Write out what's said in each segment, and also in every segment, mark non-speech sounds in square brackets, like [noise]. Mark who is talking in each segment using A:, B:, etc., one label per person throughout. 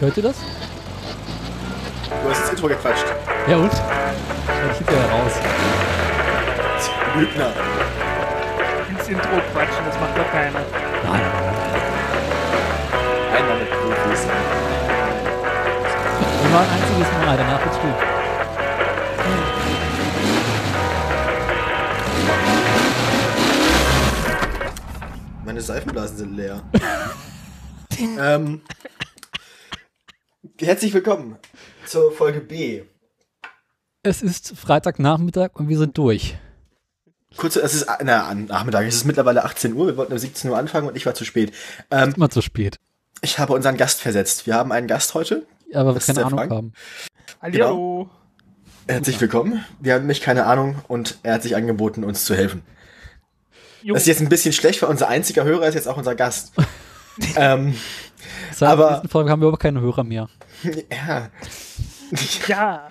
A: Hört ihr das?
B: Du hast das Intro gequatscht.
A: Ja und? Dann schickt er raus.
B: Lügner.
C: Ins Intro quatschen, das macht doch keiner.
A: Nein.
B: Einmal mit Profis.
A: Wir waren ein einziges Mal, danach wird's gut.
B: Meine Seifenblasen sind leer. [laughs] ähm, herzlich willkommen zur Folge B.
A: Es ist Freitagnachmittag und wir sind durch.
B: Kurz, es ist na, Nachmittag, es ist mittlerweile 18 Uhr, wir wollten um 17 Uhr anfangen und ich war zu spät. Ähm,
A: Immer zu spät.
B: ich habe unseren Gast versetzt. Wir haben einen Gast heute.
A: Aber wir keine Ahnung
B: Frank.
A: haben.
C: Hallo.
B: Herzlich willkommen. Wir haben nämlich keine Ahnung und er hat sich angeboten, uns zu helfen.
C: Jo.
B: Das ist jetzt ein bisschen schlecht, weil unser einziger Hörer ist jetzt auch unser Gast. [laughs] ähm,
A: Seit
B: Aber-
A: der nächsten Folge haben wir aber keine Hörer mehr. [laughs]
B: ja. [laughs]
C: Ja.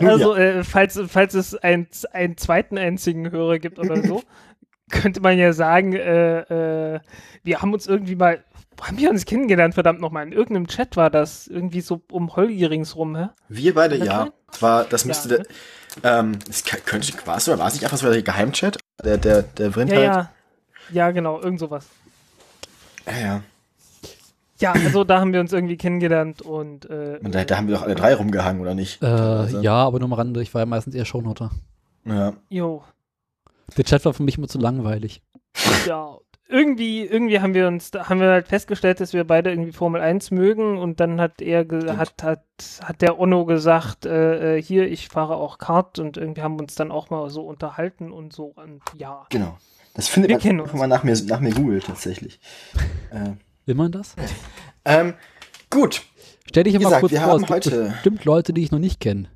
C: Also, äh, falls, falls es ein, einen zweiten einzigen Hörer gibt oder so, [laughs] könnte man ja sagen, äh, äh, wir haben uns irgendwie mal, haben wir uns kennengelernt, verdammt nochmal, in irgendeinem Chat war das, irgendwie so um Holgi rum, hä?
B: Wir beide,
C: das
B: ja. Das war, das müsste,
C: Ja,
B: der, ähm, es ka- könnte, war es oder war es nicht einfach so der Geheimchat? Der, der, der Vrind
C: Ja,
B: halt.
C: ja. Ja, genau, irgend sowas.
B: ja. ja.
C: Ja, also da haben wir uns irgendwie kennengelernt und äh,
B: Und da, da haben wir doch alle drei rumgehangen, oder nicht?
A: Äh,
B: Also,
A: ja, aber nur am Rande. Ich war ja meistens eher Shownoter.
B: ja.
C: jo,
A: Der Chat war für mich immer zu langweilig.
C: ja. Irgendwie, irgendwie haben wir uns, da haben wir halt festgestellt, dass wir beide irgendwie Formel 1 mögen und dann hat er, hat, hat, hat der Onno gesagt, äh, äh, hier, ich fahre auch Kart und irgendwie haben wir uns dann auch mal so unterhalten und so und ja.
B: Genau. Das findet
C: Wir
B: man,
C: kennen
B: wenn
C: uns.
B: man nach mir, nach mir googelt, tatsächlich. [laughs] äh,
A: Will man das? [laughs]
B: ähm, gut,
A: Stell dich
B: gesagt,
A: kurz
B: wir
A: vor,
B: haben
A: es gibt
B: heute-
A: bestimmt Leute, die ich noch nicht kenne.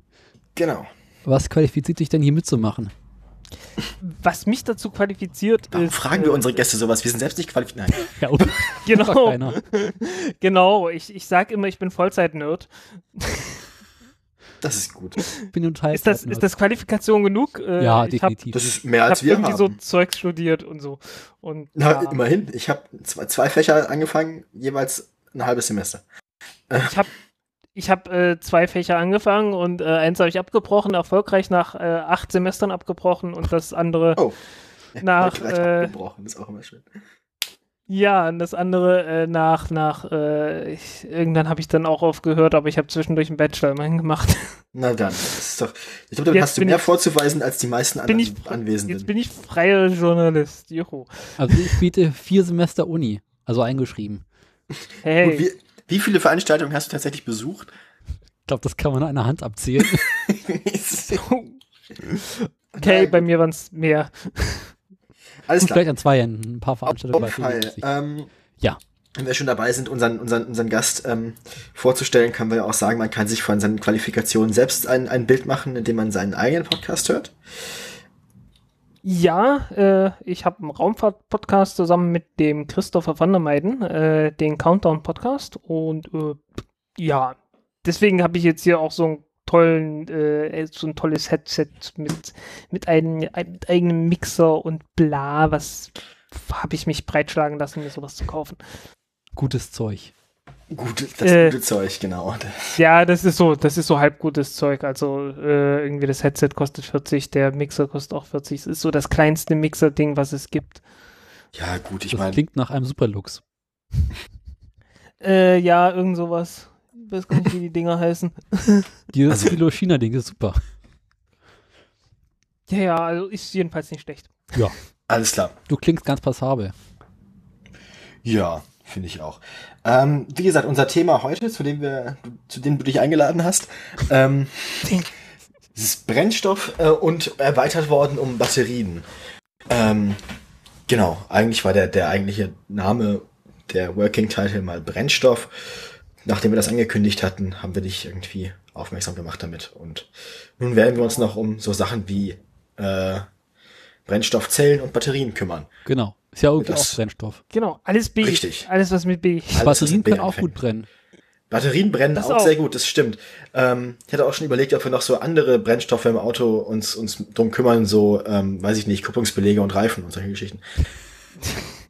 B: genau.
A: Was qualifiziert dich denn hier mitzumachen?
C: Was mich dazu qualifiziert
B: Warum
C: ist.
B: fragen
C: äh,
B: wir unsere Gäste sowas? Wir sind selbst nicht qualifiziert. Nein. [laughs]
A: Ja, und
C: Genau, [laughs] genau. Ich, ich sag immer, ich bin Vollzeit-Nerd.
B: Das ist gut. [laughs]
A: Bin total
C: Ist das, ist das Qualifikation genug? Äh,
A: Ja,
C: ich hab,
A: definitiv.
B: Das ist mehr als wir
C: irgendwie
B: haben.
C: so Zeugs studiert und so. Und
B: Na,
C: ja,
B: immerhin. Ich habe zwei, zwei Fächer angefangen, jeweils ein halbes Semester.
C: ich habe ich hab, äh, zwei Fächer angefangen und äh, eins habe ich abgebrochen, erfolgreich nach äh, acht Semestern abgebrochen und das andere,
B: Oh.
C: Nach, äh,
B: abgebrochen, ist auch immer schön.
C: Ja, und das andere äh, nach, nach, äh, ich, irgendwann habe ich dann auch aufgehört, aber ich habe zwischendurch einen Bachelor immerhin gemacht. [laughs]
B: Na dann, das ist doch. Ich glaube, dann
C: Jetzt
B: hast du mehr
C: ich-
B: vorzuweisen als die meisten anderen
C: ich,
B: Anwesenden.
C: jetzt bin ich freier Journalist. Juhu.
A: Also ich biete vier Semester Uni, also eingeschrieben.
C: Hey,
B: Gut, wie, wie viele Veranstaltungen hast du tatsächlich besucht?
A: Ich glaube, das kann man an einer Hand abzählen. [laughs] [laughs]
C: okay, bei mir waren es mehr.
B: Alles
A: Und
B: klar.
A: vielleicht an zwei Händen. Ein paar
B: Auf
A: Veranstaltungen.
B: jeden
A: bei
B: Fall.
A: 50.
B: Ähm,
A: Ja.
B: Wenn wir schon dabei sind, unseren, unseren, unseren Gast ähm, vorzustellen, können wir ja auch sagen, man kann sich von seinen Qualifikationen selbst ein, ein Bild machen, indem man seinen eigenen Podcast hört.
C: Ja, äh, ich habe einen Raumfahrt-Podcast zusammen mit dem Christopher van der Meiden, äh, den Countdown-Podcast. Und äh, ja, deswegen habe ich jetzt hier auch so einen tollen, äh, so ein tolles Headset mit, mit einem, einem eigenen Mixer und bla, was habe ich mich breitschlagen lassen, mir sowas zu kaufen.
A: Gutes Zeug.
B: Gute, das
C: Äh.
B: gute Zeug, genau.
C: Ja, das ist so, das ist so halb gutes Zeug. Also äh, irgendwie das Headset kostet 40, der Mixer kostet auch 40. Es ist so das kleinste Mixer-Ding, was es gibt.
B: Ja, gut, ich
A: Das
B: meine,
A: klingt nach einem Superlux.
C: Äh, ja, irgend sowas. Weiß gar nicht, wie die Dinger heißen. [laughs]
A: Dieses
B: Also-
A: Kilo China-Ding ist super.
C: Ja, ja, also ist jedenfalls nicht schlecht.
B: alles klar.
A: Du klingst ganz passabel.
B: Ja, finde ich auch. Ähm, wie gesagt, unser Thema heute, zu dem wir, zu dem du dich eingeladen hast, ähm, [laughs] ist Brennstoff äh, und erweitert worden um Batterien. Ähm, genau, eigentlich war der, der eigentliche Name der Working Title mal Brennstoff. Nachdem wir das angekündigt hatten, haben wir dich irgendwie aufmerksam gemacht damit. Und nun werden wir uns noch um so Sachen wie äh, Brennstoffzellen und Batterien kümmern.
A: Genau. Ist ja irgendwie
B: Das-
A: auch Brennstoff.
C: Genau, alles B.
B: Richtig.
C: Alles, was mit B.
B: Alles,
A: Batterien
B: mit B
A: können auch gut brennen.
B: Batterien brennen
C: Das
B: auch,
C: auch.
B: sehr gut, das stimmt. Ähm, ich hatte auch schon überlegt, ob wir noch so andere Brennstoffe im Auto uns, uns drum kümmern, so, ähm, weiß ich nicht, Kupplungsbelege und Reifen und solche Geschichten. [laughs]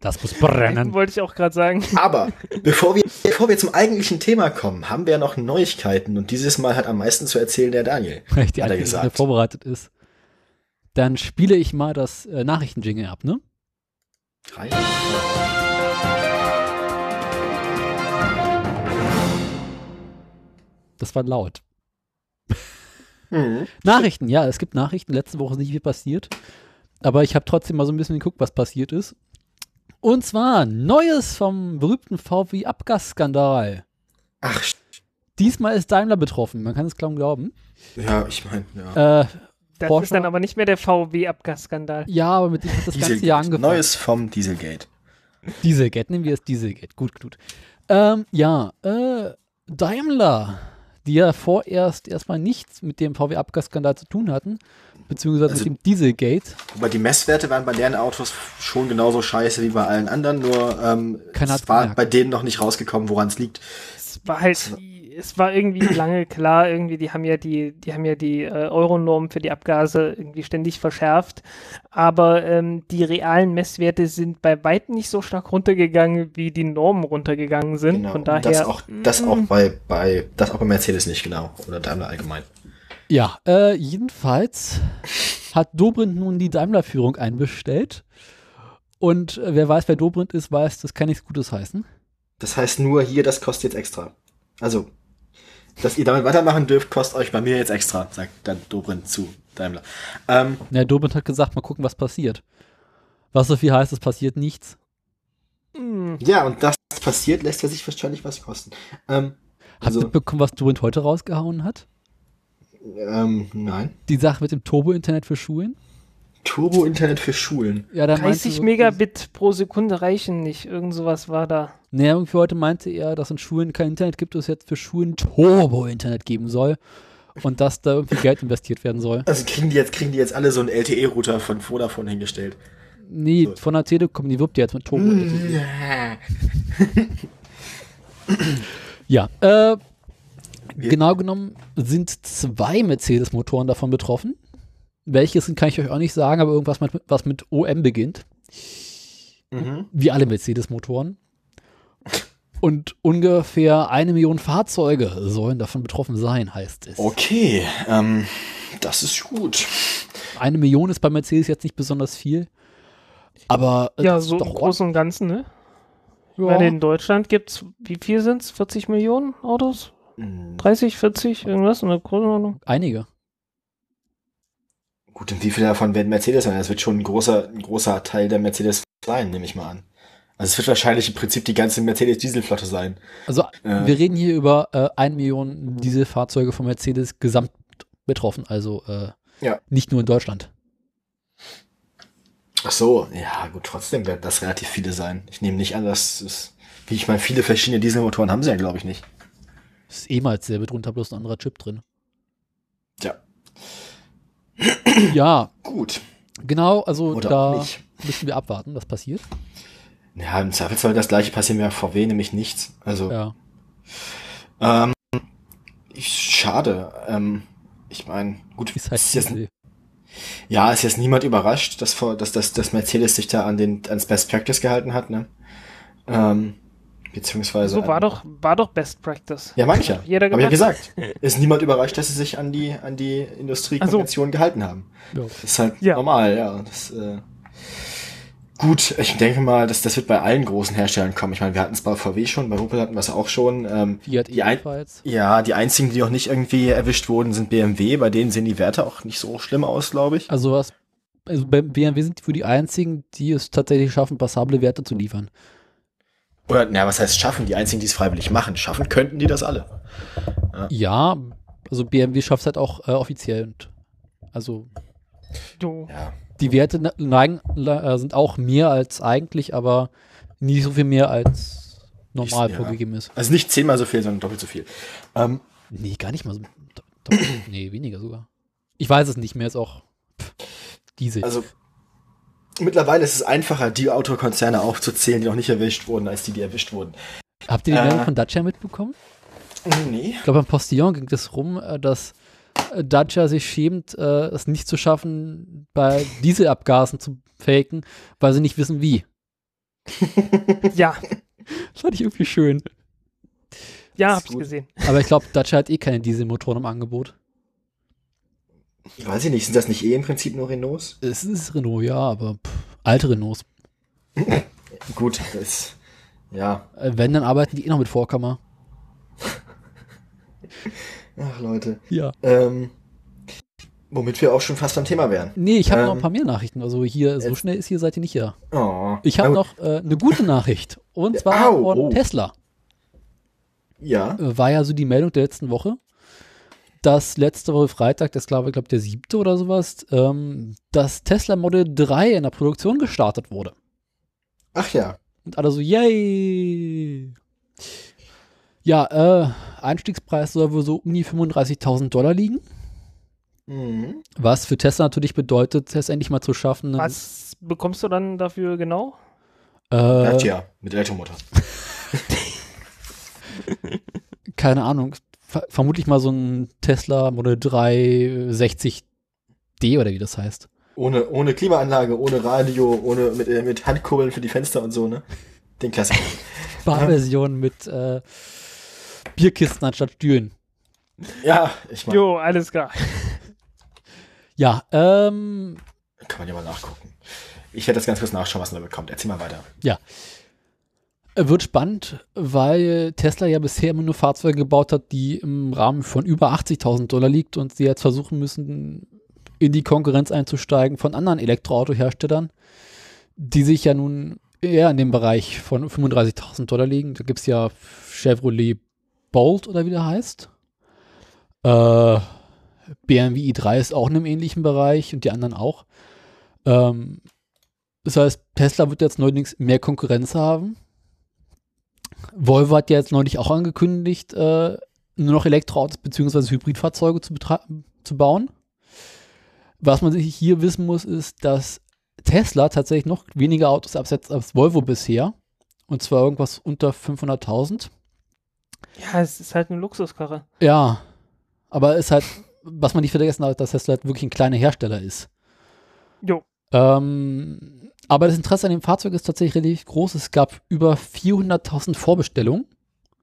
A: Das muss brennen. [laughs]
C: Wollte ich auch gerade sagen.
B: Aber [laughs] bevor wir, bevor wir zum eigentlichen Thema kommen, haben wir ja noch Neuigkeiten und dieses Mal hat am meisten zu erzählen der Daniel. [laughs]
A: Weil ich die
B: Hat er gesagt.
A: vorbereitet ist. Dann spiele ich mal das äh, Nachrichtenjingle ab, ne?
B: Drei.
A: Das war laut.
B: Mhm.
A: Nachrichten, ja, es gibt Nachrichten. Letzte Woche ist nicht viel passiert. Aber ich habe trotzdem mal so ein bisschen geguckt, was passiert ist. Und zwar Neues vom berühmten VW-Abgasskandal.
B: Ach,
A: Diesmal ist Daimler betroffen, man kann es kaum glauben.
B: ja, ich meine, ja.
A: Äh,
C: Das
A: Porsche-
C: ist dann aber nicht mehr der VW-Abgasskandal.
A: ja, aber mit dem hat das ganze
B: Dieselgate.
A: Jahr angefangen.
B: Neues vom Dieselgate.
A: Dieselgate, nehmen wir es Dieselgate. Gut, gut. Ähm, ja, äh, Daimler, die ja vorerst erstmal nichts mit dem VW-Abgasskandal zu tun hatten, beziehungsweise
B: Also-
A: mit dem Dieselgate.
B: Aber die Messwerte waren bei deren Autos schon genauso scheiße wie bei allen anderen, nur ähm, es war
A: gemerkt.
B: bei denen noch nicht rausgekommen, woran es liegt.
C: Es war halt, es war irgendwie [clears throat] lange klar, irgendwie, die haben ja die, die haben ja die äh, Euronorm für die Abgase irgendwie ständig verschärft, aber ähm, die realen Messwerte sind bei weitem nicht so stark runtergegangen, wie die Normen runtergegangen sind.
B: Genau.
C: Von daher.
B: das auch, das auch
C: mm,
B: bei, bei, das auch bei Mercedes nicht, genau. Oder Daimler allgemein.
A: Ja, äh, jedenfalls hat Dobrindt nun die Daimler-Führung einbestellt. Und äh, wer weiß, wer Dobrindt ist, weiß, das kann nichts Gutes heißen.
B: Das heißt nur hier, das kostet jetzt extra. Also, dass ihr damit weitermachen dürft, kostet euch bei mir jetzt extra, sagt dann Dobrindt zu Daimler. Ähm,
A: Ja, Dobrindt hat gesagt, mal gucken, was passiert. Was so viel heißt, es passiert nichts.
C: mm,
B: ja, und das passiert, lässt er sich wahrscheinlich was kosten. Ähm,
A: Habt ihr
B: also,
A: mitbekommen, was Dobrindt heute rausgehauen hat?
B: ähm, nein.
A: Die Sache mit dem Turbo-Internet für Schulen?
B: Turbo-Internet für Schulen.
A: Ja, da meinte
C: 30
A: so-
C: Megabit pro Sekunde reichen nicht. Irgend sowas war da.
A: Nee, irgendwie heute meinte er, dass in Schulen kein Internet gibt, es jetzt für Schulen Turbo-Internet geben soll. Und dass da irgendwie Geld investiert werden soll.
B: Also kriegen die jetzt, kriegen die jetzt alle so einen LTE-Router von Vodafone hingestellt.
A: Nee,
B: So.
A: von der Telekom, die wirbt ja jetzt mit Turbo.
B: Ja. [laughs]
A: Ja, äh, genau genommen sind zwei Mercedes-Motoren davon betroffen. Welches sind, kann ich euch auch nicht sagen, aber irgendwas, mit, was mit OM beginnt.
B: Mhm.
A: Wie alle Mercedes-Motoren. Und ungefähr eine Million Fahrzeuge sollen davon betroffen sein, heißt es.
B: Okay, ähm, das ist gut.
A: Eine Million ist bei Mercedes jetzt nicht besonders viel. Aber
C: Ja, so im
A: doch
C: Großen und Ganzen, ne?
A: ja.
C: Weil in Deutschland gibt's, wie viel sind's? 40 Millionen Autos? 30, 40, irgendwas in der Größenordnung?
A: einige.
B: Gut, und wie viele davon werden Mercedes sein? Das wird schon ein großer, ein großer Teil der Mercedes sein, nehme ich mal an. Also es wird wahrscheinlich im Prinzip die ganze Mercedes-Dieselflotte sein.
A: Also
B: Äh.
A: wir reden hier über äh, eine Million Dieselfahrzeuge von Mercedes gesamt betroffen, also äh,
B: Ja.
A: nicht nur in Deutschland.
B: Ach so, ja gut, trotzdem werden das relativ viele sein. Ich nehme nicht an, dass es, wie ich meine, viele verschiedene Dieselmotoren haben sie ja, glaube ich, nicht.
A: Ist eh mal dasselbe drunter, bloß ein anderer Chip drin.
B: Ja,
A: Ja,
B: gut.
A: genau, also
B: Oder
A: da müssen wir abwarten, was passiert.
B: Ja, im Zweifel soll das gleiche passieren wie bei VW, nämlich nichts. Also,
A: Ja.
B: ähm, ich, schade. Ähm, ich meine, gut,
A: Ist halt
B: ist jetzt, ja, ist jetzt niemand überrascht, dass, dass, dass, dass Mercedes sich da an den, ans Best Practice gehalten hat, ne? Ähm, beziehungsweise.
C: So war
B: an-
C: doch, war doch Best Practice.
B: Ja, mancher. [laughs]
C: Jeder
B: Hab ich ja gesagt. Ist niemand überrascht, dass sie sich an die, an die Industriekonvention gehalten haben.
A: Ja.
B: Das ist halt
C: Ja.
B: normal, ja. Das, äh, gut, ich denke mal, das, das wird bei allen großen Herstellern kommen. Ich meine, wir hatten es bei VW schon, bei Opel hatten wir es auch schon. Ähm,
A: Fiat
B: die, ein, ja, die einzigen, die noch nicht irgendwie erwischt wurden, sind BMW. Bei denen sehen die Werte auch nicht so schlimm aus, glaube ich.
A: Also was, also bei BMW sind für die einzigen, die es tatsächlich schaffen, passable Werte zu liefern.
B: Oder, na, was heißt schaffen? Die einzigen, die es freiwillig machen. Schaffen könnten die das alle.
A: Ja, also BMW schafft es halt auch äh, offiziell. Und also
C: Jo.
B: Ja.
A: die Werte ne- neigen, äh, sind auch mehr als eigentlich, aber nie so viel mehr als normal
B: Ich- ja.
A: vorgegeben ist.
B: Also nicht zehnmal so viel, sondern doppelt so viel. Ähm,
A: Nee, gar nicht mal so. do- do- nee, weniger sogar. Ich weiß es nicht mehr, ist auch pff, Diesel.
B: also mittlerweile ist es einfacher, die Autokonzerne aufzuzählen, die noch nicht erwischt wurden, als die, die erwischt wurden.
A: Habt ihr die
B: äh,
A: Meldung von Dacia mitbekommen?
B: Nee.
A: Ich glaube, beim Postillon ging es rum, äh, dass äh, Dacia sich schämt, äh, es nicht zu schaffen, bei Dieselabgasen zu faken, weil sie nicht wissen, wie. [laughs]
C: ja,
A: Das fand ich irgendwie schön.
C: ja, hab ich gesehen.
A: Aber ich glaube, Dacia hat eh keine Dieselmotoren im Angebot.
B: Weiß ich nicht, sind das nicht eh im Prinzip nur Renaults?
A: Es ist Renault, ja, aber pff, alte Renaults. [laughs]
B: Gut, das, ja.
A: Äh, Wenn, dann arbeiten die eh noch mit Vorkammer. [laughs]
B: Ach, Leute.
A: Ja.
B: Ähm, womit wir auch schon fast am Thema wären.
A: Nee, ich habe noch
B: Ähm,
A: ein paar mehr Nachrichten. Also hier, so
B: jetzt-
A: schnell ist hier seid ihr nicht ja.
B: Oh.
A: Ich habe noch äh, eine gute Nachricht. Und zwar
B: Au,
A: von
B: oh.
A: Tesla.
B: Ja.
A: Äh, War ja so die Meldung der letzten Woche, dass letzte Woche Freitag, das glaube ich, glaub, der siebte oder sowas, ähm, das Tesla Model 3 in der Produktion gestartet wurde.
B: Ach ja.
A: Und alle so, yay! Ja, äh, Einstiegspreis soll wohl so um die 35.000 Dollar liegen.
B: Mhm.
A: Was für Tesla natürlich bedeutet, es endlich mal zu schaffen.
C: Was bekommst du dann dafür genau?
A: Äh,
B: Dacia mit Elektromotor. [laughs]
A: keine Ahnung, ver vermutlich mal so ein Tesla Model 3 60D oder wie das heißt.
B: Ohne, ohne Klimaanlage, ohne Radio, ohne mit, äh, mit Handkurbeln für die Fenster und so, ne? Den Klassiker. [laughs]
A: Barversion mit äh, Bierkisten anstatt Stühlen.
B: ja, ich meine,
C: Jo, alles klar. [laughs]
A: Ja, ähm,
B: kann man ja mal nachgucken. Ich werde das ganz kurz nachschauen, was man da bekommt. Erzähl mal weiter.
A: Wird spannend, weil Tesla ja bisher immer nur Fahrzeuge gebaut hat, die im Rahmen von über 80.000 Dollar liegt und sie jetzt versuchen müssen, in die Konkurrenz einzusteigen von anderen Elektroautoherstellern, die sich ja nun eher in dem Bereich von 35.000 Dollar liegen. Da gibt es ja Chevrolet Bolt oder wie der heißt. Äh, BMW i3 ist auch in einem ähnlichen Bereich und die anderen auch. Ähm, das heißt, Tesla wird jetzt neuerdings mehr Konkurrenz haben. Volvo hat ja jetzt neulich auch angekündigt, äh, nur noch Elektroautos bzw. Hybridfahrzeuge zu, zu bauen. Was man sich hier wissen muss, ist, dass Tesla tatsächlich noch weniger Autos absetzt als Volvo bisher. Und zwar irgendwas unter 500.000.
C: Ja, es ist halt eine Luxuskarre.
A: Ja, aber ist halt, was man nicht vergessen hat, dass Tesla halt wirklich ein kleiner Hersteller ist.
C: Jo.
A: Ähm, aber das Interesse an dem Fahrzeug ist tatsächlich relativ groß. Es gab über 400.000 Vorbestellungen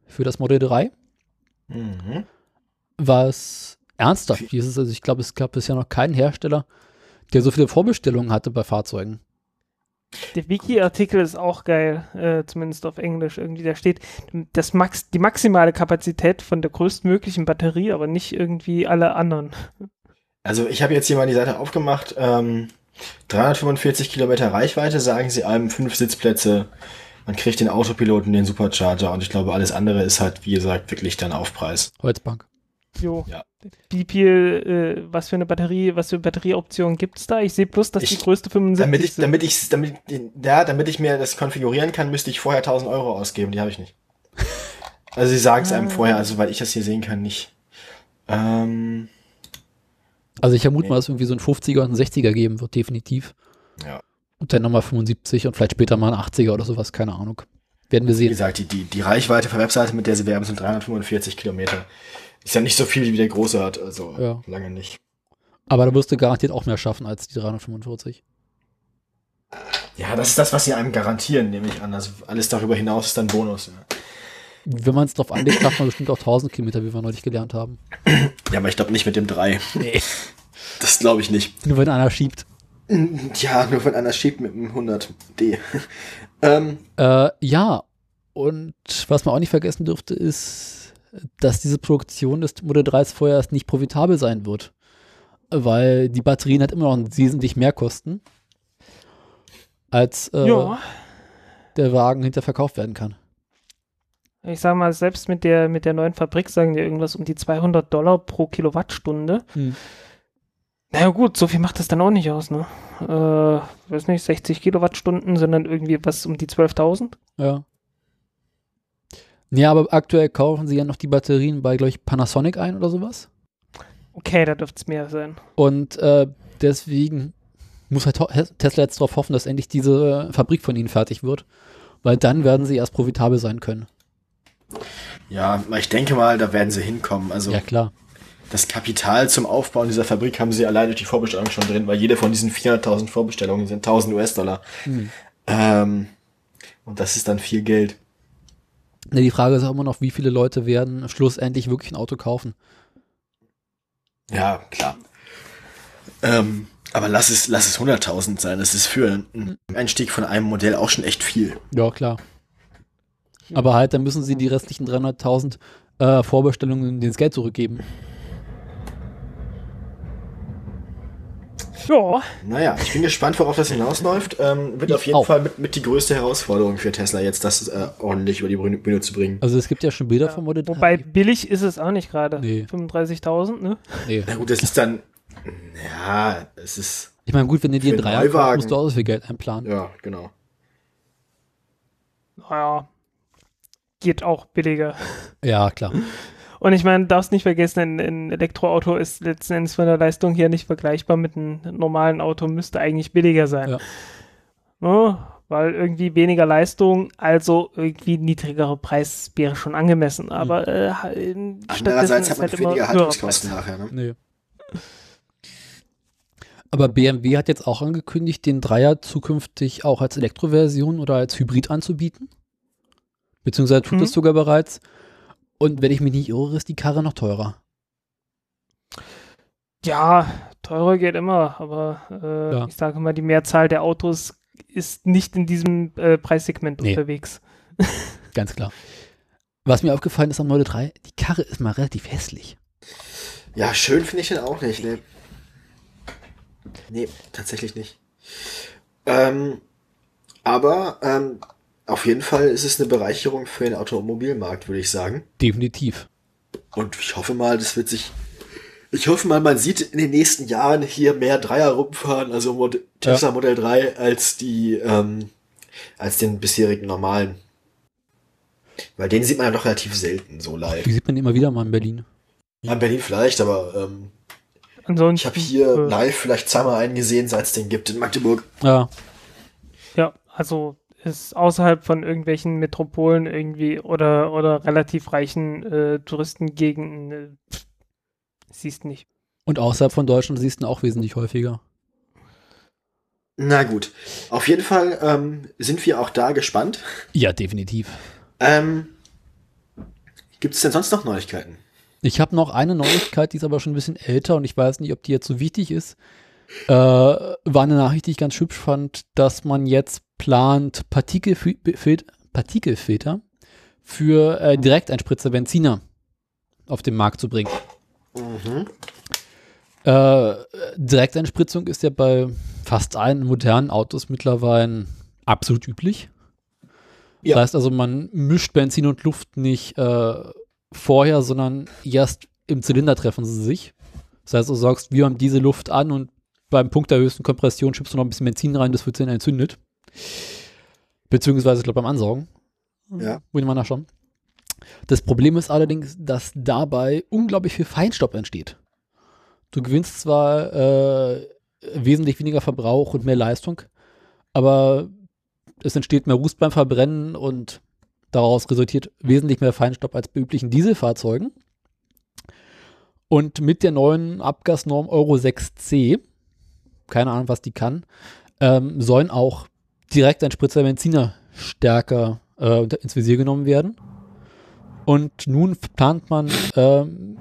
A: für das Modell 3,
B: Mhm.
A: was ernsthaft ist. Also ich glaube, es gab bisher noch keinen Hersteller, der so viele Vorbestellungen hatte bei Fahrzeugen.
C: Der Wiki-Artikel ist auch geil, äh, zumindest auf Englisch irgendwie. Da steht das Max, die maximale Kapazität von der größtmöglichen Batterie, aber nicht irgendwie alle anderen.
B: Also ich habe jetzt hier mal die Seite aufgemacht. Ähm, 345 Kilometer Reichweite, sagen sie einem, fünf Sitzplätze. Man kriegt den Autopiloten, den Supercharger und ich glaube, alles andere ist halt, wie gesagt, wirklich dann Aufpreis.
A: Holzbank.
C: Jo.
B: Ja.
C: Wie viel, äh, was für eine Batterie, was für Batterieoptionen gibt's da? Ich sehe bloß, dass die
B: Ich-
C: größte 75
B: Damit ich,
C: sind.
B: damit ich, damit, ja, damit ich mir das konfigurieren kann, müsste ich vorher 1000 Euro ausgeben. Die habe ich nicht. Also sie sagen es einem
C: Ah.
B: vorher, also weil ich das hier sehen kann, nicht. Ähm,
A: Also ich vermute
B: Nee.
A: mal, dass es irgendwie so ein 50er und ein 60er geben wird, definitiv.
B: Ja.
A: Und dann nochmal 75 und vielleicht später mal ein 80er oder sowas, keine Ahnung. Werden wir
B: wie
A: sehen.
B: gesagt, die, die, die Reichweite von Webseite, mit der sie werben, sind 345 Kilometer. Ist ja nicht so viel, wie der große hat, also
A: Ja.
B: lange nicht.
A: Aber da wirst du garantiert auch mehr schaffen als die 345.
B: Ja, das ist das, was sie einem garantieren, nehme ich an. Also alles darüber hinaus ist dann Bonus. Ja,
A: Wenn man es drauf anlegt, schafft man bestimmt auch 1000 Kilometer, wie wir neulich gelernt haben. [clears throat]
B: ja aber ich glaube nicht mit dem 3.
A: Nee.
B: Das glaube ich nicht.
A: Nur wenn einer schiebt.
B: Ja, nur wenn einer schiebt mit dem 100D. [laughs] ähm,
A: Äh, ja, und was man auch nicht vergessen dürfte, ist, dass diese Produktion des Modell 3 vorher erst nicht profitabel sein wird. Weil die Batterien halt immer noch wesentlich mehr kosten, als äh,
C: ja,
A: der Wagen hinter verkauft werden kann.
C: Ich sag mal, selbst mit der, mit der neuen Fabrik sagen die irgendwas um die 200 Dollar pro Kilowattstunde.
A: Hm.
C: Naja gut, so viel macht das dann auch nicht aus, ne? Äh, weiß nicht, 60 Kilowattstunden sind dann irgendwie was um die 12.000.
A: Ja. Ja, aber aktuell kaufen sie ja noch die Batterien bei, glaube ich, Panasonic ein oder sowas.
C: Okay, da dürfte es mehr sein.
A: Und äh, deswegen muss halt Tesla jetzt darauf hoffen, dass endlich diese äh, Fabrik von ihnen fertig wird. Weil dann werden sie erst profitabel sein können.
B: Ja, ich denke mal, da werden sie hinkommen. Also
A: Ja, klar.
B: das Kapital zum Aufbauen dieser Fabrik haben sie allein durch die Vorbestellung schon drin, weil jede von diesen 400.000 Vorbestellungen sind 1000 US-Dollar.
A: Hm.
B: Ähm, Und das ist dann viel Geld.
A: Ja, die Frage ist auch immer noch, wie viele Leute werden schlussendlich wirklich ein Auto kaufen.
B: Ja, klar. Ähm, aber lass es, lass es 100.000 sein. Das ist für einen Einstieg von einem Modell auch schon echt viel.
A: Ja, klar. Aber halt, dann müssen sie die restlichen 300.000 äh, Vorbestellungen ins Geld zurückgeben.
C: Ja,
B: Naja, ich bin gespannt, worauf das hinausläuft. Ähm, wird
A: Ich
B: auf jeden
A: auch.
B: Fall mit, mit die größte Herausforderung für Tesla jetzt, das äh, ordentlich über die Bühne zu bringen.
A: Also es gibt ja schon Bilder vom Model 3.
C: wobei billig ist es auch nicht gerade.
A: Nee.
C: 35.000, ne?
A: Nee.
B: Na gut, das ist dann, ja, es ist,
A: Ich meine, gut, wenn du dir einen Dreier kaufst, musst du auch so viel Geld einplanen.
B: ja, genau.
C: Naja, geht auch billiger.
A: Ja, klar.
C: Und ich meine, darfst nicht vergessen, ein, ein Elektroauto ist letzten Endes von der Leistung her nicht vergleichbar mit einem normalen Auto, müsste eigentlich billiger sein.
A: Ja.
C: Ne? Weil irgendwie weniger Leistung, also irgendwie niedrigerer Preis wäre schon angemessen. Aber äh, stattdessen
B: Andererseits hat man
C: halt immer
B: weniger Haltungskosten nachher, ne?
A: Nee. Aber BMW hat jetzt auch angekündigt, den Dreier zukünftig auch als Elektroversion oder als Hybrid anzubieten. Beziehungsweise tut
C: Mhm.
A: es sogar bereits. Und wenn ich mich nicht irre, ist die Karre noch teurer.
C: Ja, teurer geht immer, aber äh,
A: Ja.
C: ich sage mal, die Mehrzahl der Autos ist nicht in diesem äh, Preissegment
A: Nee.
C: unterwegs. [laughs]
A: Ganz klar. Was mir aufgefallen ist am Model 3, die Karre ist mal relativ hässlich.
B: Ja, schön finde ich den auch nicht, ne? Nee, tatsächlich nicht. Ähm, aber ähm, auf jeden Fall ist es eine Bereicherung für den Automobilmarkt, würde ich sagen.
A: Definitiv.
B: Und ich hoffe mal, das wird sich. Ich hoffe mal, man sieht in den nächsten Jahren hier mehr Dreier rumfahren, also Mod Tesla Modell 3, als die, ähm, als den bisherigen normalen. Weil den sieht man ja doch relativ selten so live.
A: Die sieht man immer wieder mal in Berlin.
B: Ja, in Berlin vielleicht, aber ähm,
C: Ansonsten,
B: ich habe hier
C: äh,
B: live vielleicht zweimal einen gesehen, seit es den gibt in Magdeburg.
A: Ja,
C: Ja, also ist außerhalb von irgendwelchen Metropolen irgendwie oder, oder relativ reichen äh, Touristengegenden äh, pff, siehst nicht.
A: und außerhalb von Deutschland siehst du auch wesentlich häufiger.
B: Na gut. Auf jeden Fall ähm, sind wir auch da gespannt.
A: Ja, definitiv.
B: Ähm, Gibt es denn sonst noch Neuigkeiten?
A: Ich habe noch eine Neuigkeit, die ist aber schon ein bisschen älter und ich weiß nicht, ob die jetzt so wichtig ist. Äh, war eine Nachricht, die ich ganz hübsch fand, dass man jetzt plant, Partikelfil Partikelfilter für äh, Direkteinspritzer Benziner auf den Markt zu bringen.
B: Mhm.
A: Äh, Direkteinspritzung ist ja bei fast allen modernen Autos mittlerweile absolut üblich.
B: Ja.
A: Das heißt also, man mischt Benzin und Luft nicht äh, vorher, sondern erst im Zylinder treffen sie sich. Das heißt, du sagst, wir haben diese Luft an und beim Punkt der höchsten Kompression schiebst du noch ein bisschen Benzin rein, das wird dann entzündet. Beziehungsweise, ich glaube, beim Ansaugen.
B: Ja.
A: Muss ich mal nachschauen. Das Problem ist allerdings, dass dabei unglaublich viel Feinstaub entsteht. Du gewinnst zwar äh, wesentlich weniger Verbrauch und mehr Leistung, aber es entsteht mehr Ruß beim Verbrennen und daraus resultiert wesentlich mehr Feinstaub als bei üblichen Dieselfahrzeugen. Und mit der neuen Abgasnorm Euro 6c, keine Ahnung, was die kann, ähm, sollen auch Direkteinspritzer Benziner stärker äh, ins Visier genommen werden. Und nun plant man ähm,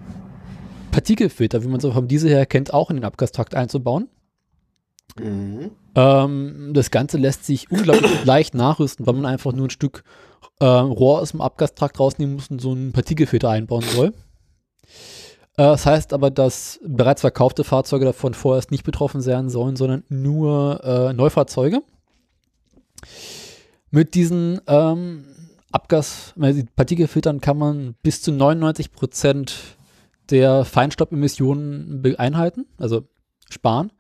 A: Partikelfilter, wie man so vom Diesel her kennt, auch in den Abgastrakt einzubauen.
B: Mhm.
A: Ähm, das Ganze lässt sich unglaublich [coughs] leicht nachrüsten, weil man einfach nur ein Stück äh, Rohr aus dem Abgastrakt rausnehmen muss und so einen Partikelfilter einbauen soll. Äh, das heißt aber, dass bereits verkaufte Fahrzeuge davon vorerst nicht betroffen sein sollen, sondern nur äh, Neufahrzeuge. Mit diesen ähm, Abgas, äh, Partikelfiltern kann man bis zu 99 Prozent der Feinstaubemissionen beeinhalten, also sparen.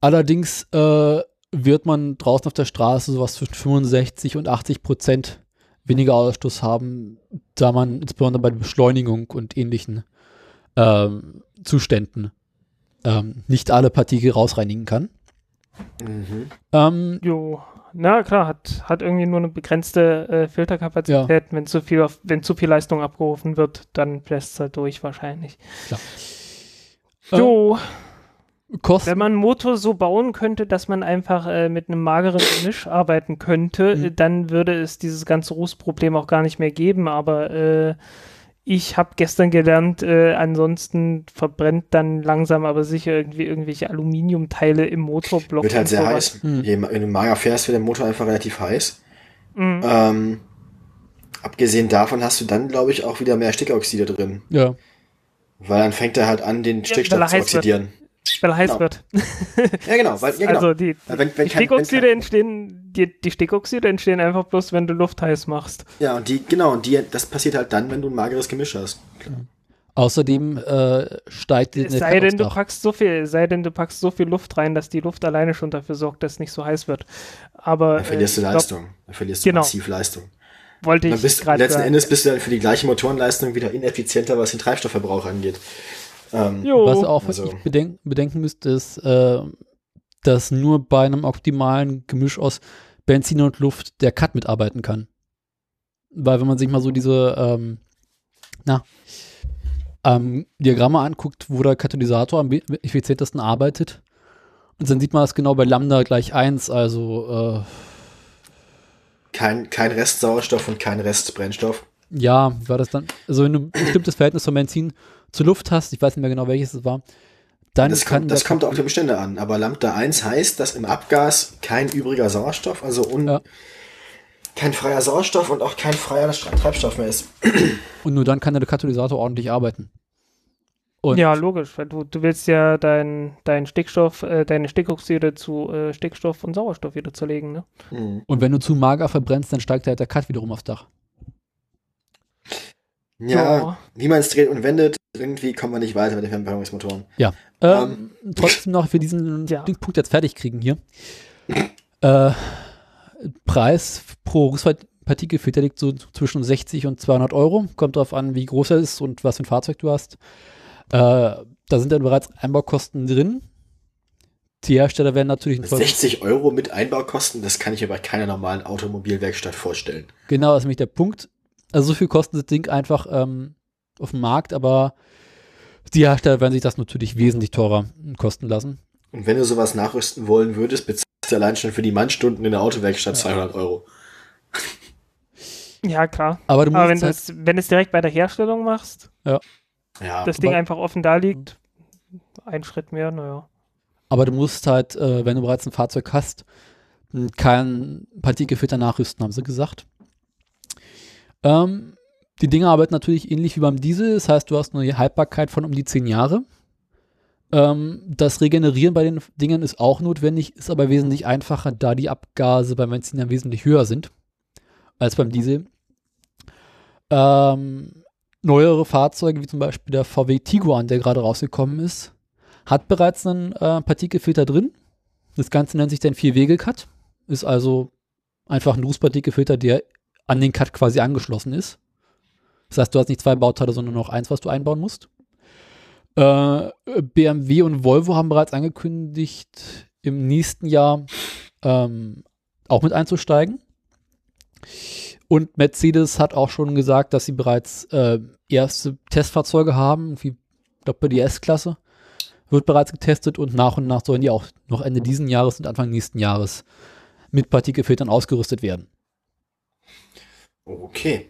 A: Allerdings äh, wird man draußen auf der Straße sowas zwischen 65 und 80 Prozent weniger Ausstoß haben, da man insbesondere bei der Beschleunigung und ähnlichen ähm, Zuständen ähm, nicht alle Partikel rausreinigen kann.
B: Mhm.
A: Ähm,
C: Jo, na klar, hat, hat irgendwie nur eine begrenzte äh, Filterkapazität. Wenn zu viel auf, wenn zu viel Leistung abgerufen wird, dann bläst es halt durch wahrscheinlich.
A: Klar.
C: Jo,
A: Kosten.
C: Wenn man einen Motor so bauen könnte, dass man einfach äh, mit einem mageren Gemisch arbeiten könnte,
A: Mhm.
C: äh, dann würde es dieses ganze Rußproblem auch gar nicht mehr geben. Aber äh, ich habe gestern gelernt, äh, ansonsten verbrennt dann langsam aber sicher irgendwie irgendwelche Aluminiumteile im Motorblock.
B: Wird halt sehr
C: sowas.
B: heiß.
A: Hm.
B: Je, wenn du mager fährst, wird der Motor einfach relativ heiß.
C: Mhm.
B: Ähm, abgesehen davon hast du dann, glaube ich, auch wieder mehr Stickoxide drin.
A: Ja.
B: Weil dann fängt er halt an, den
C: er
B: Stickstoff zu oxidieren.
C: Weil er heiß
B: Genau.
C: wird. [laughs]
B: Ja, genau. Weil, ja, genau.
C: Also die,
B: Weil wenn, wenn
C: die Stickoxide
B: kein,
C: entstehen, die, die Stickoxide entstehen einfach bloß, wenn du Luft heiß machst.
B: ja, und die, genau, und die, das passiert halt dann, wenn du ein mageres Gemisch hast.
A: Außerdem äh, steigt die
C: sei denn, du packst so viel, sei denn, du packst so viel Luft rein, dass die Luft alleine schon dafür sorgt, dass es nicht so heiß wird. Aber
B: Dann verlierst
C: äh,
B: du
C: ich glaub,
B: Leistung. Dann verlierst du
C: Genau.
B: massiv Leistung.
C: wollte
B: Dann
C: ich
B: bist,
C: gerade
B: letzten
C: sagen.
B: Endes bist du dann für die gleiche Motorenleistung wieder ineffizienter, was den Treibstoffverbrauch angeht. Ähm.
A: Was ihr auch
B: Also-
A: wirklich bedenken, bedenken müsst, ist, äh, dass nur bei einem optimalen Gemisch aus Benzin und Luft der Cut mitarbeiten kann. Weil wenn man sich mal so diese ähm, na, ähm, Diagramme anguckt, wo der Katalysator am effizientesten arbeitet, und dann sieht man das genau bei Lambda gleich 1, also
B: kein, kein Rest Sauerstoff und kein Rest Brennstoff.
A: äh, ja, war das dann, also wenn du ein bestimmtes Verhältnis von Benzin zu Luft hast, ich weiß nicht mehr genau welches es war, dann
B: Das,
A: kann
B: kommt, das
A: der
B: kommt auf die Bestände an. Aber Lambda 1 heißt, dass im Abgas kein übriger Sauerstoff, also un,
A: Ja.
B: kein freier Sauerstoff und auch kein freier Treibstoff mehr ist. [clears throat]
A: Und nur dann kann der Katalysator ordentlich arbeiten. Und
C: ja, logisch, weil du, du willst ja dein, dein Stickstoff, äh, deine Stickoxide zu äh, Stickstoff und Sauerstoff wieder zerlegen, ne?
B: Mhm.
A: Und wenn du zu mager verbrennst, dann steigt halt der Cut wiederum aufs Dach.
B: Ja,
C: Ja.
B: wie man es dreht und wendet, irgendwie kommen wir nicht weiter mit den Fernbeherrschungsmotoren.
A: Ähm, trotzdem noch für diesen
C: Ja.
A: Punkt jetzt fertig kriegen hier. äh, Preis pro Rußpartikelfilter liegt so zwischen 60 und 200 Euro. Kommt darauf an, wie groß er ist und was für ein Fahrzeug du hast. Äh, da sind dann bereits Einbaukosten drin. Die Hersteller werden natürlich ein
B: 60 Euro mit Einbaukosten, das kann ich mir bei keiner normalen Automobilwerkstatt vorstellen.
A: Genau, das ist nämlich der Punkt. Also so viel kostet das Ding einfach ähm, auf dem Markt, aber die Hersteller werden sich das natürlich wesentlich teurer kosten lassen.
B: Und wenn du sowas nachrüsten wollen würdest, bezahlst du allein schon für die Mannstunden in der Autowerkstatt 200 Euro.
C: Ja, klar.
A: Aber du
C: Aber wenn
A: halt,
C: es wenn du es direkt bei der Herstellung machst,
B: Ja,
C: das Ding
A: aber-
C: einfach offen da liegt, ein Schritt mehr, naja.
A: aber du musst halt, äh, wenn du bereits ein Fahrzeug hast, m, kein Partikelfilter nachrüsten, haben sie gesagt. Ähm, die Dinge arbeiten natürlich ähnlich wie beim Diesel, das heißt, du hast eine Haltbarkeit von um die 10 Jahre. Ähm, das Regenerieren bei den Dingen ist auch notwendig, ist aber wesentlich einfacher, da die Abgase beim Benzin ja wesentlich höher sind als beim Diesel. Ähm, neuere Fahrzeuge, wie zum Beispiel der VW Tiguan, der gerade rausgekommen ist, hat bereits einen äh, Partikelfilter drin. Das Ganze nennt sich dann Vier-Wege-Cut. Ist also einfach ein Rußpartikelfilter, der an den Cut quasi angeschlossen ist. Das heißt, du hast nicht zwei Bauteile, sondern noch eins, was du einbauen musst. Äh, BMW und Volvo haben bereits angekündigt, im nächsten Jahr ähm, auch mit einzusteigen. Und Mercedes hat auch schon gesagt, dass sie bereits äh, erste Testfahrzeuge haben, ich glaube, die S-Klasse wird bereits getestet und nach und nach sollen die auch noch Ende diesen Jahres und Anfang nächsten Jahres mit Partikelfiltern ausgerüstet werden.
B: Okay.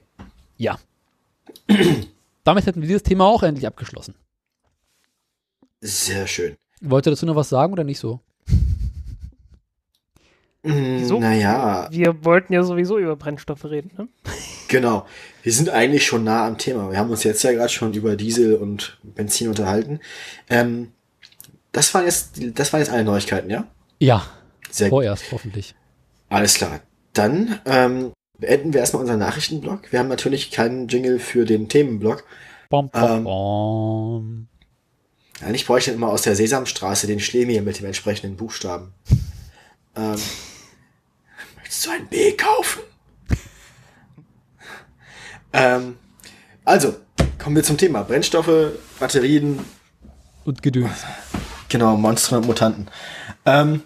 B: [clears throat]
A: Damit hätten wir dieses Thema auch endlich abgeschlossen.
B: Sehr schön.
A: Wollt ihr dazu noch was sagen oder nicht so?
C: Wieso?
B: Mm, Naja,
C: Wir wollten ja sowieso über Brennstoffe reden, ne?
B: genau. Wir sind eigentlich schon nah am Thema. Wir haben uns jetzt ja gerade schon über Diesel und Benzin unterhalten. Ähm, das waren jetzt, das waren jetzt alle Neuigkeiten, ja?
A: Ja,
B: Sehr gut.
A: vorerst hoffentlich.
B: Alles klar. Dann ähm, beenden wir erstmal unseren Nachrichtenblock. Wir haben natürlich keinen Jingle für den Themenblock.
A: Bom, bom,
B: Ähm.
A: bom.
B: Eigentlich bräuchte ich immer aus der Sesamstraße den Schlemier mit dem entsprechenden Buchstaben. Ähm, möchtest du ein B kaufen? ähm, also, kommen wir zum Thema. Brennstoffe, Batterien,
A: Und Gedöns.
B: genau, Monster und Mutanten. Ähm,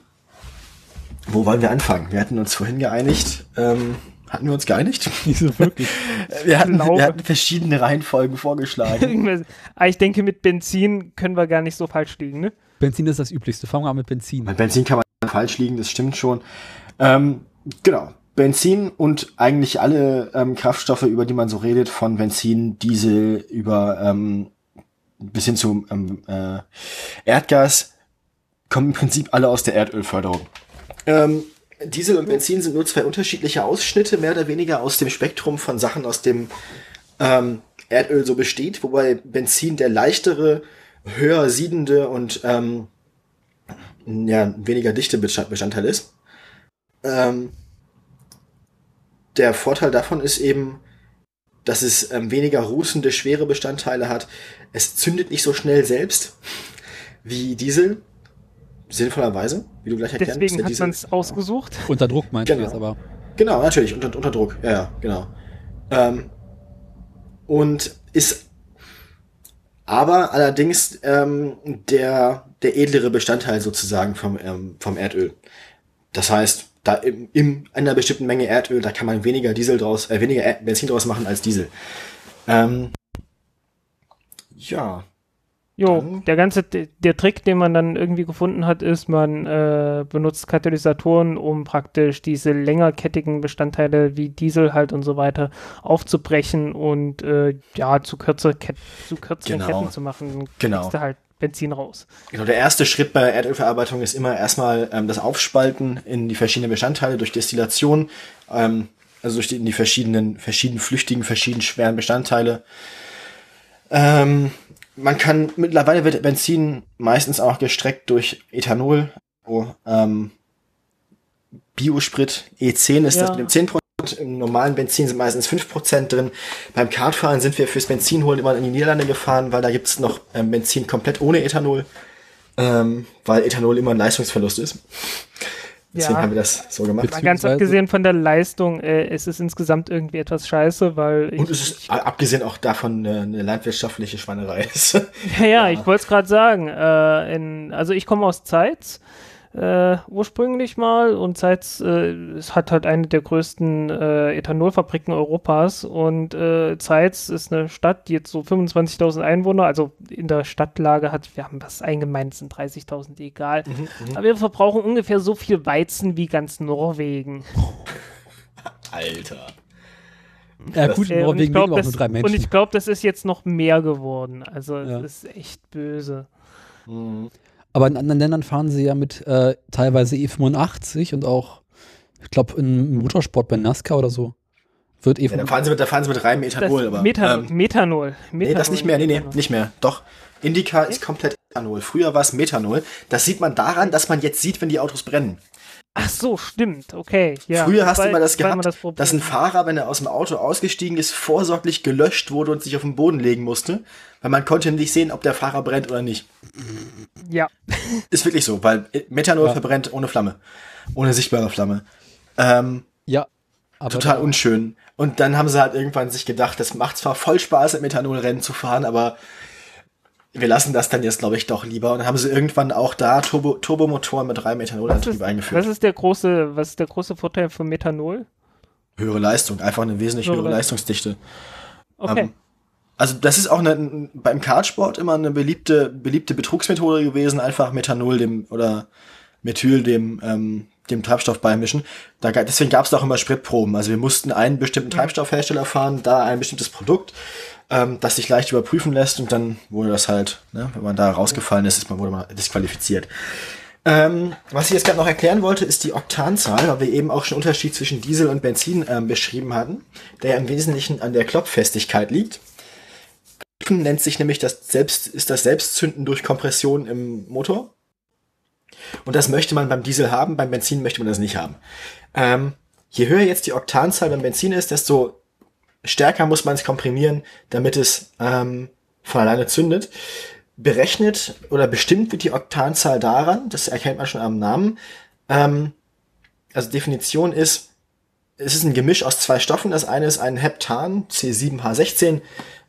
B: wo wollen wir anfangen? Wir hatten uns vorhin geeinigt. Ähm, hatten wir uns geeinigt? [laughs]
A: Nicht so wirklich. [laughs]
B: Wir hatten, wir hatten verschiedene Reihenfolgen vorgeschlagen. [laughs]
C: Aber ich denke, mit Benzin können wir gar nicht so falsch liegen, ne?
A: Benzin ist das Üblichste. Fangen wir an mit Benzin.
B: Bei Benzin kann man falsch liegen, das stimmt schon. Ähm, genau. Benzin und eigentlich alle ähm, Kraftstoffe, über die man so redet, von Benzin, Diesel über ähm, bis hin zu ähm, äh, Erdgas, kommen im Prinzip alle aus der Erdölförderung. Ähm, Diesel und Benzin sind nur zwei unterschiedliche Ausschnitte, mehr oder weniger aus dem Spektrum von Sachen, aus dem ähm, Erdöl so besteht, wobei Benzin der leichtere, höher siedende und ähm, ja, weniger dichte Bestandteil ist. Ähm, der Vorteil davon ist eben, dass es ähm, weniger rußende, schwere Bestandteile hat. Es zündet nicht so schnell selbst wie Diesel. Sinnvollerweise, wie du gleich erklärt
C: Deswegen hat man es ausgesucht.
A: Unter Druck meinst
B: genau.
A: du jetzt aber.
B: Genau, natürlich, unter, unter Druck. Ja, ja, genau. Ähm, und ist aber allerdings ähm, der, der edlere Bestandteil sozusagen vom, ähm, vom Erdöl. Das heißt, da im, in einer bestimmten Menge Erdöl, da kann man weniger Diesel draus, äh, weniger Benzin draus machen als Diesel. Ähm, ja.
C: Jo, dann. der ganze, der Trick, den man dann irgendwie gefunden hat, ist, man äh, benutzt Katalysatoren, um praktisch diese längerkettigen Bestandteile wie Diesel halt und so weiter aufzubrechen und äh, ja, zu, kürzer Ket zu kürzeren genau. Ketten zu machen.
B: Genau.
C: halt Benzin raus.
B: Genau, der erste Schritt bei Erdölverarbeitung ist immer erstmal ähm, das Aufspalten in die verschiedenen Bestandteile durch Destillation, ähm, also durch die, in die verschiedenen, verschiedenen flüchtigen, verschieden schweren Bestandteile. Ähm, man kann, mittlerweile wird Benzin meistens auch gestreckt durch Ethanol, wo, ähm, Biosprit E10 ist ja. das mit dem 10%. Im normalen Benzin sind meistens 5% drin. Beim Kartfahren sind wir fürs Benzinholen immer in die Niederlande gefahren, weil da gibt's noch ähm, Benzin komplett ohne Ethanol, ähm, weil Ethanol immer ein Leistungsverlust ist. Deswegen ja. haben wir das so gemacht.
C: Mal ganz abgesehen von der Leistung, äh, es ist insgesamt irgendwie etwas scheiße, weil.
B: Und es ist abgesehen auch davon eine, eine landwirtschaftliche Schweinerei ist. [laughs]
C: ja, ja, ja, ich wollte es gerade sagen. Äh, in, also ich komme aus Zeitz äh, ursprünglich mal und Zeitz äh, es hat halt eine der größten äh, Ethanolfabriken Europas und äh, Zeitz ist eine Stadt, die jetzt so 25.000 Einwohner, also in der Stadtlage hat, wir haben was eingemeint, sind 30.000, egal. Mhm, mhm, Aber wir verbrauchen ungefähr so viel Weizen wie ganz Norwegen.
B: Alter.
A: Ja, gut, in Norwegen
C: leben auch nur drei Menschen. Und ich glaube, das ist jetzt noch mehr geworden. Also, es ja. ist echt böse.
A: Mhm. Aber in anderen Ländern fahren sie ja mit äh, teilweise E85 und auch, ich glaube, im Motorsport bei NASCAR oder so. Wird E85.
B: Ja, da, fahren sie mit, da fahren sie mit reinem Ethanol.
C: Das aber, Methanol, ähm, Methanol.
B: Methanol. Nee, das nicht mehr. Nee, nee, nicht mehr. Doch. Indica ist komplett Ethanol. Früher war es Methanol. Das sieht man daran, dass man jetzt sieht, wenn die Autos brennen.
C: Ach so, stimmt, okay. Ja,
B: Früher hast du mal das gehabt, das dass ein Fahrer, wenn er aus dem Auto ausgestiegen ist, vorsorglich gelöscht wurde und sich auf den Boden legen musste, weil man konnte nicht sehen, ob der Fahrer brennt oder nicht.
C: Ja. [laughs]
B: Ist wirklich so, weil Methanol ja. verbrennt ohne Flamme, ohne sichtbare Flamme. Ähm,
A: ja.
B: total unschön. Und dann haben sie halt irgendwann sich gedacht, das macht zwar voll Spaß, im Methanolrennen zu fahren, aber wir lassen das dann jetzt, glaube ich, doch lieber. Und dann haben sie irgendwann auch da Turbo, Turbomotoren mit reinem Ethanolantrieb eingeführt.
C: Was ist der große, was ist der große Vorteil von Methanol?
B: Höhere Leistung, einfach eine wesentlich höhere, höhere Leistungsdichte. Okay. Ähm, also das ist auch eine, beim Kartsport immer eine beliebte, beliebte Betrugsmethode gewesen, einfach Methanol dem oder Methyl dem, ähm, dem Treibstoff beimischen. Da, deswegen gab es auch immer Spritproben. Also wir mussten einen bestimmten mhm. Treibstoffhersteller fahren, da ein bestimmtes Produkt ähm, das sich leicht überprüfen lässt und dann wurde das halt, ne, wenn man da rausgefallen ist, ist man, wurde man disqualifiziert. Ähm, was ich jetzt gerade noch erklären wollte, ist die Oktanzahl, weil wir eben auch schon Unterschied zwischen Diesel und Benzin ähm, beschrieben hatten, der im Wesentlichen an der Klopffestigkeit liegt. Klopfen nennt sich nämlich das Selbst, ist das Selbstzünden durch Kompression im Motor. Und das möchte man beim Diesel haben, beim Benzin möchte man das nicht haben. Ähm, je höher jetzt die Oktanzahl beim Benzin ist, desto stärker muss man es komprimieren, damit es ähm, von alleine zündet. Berechnet oder bestimmt wird die Oktanzahl daran, das erkennt man schon am Namen. Ähm, also Definition ist, es ist ein Gemisch aus zwei Stoffen. Das eine ist ein Heptan, C7H16,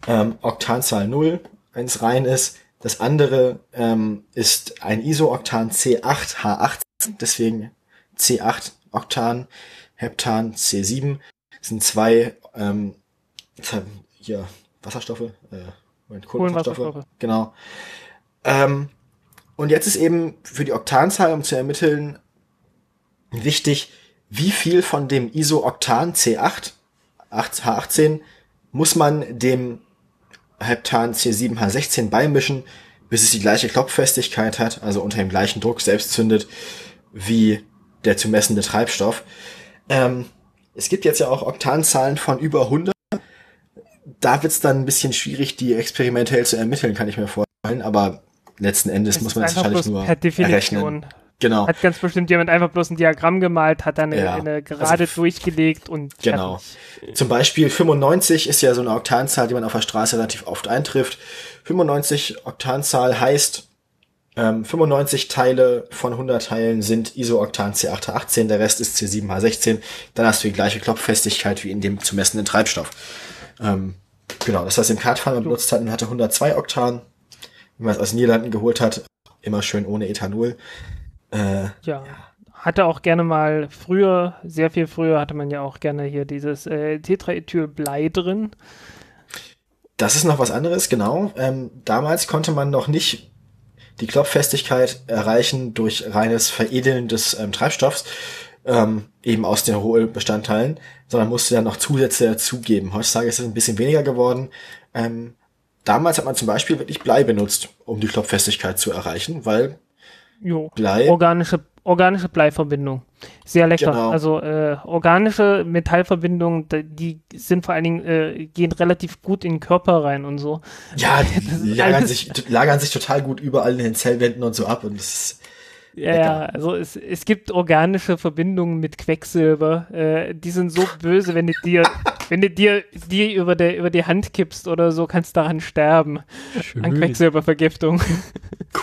B: ähm, Oktanzahl 0, wenn es rein ist. Das andere ähm, ist ein Isooktan C8H18, deswegen C8 Oktan, Heptan C7. Das sind zwei ähm, hier Wasserstoffe, äh, Moment, Kohlenwasserstoffe, genau. Ähm, Und jetzt ist eben für die Oktanzahl, um zu ermitteln, wichtig, wie viel von dem Iso-Oktan C8, H18, muss man dem Heptan C7H16 beimischen, bis es die gleiche Klopffestigkeit hat, also unter dem gleichen Druck selbst zündet, wie der zu messende Treibstoff. Ähm, es gibt jetzt ja auch Oktanzahlen von über 100. Da wird es dann ein bisschen schwierig, die experimentell zu ermitteln, kann ich mir vorstellen. Aber letzten Endes
C: Das
B: muss man
C: einfach
B: wahrscheinlich nur
C: per Definition.
B: errechnen. Genau.
C: Hat ganz bestimmt jemand einfach bloß ein Diagramm gemalt, hat dann eine,
B: Ja.
C: eine gerade
B: Also-
C: durchgelegt und
B: Genau.
C: fertig.
B: Zum Beispiel 95 ist ja so eine Oktanzahl, die man auf der Straße relativ oft eintrifft. 95 Oktanzahl heißt, ähm, 95 Teile von 100 Teilen sind Iso-Oktan C8H18, der Rest ist C7H16. Dann hast du die gleiche Klopffestigkeit wie in dem zu messenden Treibstoff. Ähm, genau, das heißt, im Kartfahren benutzt hat, man hatte 102 Oktan, wie man es aus den Niederlanden geholt hat, immer schön ohne Ethanol. Äh,
C: Ja. Hatte auch gerne mal früher, sehr viel früher hatte man ja auch gerne hier dieses äh, Tetraethylblei drin.
B: Das ist noch was anderes, genau. Ähm, damals konnte man noch nicht die Klopffestigkeit erreichen durch reines Veredeln des ähm, Treibstoffs, ähm, eben aus den Rohölbestandteilen, sondern musste dann noch Zusätze dazugeben. Heutzutage ist es ein bisschen weniger geworden. Ähm, damals hat man zum Beispiel wirklich Blei benutzt, um die Klopffestigkeit zu erreichen, weil
C: Jo.
B: Blei,
C: Organische, organische Bleiverbindung. Sehr lecker.
B: Genau.
C: Also äh, organische Metallverbindungen, die sind vor allen Dingen, äh, gehen relativ gut in den Körper rein und so.
B: ja, [laughs] die lagern sich, lagern sich total gut überall in den Zellwänden und so ab und das ist,
C: Ja, ja, also es, es gibt organische Verbindungen mit Quecksilber. Äh, die sind so [laughs] böse, wenn du dir, wenn du dir die über, der, über die Hand kippst oder so, kannst du daran sterben. An
A: Schön.
C: Quecksilbervergiftung.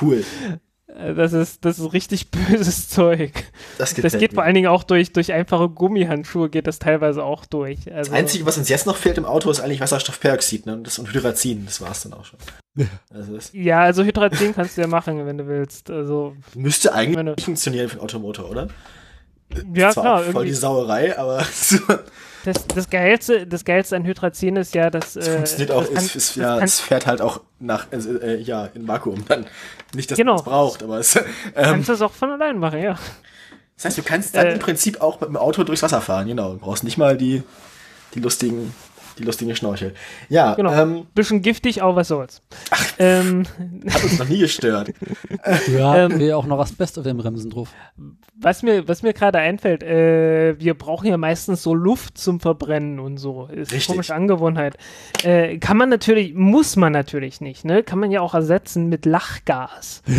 B: cool. [laughs]
C: Äh, Das ist, das ist richtig [laughs] böses Zeug.
B: Das,
C: Das geht
B: mir.
C: vor allen Dingen auch durch, durch einfache Gummihandschuhe, geht das teilweise auch durch. Also,
B: Das Einzige, was uns jetzt noch fehlt im Auto, ist eigentlich Wasserstoffperoxid ne? und das und Hydrazin. Das war's dann auch schon. Also das
C: ja, also Hydrazin kannst du ja machen, wenn du willst. Also,
B: müsste eigentlich funktionieren für den Automotor, oder?
C: ja
B: Zwar
C: klar,
B: voll
C: irgendwie.
B: die Sauerei, aber [laughs] so,
C: Das, das, Geilste, das Geilste an Hydrazin ist ja, dass.
B: es
C: äh,
B: funktioniert auch.
C: das kann-
B: es, es,
C: das
B: ja, es fährt halt auch nach, also, äh, ja, in Vakuum dann. Nicht, dass
C: Genau.
B: man es braucht, aber es, ähm,
C: kannst das auch von allein machen, ja.
B: das heißt, du kannst dann
C: Äh,
B: im Prinzip auch mit dem Auto durchs Wasser fahren, genau. Du brauchst nicht mal die, die lustigen, die lustigen Schnorchel. Ja,
C: Genau.
B: ähm,
C: Bisschen giftig, aber was soll's. Ähm,
B: hat uns noch nie gestört. [laughs]
A: Hatten
C: Ähm,
A: wir ja auch noch Asbest auf den Bremsen drauf.
C: was mir, was mir gerade einfällt, äh, wir brauchen ja meistens so Luft zum Verbrennen und so. Ist eine
B: Richtig.
C: komische Angewohnheit. Äh, kann man natürlich, muss man natürlich nicht, ne? Kann man ja auch ersetzen mit Lachgas. [laughs]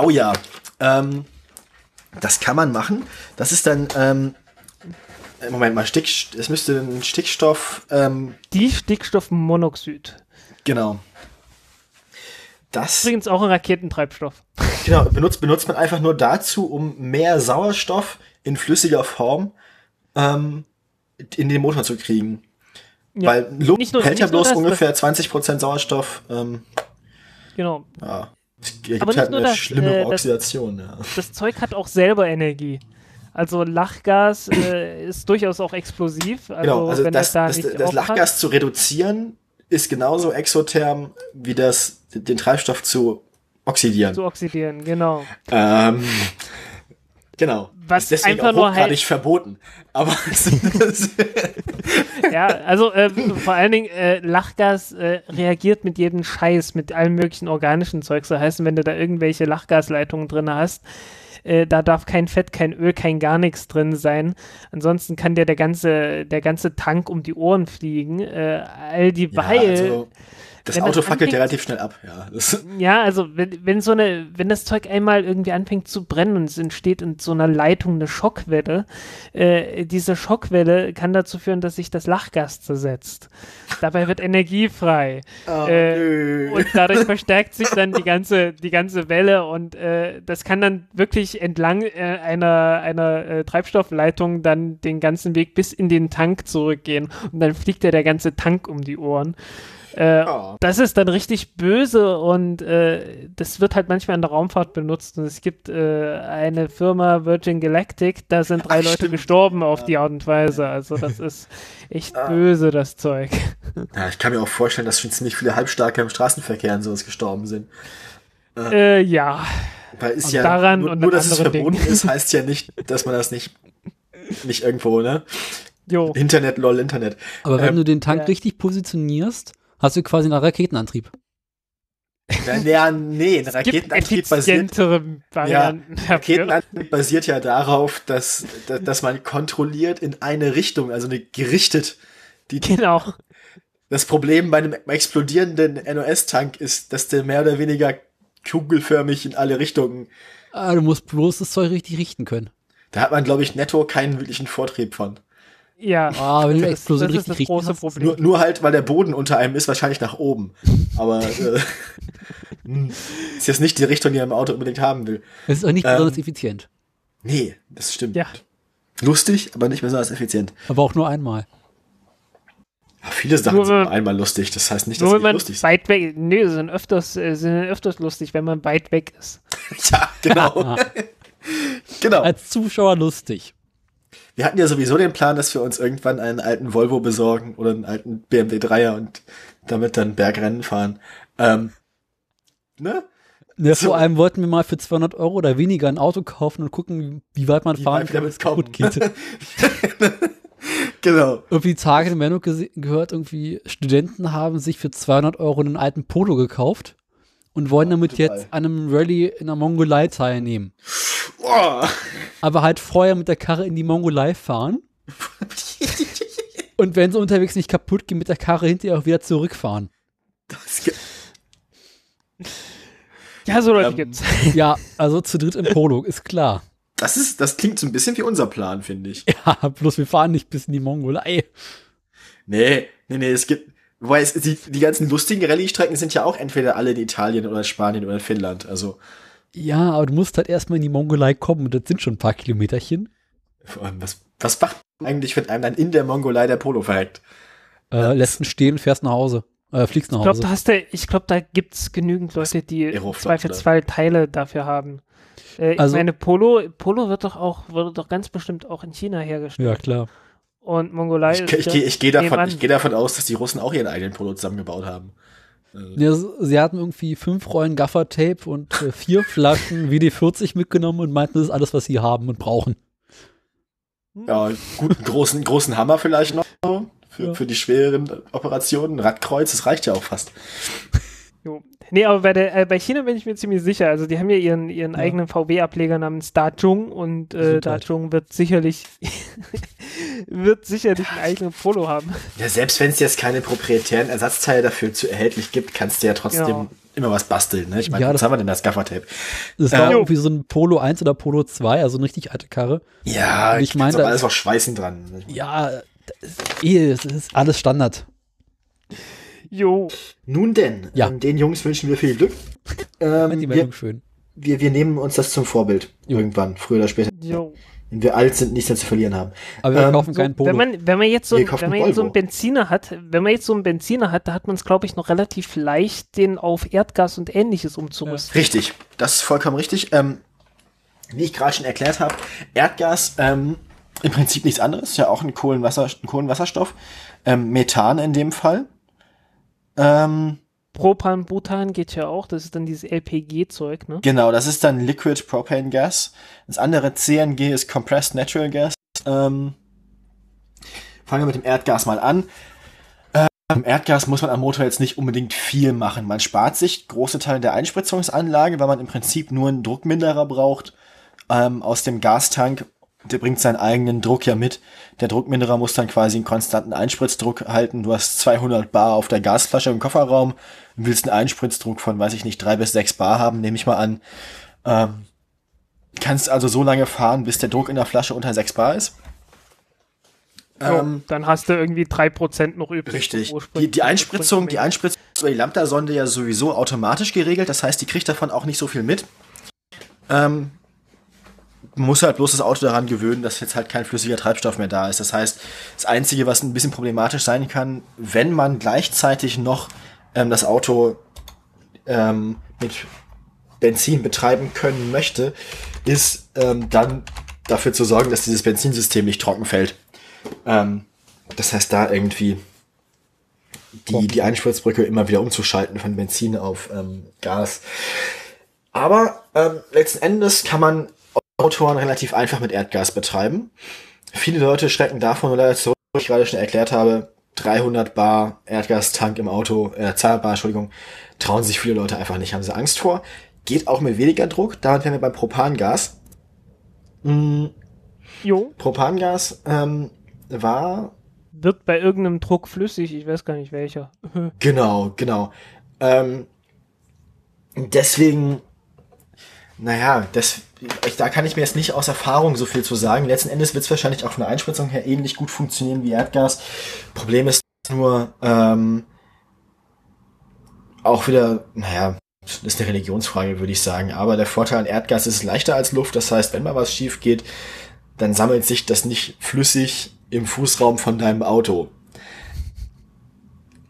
B: Oh ja, ähm, das kann man machen. Das ist dann, ähm, äh, Moment mal, Stick, es müsste ein Stickstoff, ähm,
C: Die Stickstoffmonoxid.
B: genau. Das
C: Übrigens auch ein Raketentreibstoff.
B: genau, benutzt, benutzt man einfach nur dazu, um mehr Sauerstoff in flüssiger Form ähm, in den Motor zu kriegen.
C: Ja,
B: Weil Luft
C: nicht nur-
B: hält ja bloß
C: das,
B: ungefähr 20% Sauerstoff. Ähm,
C: Genau.
B: ja, es gibt
C: Aber nicht
B: halt
C: nur
B: eine
C: das,
B: schlimme
C: äh, das-
B: Oxidation. Ja.
C: Das Zeug hat auch selber Energie. Also Lachgas äh, [laughs] ist durchaus auch explosiv. Also,
B: Genau, also
C: wenn
B: das,
C: da
B: das,
C: nicht
B: das Lachgas zu reduzieren ist genauso exotherm wie das den Treibstoff zu oxidieren.
C: zu oxidieren, genau.
B: Ähm, genau.
C: Was
B: ist deswegen
C: einfach
B: auch
C: nur halt-
B: verboten. Aber [laughs]
C: Ja, also äh, vor allen Dingen äh, Lachgas äh, reagiert mit jedem Scheiß, mit allem möglichen organischen Zeug. So heißen, wenn du da irgendwelche Lachgasleitungen drin hast, äh, da darf kein Fett, kein Öl, kein gar nichts drin sein. Ansonsten kann dir der ganze, der ganze Tank um die Ohren fliegen. Äh, all die
B: ja,
C: weil.
B: also, das
C: wenn das
B: Auto fackelt ja relativ schnell ab. Ja, [laughs]
C: Ja, also wenn, wenn so eine, wenn das Zeug einmal irgendwie anfängt zu brennen und es entsteht in so einer Leitung eine Schockwelle, äh, diese Schockwelle kann dazu führen, dass sich das Lachgas zersetzt. Dabei wird Energie frei.
B: oh,
C: Äh. Und dadurch [laughs] verstärkt sich dann die ganze, die ganze Welle und äh, das kann dann wirklich entlang äh, einer, einer äh, Treibstoffleitung dann den ganzen Weg bis in den Tank zurückgehen und dann fliegt dir der ganze Tank um die Ohren. Äh,
B: Oh.
C: Das ist dann richtig böse und äh, das wird halt manchmal in der Raumfahrt benutzt und es gibt äh, eine Firma Virgin Galactic, da sind drei
B: Ach,
C: Leute
B: stimmt.
C: gestorben auf die Art und Weise. Also das ist echt böse, das Zeug. [laughs]
B: ja, ich kann mir auch vorstellen, dass schon ziemlich viele Halbstarke im Straßenverkehr und sowas gestorben sind.
C: Äh, ja.
B: Weil ist
C: Und
B: ja
C: daran
B: nur,
C: und
B: nur dass es verboten
C: Dingen.
B: ist, heißt ja nicht, dass man das nicht nicht irgendwo, ne?
C: Jo.
B: Internet, lol, Internet.
A: Aber wenn
B: Ähm,
A: du den Tank
C: ja.
A: richtig positionierst, hast du quasi einen Raketenantrieb.
B: Ja, ja, nee, ein Raketenantrieb basiert,
C: dafür.
B: Raketenantrieb basiert ja darauf, dass, dass, dass man kontrolliert in eine Richtung, also eine gerichtet. Die,
C: Genau.
B: das Problem bei einem explodierenden NOS-Tank ist, dass der mehr oder weniger kugelförmig in alle Richtungen.
A: Ah, du musst bloß das Zeug richtig richten können.
B: Da hat man, glaube ich, netto keinen wirklichen Vortrieb von.
C: Ja.
A: Ah, wenn du
C: das,
A: Explosion
C: das ist das große Problem.
B: Nur, nur halt, weil der Boden unter einem ist, wahrscheinlich nach oben. Aber äh, [laughs] hm, ist jetzt nicht die Richtung, die er im Auto unbedingt haben will.
A: Das ist auch nicht
B: Ähm,
A: besonders effizient.
B: Nee, das stimmt.
C: Ja.
B: Lustig, aber nicht besonders effizient.
A: Aber auch nur einmal.
B: Ja, viele Sachen
C: Nur,
B: sind einmal lustig. Das heißt nicht, dass sie lustig sind.
C: weit weg, nee, sie sind öfters, äh, sind öfters lustig, wenn man weit weg ist. [laughs]
B: Ja, genau. [laughs] Genau.
A: als Zuschauer lustig.
B: Wir hatten ja sowieso den Plan, dass wir uns irgendwann einen alten Volvo besorgen oder einen alten BMW 3er und damit dann Bergrennen fahren. Ähm, ne?
A: Ja,
B: So.
A: Vor allem wollten wir mal für 200 Euro oder weniger ein Auto kaufen und gucken, wie weit man
B: Wie
A: fahren kann,
B: damit
A: es kaputt geht. [laughs]
B: Genau.
A: irgendwie Tage in Meldung gese- gehört, irgendwie Studenten haben sich für 200 Euro einen alten Polo gekauft und wollen damit
B: total.
A: jetzt an einem Rallye in der Mongolei teilnehmen.
B: Oh.
A: Aber halt vorher mit der Karre in die Mongolei fahren und wenn sie unterwegs nicht kaputt gehen, mit der Karre hinterher auch wieder zurückfahren.
B: Das, ge-
C: Ja, so Leute
B: Ähm,
C: gibt's. [laughs]
A: Ja, also zu dritt im Polo, ist klar.
B: das ist, das klingt so ein bisschen wie unser Plan, finde ich.
A: Ja, bloß wir fahren nicht bis in die Mongolei.
B: Nee, nee, nee, es gibt, wobei es, die, die ganzen lustigen Rallye-Strecken sind ja auch entweder alle in Italien oder Spanien oder Finnland. Also,
A: Ja, aber du musst halt erstmal in die Mongolei kommen und das sind schon ein paar Kilometerchen.
B: vor allem, was, was macht man eigentlich, wenn einem dann in der Mongolei der Polo verreckt?
A: Äh, lässt ihn stehen fährst nach Hause. Äh, fliegst nach
C: Ich glaube,
A: Hause.
C: da hast du, ich glaube, da gibt's genügend Leute, die Zweifelsfall Teile dafür haben. Äh,
A: Also-
C: ich meine, Polo, Polo wird doch auch, wird doch ganz bestimmt auch in China hergestellt.
A: Ja, klar.
C: Und Mongolei
B: Ich, ich, gehe- ich gehe davon, ich gehe davon aus, dass die Russen auch ihren eigenen Polo zusammengebaut haben. Äh,
A: Ja, sie hatten irgendwie fünf Rollen Gaffertape und äh, vier [laughs] Flaschen WD-40 mitgenommen und meinten, das ist alles, was sie haben und brauchen.
B: Ja, gut, einen großen, großen Hammer vielleicht noch für,
A: Ja.
B: für die schwereren Operationen. Radkreuz, das reicht ja auch fast.
C: Jo. Nee, aber bei, der, äh, bei China bin ich mir ziemlich sicher. Also die haben ja ihren, ihren
A: Ja.
C: eigenen VW-Ableger namens Dachung und äh. Dachung wird sicherlich [laughs] wird sicherlich einen eigenen Polo haben.
B: Ja, selbst wenn es jetzt keine proprietären Ersatzteile dafür zu erhältlich gibt, kannst du ja trotzdem
C: Ja.
B: immer was basteln. Ne? Ich meine,
A: Ja,
B: was
A: das-
B: haben wir denn das Gaffertape?
A: Das war
B: Ähm,
A: irgendwie so ein Polo 1 oder Polo 2, also eine richtig alte Karre.
B: Ja,
A: Ich
B: ich
A: meine, da-
B: alles auch Schweißen dran.
A: Ja, das ist, eh, das ist alles Standard.
C: Jo.
B: Nun denn,
A: Ja.
B: ähm, den Jungs wünschen wir viel Glück. Ähm,
A: die
B: wir,
A: schön.
B: wir, wir nehmen uns das zum Vorbild.
A: Jo.
B: Irgendwann, früher oder später.
C: Jo.
B: Wenn wir alt sind, nichts mehr zu verlieren haben.
A: Aber wir
B: Ähm,
A: kaufen keinen Polo.
C: wenn man, wenn man jetzt so, ein- wenn man
B: einen
C: jetzt so einen. Benziner hat, wenn man jetzt so einen Benziner hat, da hat man es, glaube ich, noch relativ leicht, den auf Erdgas und ähnliches umzurüsten.
B: Richtig, das ist vollkommen richtig. Ähm, wie ich gerade schon erklärt habe, Erdgas ähm, im Prinzip nichts anderes, ist ja auch ein, Kohlenwasser, ein Kohlenwasserstoff. Ähm, Methan in dem Fall. Ähm,
C: Propan, Butan geht ja auch, das ist dann dieses LPG-Zeug, ne?
B: genau, das ist dann Liquid Propane Gas. Das andere CNG ist Compressed Natural Gas. Ähm, fangen wir mit dem Erdgas mal an. Beim Erdgas muss man am Motor jetzt nicht unbedingt viel machen. Man spart sich große Teile der Einspritzungsanlage, weil man im Prinzip nur einen Druckminderer braucht ähm, aus dem Gastank. Der bringt seinen eigenen Druck ja mit. Der Druckminderer muss dann quasi einen konstanten Einspritzdruck halten. Du hast 200 Bar auf der Gasflasche im Kofferraum, willst einen Einspritzdruck von, weiß ich nicht, drei bis sechs Bar haben, nehme ich mal an. Ähm, kannst also so lange fahren, bis der Druck in der Flasche unter 6 Bar ist.
C: Jo,
B: Ähm,
C: dann hast du irgendwie 3% noch übrig.
B: Richtig. Die, die Einspritzung, die Einspritzung über die Lambda-Sonde ja sowieso automatisch geregelt. Das heißt, die kriegt davon auch nicht so viel mit. Ähm, man muss halt bloß das Auto daran gewöhnen, dass jetzt halt kein flüssiger Treibstoff mehr da ist. Das heißt, das Einzige, was ein bisschen problematisch sein kann, wenn man gleichzeitig noch ähm, das Auto ähm, mit Benzin betreiben können möchte, ist ähm, dann dafür zu sorgen, dass dieses Benzinsystem nicht trocken fällt. Ähm, das heißt, da irgendwie die, die Einspritzbrücke immer wieder umzuschalten von Benzin auf ähm, Gas. Aber ähm, letzten Endes kann man Autoren relativ einfach mit Erdgas betreiben. Viele Leute schrecken davon leider zurück, wie ich gerade schon erklärt habe. 300 Bar Erdgastank im Auto, äh, 200 Bar, Entschuldigung, trauen sich viele Leute einfach nicht, haben sie Angst vor. Geht auch mit weniger Druck, damit wären wir beim Propangas. Mhm. Jo. Propangas ähm, war.
C: Wird bei irgendeinem Druck flüssig, ich weiß gar nicht welcher. [laughs]
B: genau, genau. Ähm, deswegen, naja, das, ich, da kann ich mir jetzt nicht aus Erfahrung so viel zu sagen. Letzten Endes wird es wahrscheinlich auch von der Einspritzung her ähnlich gut funktionieren wie Erdgas. Problem ist nur, ähm, auch wieder, naja, das ist eine Religionsfrage, würde ich sagen. Aber der Vorteil an Erdgas ist, leichter als Luft. Das heißt, wenn mal was schief geht, dann sammelt sich das nicht flüssig im Fußraum von deinem Auto.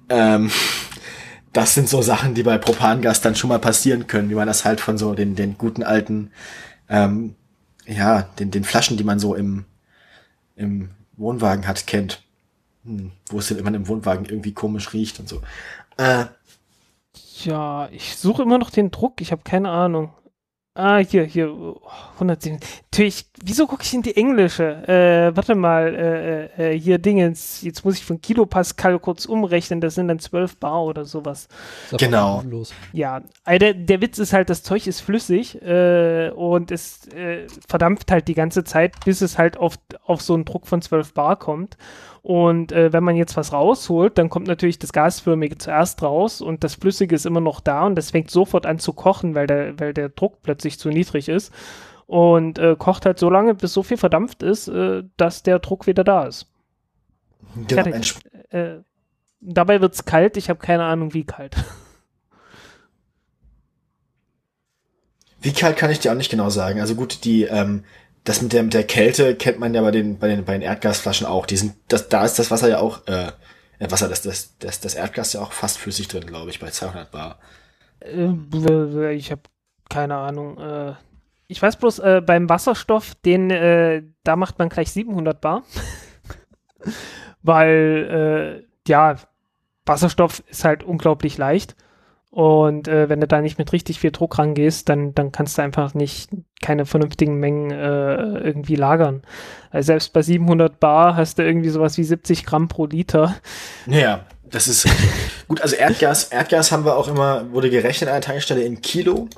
B: Ähm, das sind so Sachen, die bei Propangas dann schon mal passieren können, wie man das halt von so den, den guten alten, ähm, ja, den, den Flaschen, die man so im, im Wohnwagen hat, kennt. Hm, wo es dann immer im Wohnwagen irgendwie komisch riecht und so. Äh,
C: ja, ich suche immer noch den Druck, ich habe keine Ahnung. Ah, hier, hier, 110. Natürlich, wieso gucke ich in die englische? Äh, warte mal, äh, äh, äh, hier Dingens, jetzt muss ich von Kilopascal kurz umrechnen, das sind dann 12 Bar oder sowas.
B: Genau.
C: Ja, also der, der Witz ist halt, das Zeug ist flüssig äh, und es äh, verdampft halt die ganze Zeit, bis es halt auf, auf so einen Druck von 12 Bar kommt. Und äh, wenn man jetzt was rausholt, dann kommt natürlich das Gasförmige zuerst raus und das Flüssige ist immer noch da und das fängt sofort an zu kochen, weil der, weil der Druck plötzlich zu niedrig ist. Und äh, kocht halt so lange, bis so viel verdampft ist, äh, dass der Druck wieder da ist. Genau, äh, dabei wird es kalt, ich habe keine Ahnung, wie kalt. [laughs]
B: Wie kalt kann ich dir auch nicht genau sagen. Also gut, die, ähm, das mit der, mit der Kälte kennt man ja bei den, bei den, bei den Erdgasflaschen auch. Die sind, das, da ist das Wasser ja auch, äh, Wasser, das, das, das, das Erdgas ja auch fast flüssig drin, glaube ich, bei 200 Bar.
C: Äh, ich habe keine Ahnung. Äh, ich weiß bloß, äh, beim Wasserstoff, den, äh, da macht man gleich 700 Bar. [laughs] Weil, äh, ja, Wasserstoff ist halt unglaublich leicht. Und äh, wenn du da nicht mit richtig viel Druck rangehst, dann, dann kannst du einfach nicht keine vernünftigen Mengen äh, irgendwie lagern. Also selbst bei 700 Bar hast du irgendwie sowas wie 70 Gramm pro Liter.
B: Ja, das ist [laughs] gut. Also Erdgas, Erdgas haben wir auch immer, wurde gerechnet an der Tankstelle in Kilo.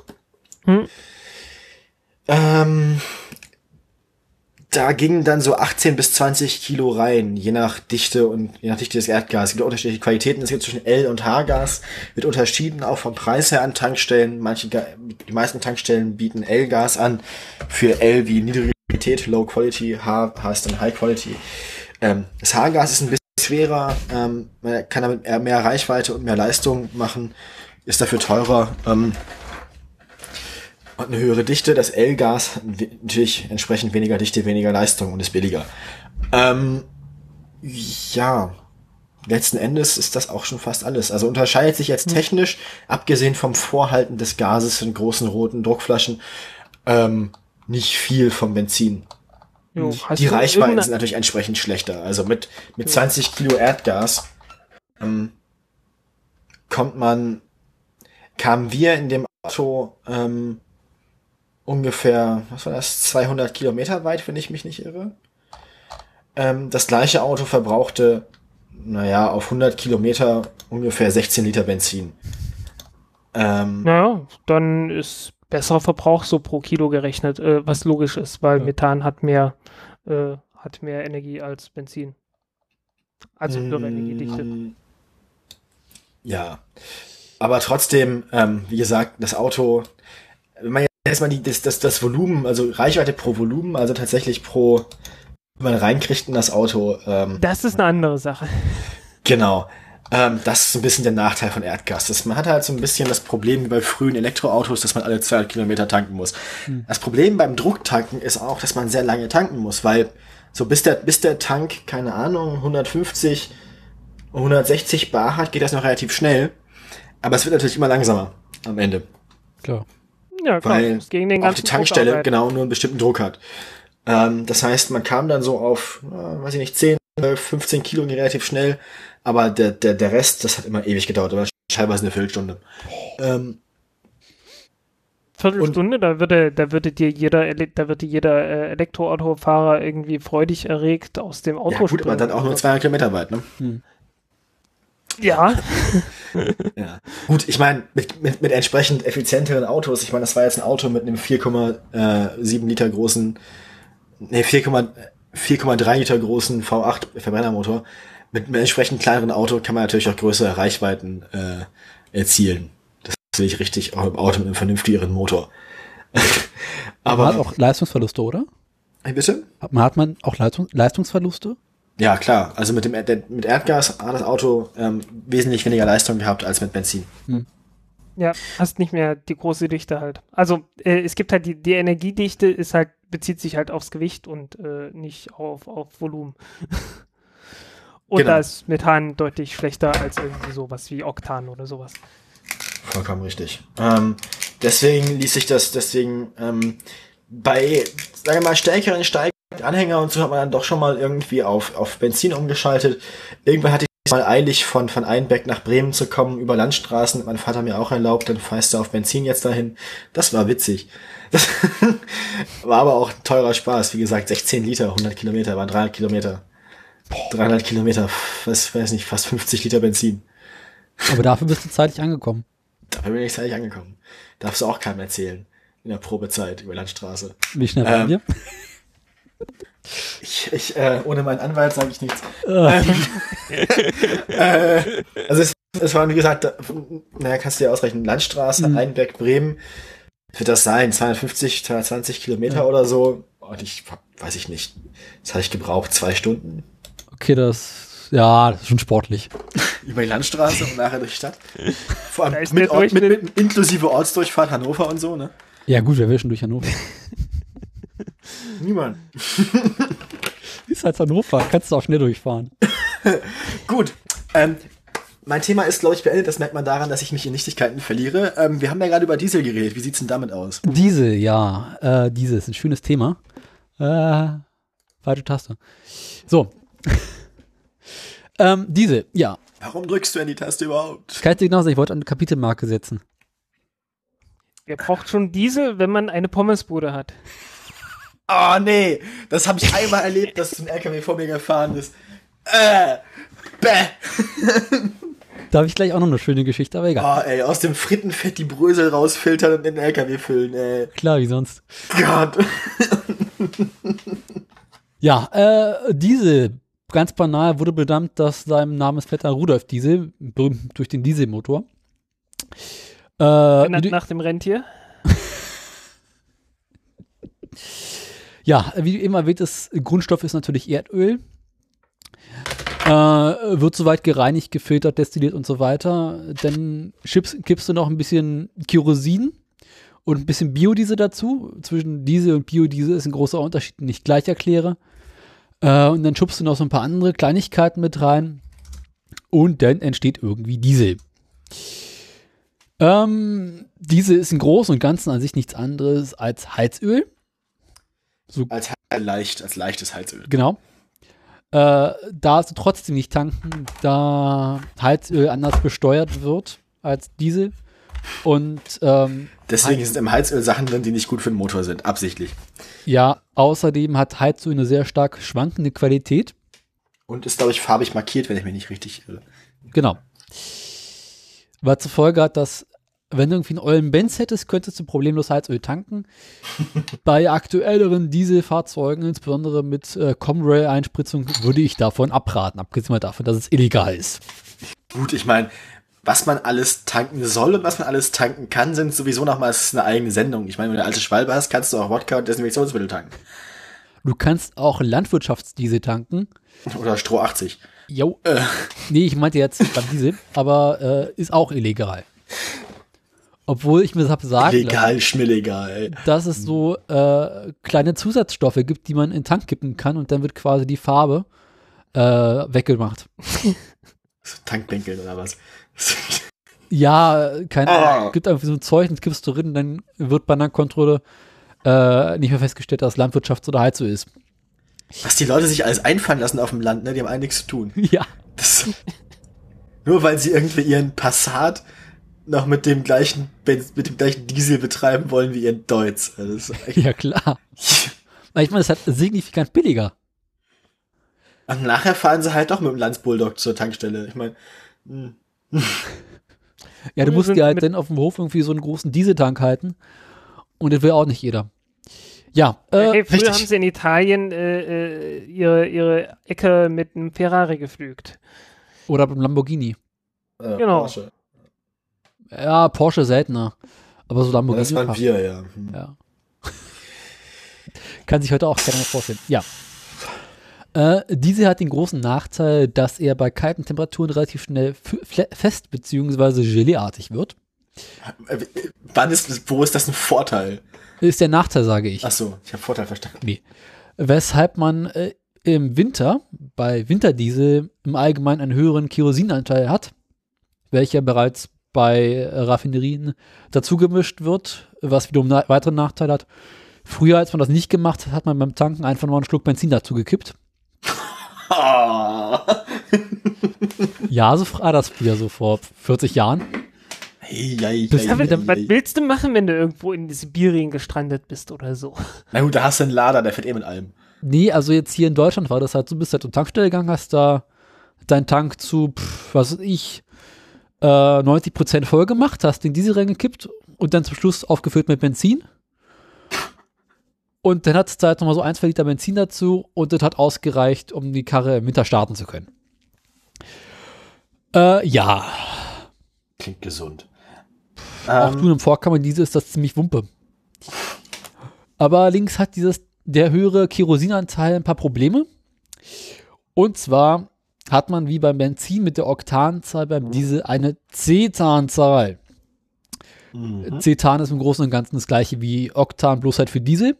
B: Hm. Ähm, da gingen dann so 18 bis 20 Kilo rein, je nach Dichte und je nach Dichte des Erdgas. Es gibt unterschiedliche Qualitäten. Es gibt zwischen L- und H-Gas, wird unterschieden auch vom Preis her an Tankstellen. Manche, die meisten Tankstellen bieten L-Gas an. Für L wie niedrige Qualität, Low Quality, H heißt dann High Quality. Ähm, das H-Gas ist ein bisschen schwerer, ähm, man kann damit mehr Reichweite und mehr Leistung machen, ist dafür teurer. Ähm, und eine höhere Dichte. Das L-Gas natürlich entsprechend weniger Dichte, weniger Leistung und ist billiger. Ähm, ja, letzten Endes ist das auch schon fast alles. Also unterscheidet sich jetzt hm. technisch, abgesehen vom Vorhalten des Gases in großen roten Druckflaschen, ähm, nicht viel vom Benzin. Jo, die Reichweiten sind natürlich entsprechend schlechter. Also mit, mit 20 Kilo Erdgas ähm, kommt man, kamen wir in dem Auto ähm, ungefähr, was war das, 200 Kilometer weit, wenn ich mich nicht irre. Ähm, das gleiche Auto verbrauchte, naja, auf 100 Kilometer ungefähr 16 Liter Benzin.
C: Ähm, naja, dann ist besserer Verbrauch so pro Kilo gerechnet, äh, was logisch ist, weil ja. Methan hat mehr, äh, hat mehr Energie als Benzin. Also höhere Energiedichte.
B: Ja, aber trotzdem, ähm, wie gesagt, das Auto, wenn man erstmal die, das, das, das Volumen, also Reichweite pro Volumen, also tatsächlich pro, wenn man reinkriegt in das Auto. Ähm,
C: das ist eine andere Sache.
B: Genau. Ähm, das ist ein bisschen der Nachteil von Erdgas. Das, man hat halt so ein bisschen das Problem wie bei frühen Elektroautos, dass man alle 200 Kilometer tanken muss. Hm. Das Problem beim Drucktanken ist auch, dass man sehr lange tanken muss, weil so bis der, bis der Tank, keine Ahnung, 150, 160 Bar hat, geht das noch relativ schnell. Aber es wird natürlich immer langsamer am Ende.
A: Klar.
B: Ja, klar. Weil gegen den ganzen auch die Tankstelle genau nur einen bestimmten Druck hat. Ähm, das heißt, man kam dann so auf, äh, weiß ich nicht, 10, 12, 15 Kilo relativ schnell, aber der, der, der Rest, das hat immer ewig gedauert, aber teilweise eine Viertelstunde. Ähm,
C: Viertelstunde, da würde, da würde dir jeder, da würde jeder äh, Elektroautofahrer irgendwie freudig erregt aus dem Auto
B: ja, gut, aber dann auch nur 200 Kilometer weit, ne? Hm.
C: Ja. [laughs]
B: ja. Gut, ich meine, mit, mit, mit entsprechend effizienteren Autos, ich meine, das war jetzt ein Auto mit einem 4,7 Liter großen, nee, 4,3 Liter großen V8 Verbrennermotor. Mit einem entsprechend kleineren Auto kann man natürlich auch größere Reichweiten äh, erzielen. Das sehe ich richtig, auch im Auto mit einem vernünftigeren Motor. [laughs]
A: Aber man hat auch Leistungsverluste, oder?
B: Bitte?
A: Hat man auch Leistung, Leistungsverluste?
B: Ja, klar. Also mit dem mit Erdgas hat das Auto ähm, wesentlich weniger Leistung gehabt als mit Benzin. Hm.
C: Ja, hast nicht mehr die große Dichte halt. Also äh, es gibt halt die, die Energiedichte ist halt, bezieht sich halt aufs Gewicht und äh, nicht auf, auf Volumen. [laughs] und genau. da ist Methan deutlich schlechter als irgendwie sowas wie Oktan oder sowas.
B: Vollkommen richtig. Ähm, deswegen ließ sich das, deswegen ähm, bei, sagen wir mal, stärkeren Steig Anhänger und so hat man dann doch schon mal irgendwie auf, auf Benzin umgeschaltet. Irgendwann hatte ich mal eilig von, von Einbeck nach Bremen zu kommen, über Landstraßen, mein Vater mir auch erlaubt, dann fährst du auf Benzin jetzt dahin. Das war witzig. Das [laughs] war aber auch teurer Spaß. Wie gesagt, 16 Liter, 100 Kilometer, waren 300 Kilometer. 300 Kilometer, was weiß nicht, fast 50 Liter Benzin.
A: Aber dafür bist du zeitig angekommen.
B: Dafür bin ich zeitig angekommen. Darfst du auch keinem erzählen. In der Probezeit über Landstraße.
A: Wie schnell waren ähm, wir? [laughs]
B: Ich, ich äh, ohne meinen Anwalt sage ich nichts. ähm, [laughs] äh, also es, es waren, wie gesagt, naja, kannst du dir ausrechnen, Landstraße, mhm. Einberg, Bremen, wird das sein, 250, 220 Kilometer ja. oder so. Und ich, weiß ich nicht, das hatte ich gebraucht, zwei Stunden.
A: Okay, das, ja, das ist schon sportlich. [laughs]
B: Über die Landstraße und nachher durch die Stadt. Vor allem mit, Ort, mit, mit, inklusive Ortsdurchfahrt Hannover und so, ne?
A: Ja gut, wir wischen durch Hannover. [laughs]
B: Niemand. [laughs]
A: ist halt Hannover, kannst du auch schnell durchfahren. [laughs]
B: Gut. Ähm, mein Thema ist, glaube ich, beendet. Das merkt man daran, dass ich mich in Nichtigkeiten verliere. Ähm, wir haben ja gerade über Diesel geredet. Wie sieht's denn damit aus?
A: Diesel, ja. Äh, Diesel ist ein schönes Thema. Äh, falsche Taste. So. [laughs] ähm, Diesel, ja.
B: Warum drückst du an die Taste überhaupt?
A: Kann ich genau sagen, ich wollte eine Kapitelmarke setzen.
C: Wer braucht schon Diesel, wenn man eine Pommesbude hat?
B: Oh nee, das habe ich einmal erlebt, dass ein LKW vor mir gefahren ist. Äh, bäh. [laughs]
A: Da habe ich gleich auch noch eine schöne Geschichte, aber egal.
B: Oh ey, aus dem Frittenfett die Brösel rausfiltern und in den LKW füllen, ey.
A: Klar, wie sonst.
B: Gott. [laughs]
A: ja, äh, Diesel, ganz banal, wurde bedammt, dass sein Name ist Vetter Rudolf Diesel, berühmt durch den Dieselmotor.
C: Äh, nach dem Rentier? [laughs]
A: Ja, wie eben erwähnt, das Grundstoff ist natürlich Erdöl. Äh, wird soweit gereinigt, gefiltert, destilliert und so weiter. Dann kippst, kippst du noch ein bisschen Kerosin und ein bisschen Biodiesel dazu. Zwischen Diesel und Biodiesel ist ein großer Unterschied, den ich gleich erkläre. Äh, und dann schubst du noch so ein paar andere Kleinigkeiten mit rein. Und dann entsteht irgendwie Diesel. Ähm, Diesel ist im Großen und Ganzen an sich nichts anderes als Heizöl.
B: So, als leicht, als leichtes Heizöl.
A: Genau. Äh, da du trotzdem nicht tanken, da Heizöl anders besteuert wird als Diesel. Und ähm,
B: deswegen sind im Heizöl Sachen drin, die nicht gut für den Motor sind, absichtlich.
A: Ja, außerdem hat Heizöl eine sehr stark schwankende Qualität.
B: Und ist, glaube ich, farbig markiert, wenn ich mich nicht richtig irre.
A: Genau. Was zur Folge hat, dass wenn du irgendwie einen ollen Benz hättest, könntest du problemlos Heizöl tanken. [laughs] Bei aktuelleren Dieselfahrzeugen, insbesondere mit äh, Comrail-Einspritzung, würde ich davon abraten, abgesehen mal davon, dass es illegal ist.
B: Gut, ich meine, was man alles tanken soll und was man alles tanken kann, sind sowieso nochmals eine eigene Sendung. Ich meine, wenn du eine alte Schwalbe hast, kannst du auch Wodka und Desinfektionsmittel tanken.
A: Du kannst auch Landwirtschaftsdiesel tanken.
B: Oder Stroh 80.
A: Jo. Äh. Nee, ich meinte jetzt beim Diesel, aber äh, ist auch illegal. Obwohl ich mir das habe sagen
B: Legal, schmillegal, ey.
A: dass es so äh, kleine Zusatzstoffe gibt, die man in den Tank kippen kann und dann wird quasi die Farbe äh, weggemacht. [laughs]
B: So Tankbänkeln oder was? [laughs]
A: ja, keine Ahnung. Oh. Gibt einfach so ein Zeug, das gibst du drin, dann wird bei einer Kontrolle äh, nicht mehr festgestellt, dass Landwirtschaft oder Heizung ist.
B: Was die Leute sich alles einfallen lassen auf dem Land, ne? Die haben eigentlich nichts zu tun. [laughs]
A: Ja.
B: Das, nur weil sie irgendwie ihren Passat noch mit dem gleichen, mit dem gleichen Diesel betreiben wollen wie in Deutsch. Also [laughs]
A: ja, klar. [laughs] ich meine, es ist halt signifikant billiger.
B: Und nachher fahren sie halt doch mit dem Landsbulldog zur Tankstelle. Ich meine. Hm.
A: ja, du musst dir halt dann auf dem Hof irgendwie so einen großen Dieseltank halten. Und das will auch nicht jeder. Ja,
C: äh, hey, früher richtig. haben sie in Italien äh, äh, ihre, ihre Ecke mit einem Ferrari geflügt.
A: Oder mit einem Lamborghini.
C: Äh, genau. Porsche.
A: Ja, Porsche seltener. Aber so Lamborghini.
B: Das waren wir, ja. Hm.
A: ja. [laughs] Kann sich heute auch keiner mehr vorstellen. Ja. Äh, diese hat den großen Nachteil, dass er bei kalten Temperaturen relativ schnell fest bzw. geleartig wird.
B: Äh, wann ist, wo ist das ein Vorteil?
A: Ist der Nachteil, sage ich.
B: Ach so, ich habe Vorteil verstanden.
A: Nee. Weshalb man äh, im Winter bei Winterdiesel im Allgemeinen einen höheren Kerosinanteil hat, welcher bereits bei Raffinerien dazugemischt wird, was wiederum na weitere Nachteile hat. Früher, als man das nicht gemacht hat, hat man beim Tanken einfach nur einen Schluck Benzin dazu gekippt. [laughs] ja, so war das früher, so vor 40 Jahren.
C: Hey, hey, hey, ja, was willst du machen, wenn du irgendwo in Sibirien gestrandet bist oder so?
B: Na gut, da hast du einen Lader, der fährt eh mit allem.
A: Nee, also jetzt hier in Deutschland war das halt so, bist halt zur Tankstelle gegangen, hast da deinen Tank zu, pff, was weiß ich, äh, 90% voll gemacht, hast den Diesel reingekippt und dann zum Schluss aufgefüllt mit Benzin. Und dann hat es halt nochmal so ein, zwei Liter Benzin dazu und das hat ausgereicht, um die Karre im Winter starten zu können. Äh, ja.
B: Klingt gesund.
A: Auch ähm, du im Vorkammer, diese ist das ziemlich Wumpe. Aber links hat dieses, der höhere Kerosinanteil ein paar Probleme. Und zwar hat man wie beim Benzin mit der Oktanzahl beim Diesel eine Cetanzahl. Mhm. Cetan ist im Großen und Ganzen das gleiche wie Oktan, bloß halt für Diesel.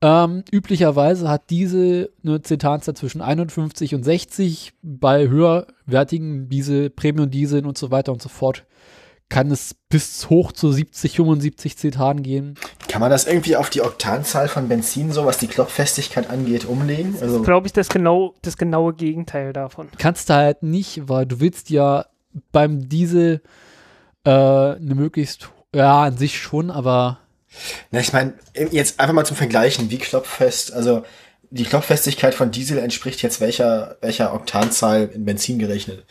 A: Ähm, üblicherweise hat diese eine Cetanzahl zwischen 51 und 60. Bei höherwertigen Diesel, Premium-Dieseln und so weiter und so fort kann es bis hoch zu 70, 75 Cetan gehen.
B: Kann man das irgendwie auf die Oktanzahl von Benzin, so was die Klopffestigkeit angeht, umlegen?
C: Also glaube ich, das, genau, das genaue Gegenteil davon.
A: Kannst du halt nicht, weil du willst ja beim Diesel äh, eine möglichst, ja, an sich schon, aber.
B: Na, ich meine, jetzt einfach mal zum Vergleichen, wie klopffest, also die Klopffestigkeit von Diesel entspricht jetzt welcher, welcher Oktanzahl in Benzin gerechnet?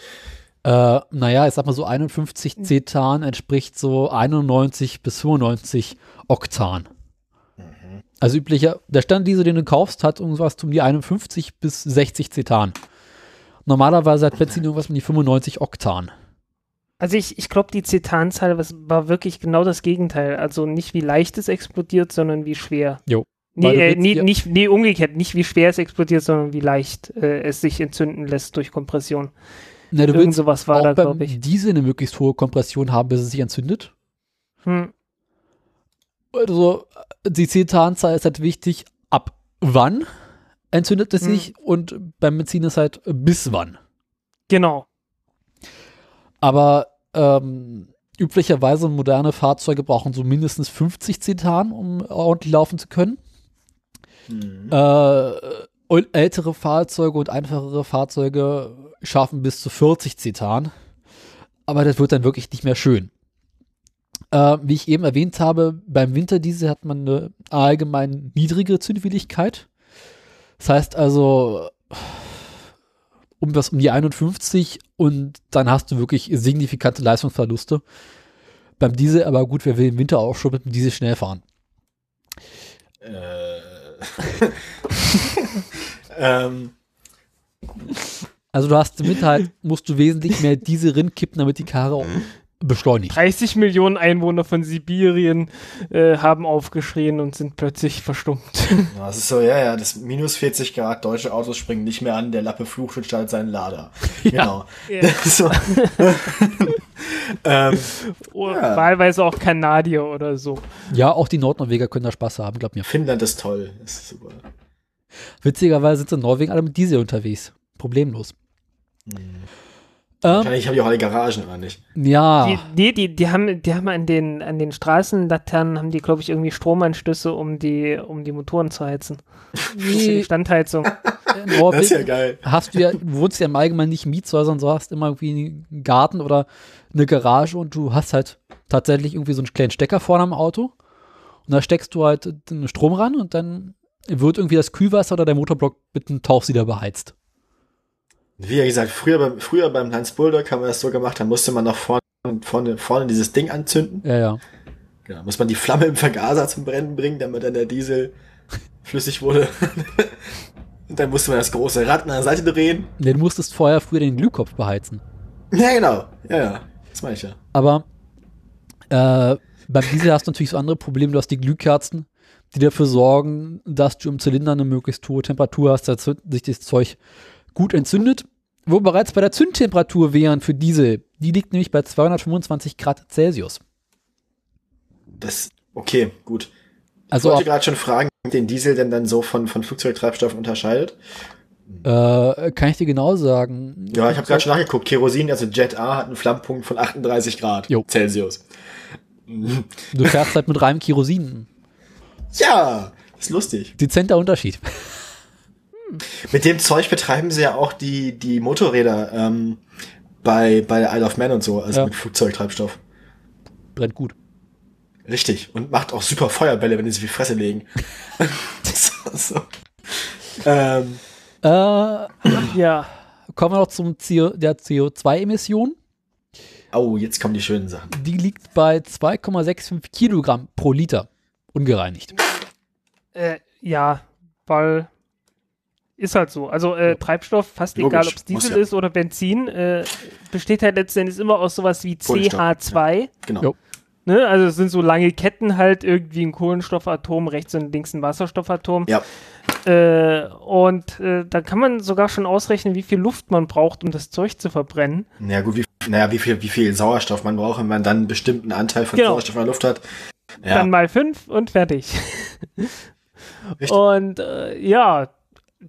A: Äh, naja, ich sag mal so 51 Cetan entspricht so 91 bis 95 Oktan. Mhm. Also üblicher, der Standdiesel, den du kaufst, hat irgendwas um die 51 bis 60 Cetan. Normalerweise hat Benzin irgendwas um die 95 Oktan.
C: Also ich, ich glaube, die Cetanzahl war wirklich genau das Gegenteil. Also nicht wie leicht es explodiert, sondern wie schwer.
A: Jo.
C: Nee, äh, nee, nicht, nee, umgekehrt, nicht wie schwer es explodiert, sondern wie leicht äh, es sich entzünden lässt durch Kompression.
A: Na, du Irgend sowas war da, glaube ich. Diese eine möglichst hohe Kompression haben, bis es sich entzündet. Hm. Also, die Cetanzahl ist halt wichtig, ab wann entzündet es hm. sich und beim Benzin ist halt bis wann.
C: Genau.
A: Aber ähm, üblicherweise moderne Fahrzeuge brauchen so mindestens 50 Cetan, um ordentlich laufen zu können. Mhm. Äh, ältere Fahrzeuge und einfachere Fahrzeuge schaffen bis zu 40 Zitan. Aber das wird dann wirklich nicht mehr schön. Äh, wie ich eben erwähnt habe, beim Winterdiesel hat man eine allgemein niedrige Zündwilligkeit. Das heißt also, um was um die 51 und dann hast du wirklich signifikante Leistungsverluste. Beim Diesel, aber gut, wer will im Winter auch schon mit dem Diesel schnell fahren? Äh. [laughs] ähm. Also du hast mit halt, [laughs] musst du wesentlich mehr diese Rind kippen, damit die Karre auch beschleunigt.
C: 30 Millionen Einwohner von Sibirien äh, haben aufgeschrien und sind plötzlich verstummt.
B: Ja, [laughs] das ist so, ja, ja, das minus 40 Grad, deutsche Autos springen nicht mehr an, der Lappe flucht und startet seinen Lader. [laughs] Ja. Genau. Ja. so.
C: ähm, oder ja. Wahlweise auch Kanadier oder so.
A: Ja, auch die Nordnorweger können da Spaß haben, glaub mir.
B: Finnland ist toll. Das ist super.
A: Witzigerweise sind in Norwegen alle mit Diesel unterwegs. Problemlos.
B: Hm. Wahrscheinlich haben die auch alle Garagen, oder nicht?
A: Ja.
C: Die, die, die, die, haben, die haben an den, an den Straßenlaternen, haben die, glaube ich, irgendwie Stromanschlüsse, um die, um die Motoren zu heizen. [laughs] Nee. Die Standheizung. [laughs]
B: Das ist ja geil.
A: hast du ja, du wohnst ja im Allgemeinen nicht in Mietshäusern, so hast immer irgendwie einen Garten oder eine Garage und du hast halt tatsächlich irgendwie so einen kleinen Stecker vorne am Auto und da steckst du halt den Strom ran und dann wird irgendwie das Kühlwasser oder der Motorblock mit einem Tauchsieder beheizt.
B: Wie gesagt, früher beim, früher beim Hans Bulldog haben wir das so gemacht, da musste man noch vorne, vorne, vorne dieses Ding anzünden.
A: Ja, ja.
B: Genau, muss man die Flamme im Vergaser zum Brennen bringen, damit dann der Diesel [laughs] flüssig wurde. [laughs] Und dann musste man das große Rad an der Seite drehen.
A: Nee, du musstest vorher früher den Glühkopf beheizen.
B: Ja, genau. Ja, ja. Das meine ich ja.
A: Aber äh, beim Diesel hast du natürlich so andere Probleme. Du hast die Glühkerzen, die dafür sorgen, dass du im Zylinder eine möglichst hohe Temperatur hast, dass sich das Zeug gut entzündet. Wo wir bereits bei der Zündtemperatur wären für Diesel. Die liegt nämlich bei 225 Grad Celsius.
B: Das, okay, gut. Ich
A: Also
B: wollte gerade schon fragen, wie den Diesel denn dann so von, von Flugzeugtreibstoff unterscheidet.
A: äh, kann ich dir genau sagen.
B: Ja, ich habe gerade schon nachgeguckt. Kerosin, also Jet A, hat einen Flammpunkt von 38 Grad
A: Jo.
B: Celsius.
A: Du fährst halt mit reinem Kerosin.
B: Ja, ist lustig.
A: Dezenter Unterschied.
B: Mit dem Zeug betreiben sie ja auch die, die Motorräder ähm, bei, bei der Isle of Man und so, also
A: Ja.
B: mit Flugzeugtreibstoff.
A: Brennt gut.
B: Richtig. Und macht auch super Feuerbälle, wenn die sich die Fresse legen. [laughs] so, so. Ähm,
A: Äh,
C: Ja.
A: kommen wir noch zum CO, der CO2-Emission.
B: oh, jetzt kommen die schönen Sachen.
A: Die liegt bei 2,65 Kilogramm pro Liter. Ungereinigt.
C: Äh, ja, weil ist halt so. Also äh, Treibstoff, fast
B: Logisch,
C: egal, ob es
B: muss
C: Diesel
B: ja.
C: ist oder Benzin, äh, besteht halt letztendlich immer aus sowas wie
B: Kohlenstoff,
C: CH2.
B: Genau.
A: Jo.
C: Ne? Also es sind so lange Ketten halt, irgendwie ein Kohlenstoffatom, rechts und links ein Wasserstoffatom.
B: Ja.
C: Äh, und äh, da kann man sogar schon ausrechnen, wie viel Luft man braucht, um das Zeug zu verbrennen.
B: Naja, gut, wie, naja, wie viel, wie viel Sauerstoff man braucht, wenn man dann einen bestimmten Anteil von
C: Genau.
B: Sauerstoff in der Luft hat. Ja,
C: Dann mal fünf und fertig.
B: Richtig. [laughs]
C: Und äh, ja,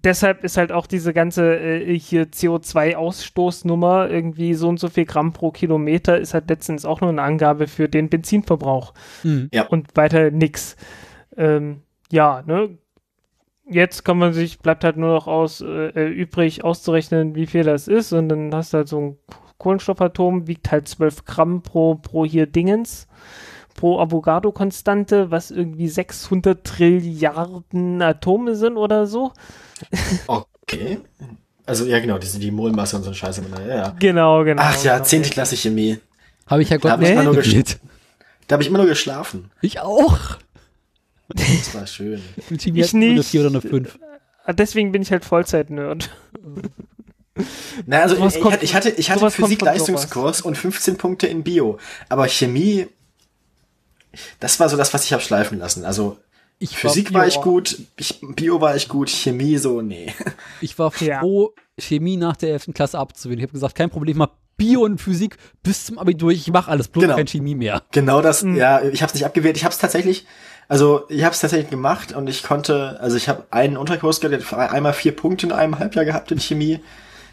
C: deshalb ist halt auch diese ganze äh, hier CO2-Ausstoßnummer irgendwie so und so viel Gramm pro Kilometer ist halt letztens auch nur eine Angabe für den Benzinverbrauch
A: Mhm.
C: und weiter nix. Ähm, ja, ne? Jetzt kann man sich, bleibt halt nur noch aus äh, äh, übrig auszurechnen, wie viel das ist und dann hast du halt so ein Kohlenstoffatom, wiegt halt 12 Gramm pro, pro hier Dingens pro Avogadro-Konstante, was irgendwie 600 Trilliarden Atome sind oder so.
B: Okay. Also, ja, genau, die sind die Molmasse und so ein Scheiße. Ja, ja.
C: Genau, genau.
B: Ach ja,
C: genau.
B: 10. Klasse Chemie.
A: Habe ich ja Gott
B: hab ich
A: nicht
B: mal nur
A: gespielt.
B: Da habe ich immer nur geschlafen.
A: Ich auch.
B: Das war schön. [laughs]
C: Ich
A: wir eine
C: nicht.
A: 4 oder eine 5.
C: Ah, Deswegen bin ich halt Vollzeit-Nerd.
B: Na, also ich,
C: kommt-
B: hatte, ich hatte, ich hatte Physik-Leistungskurs und 15 Punkte in Bio. Aber Chemie, das war so das, was ich habe schleifen lassen. Also
A: Ich
B: Physik
C: Bio
B: war ich gut, ich, Bio war ich gut, Chemie so, nee. [laughs]
A: Ich war
C: Ja.
A: froh, Chemie nach der 11. Klasse abzuwählen. Ich habe gesagt, kein Problem, mach Bio und Physik bis zum Abitur. Ich mache alles, bloß
B: Genau.
A: kein Chemie mehr.
B: Genau das,
C: Mhm.
B: ja, ich habe es nicht abgewählt. Ich habe es tatsächlich, also ich habe es tatsächlich gemacht und ich konnte, also ich habe einen Unterkurs gehabt, einmal vier Punkte in einem Halbjahr gehabt in Chemie.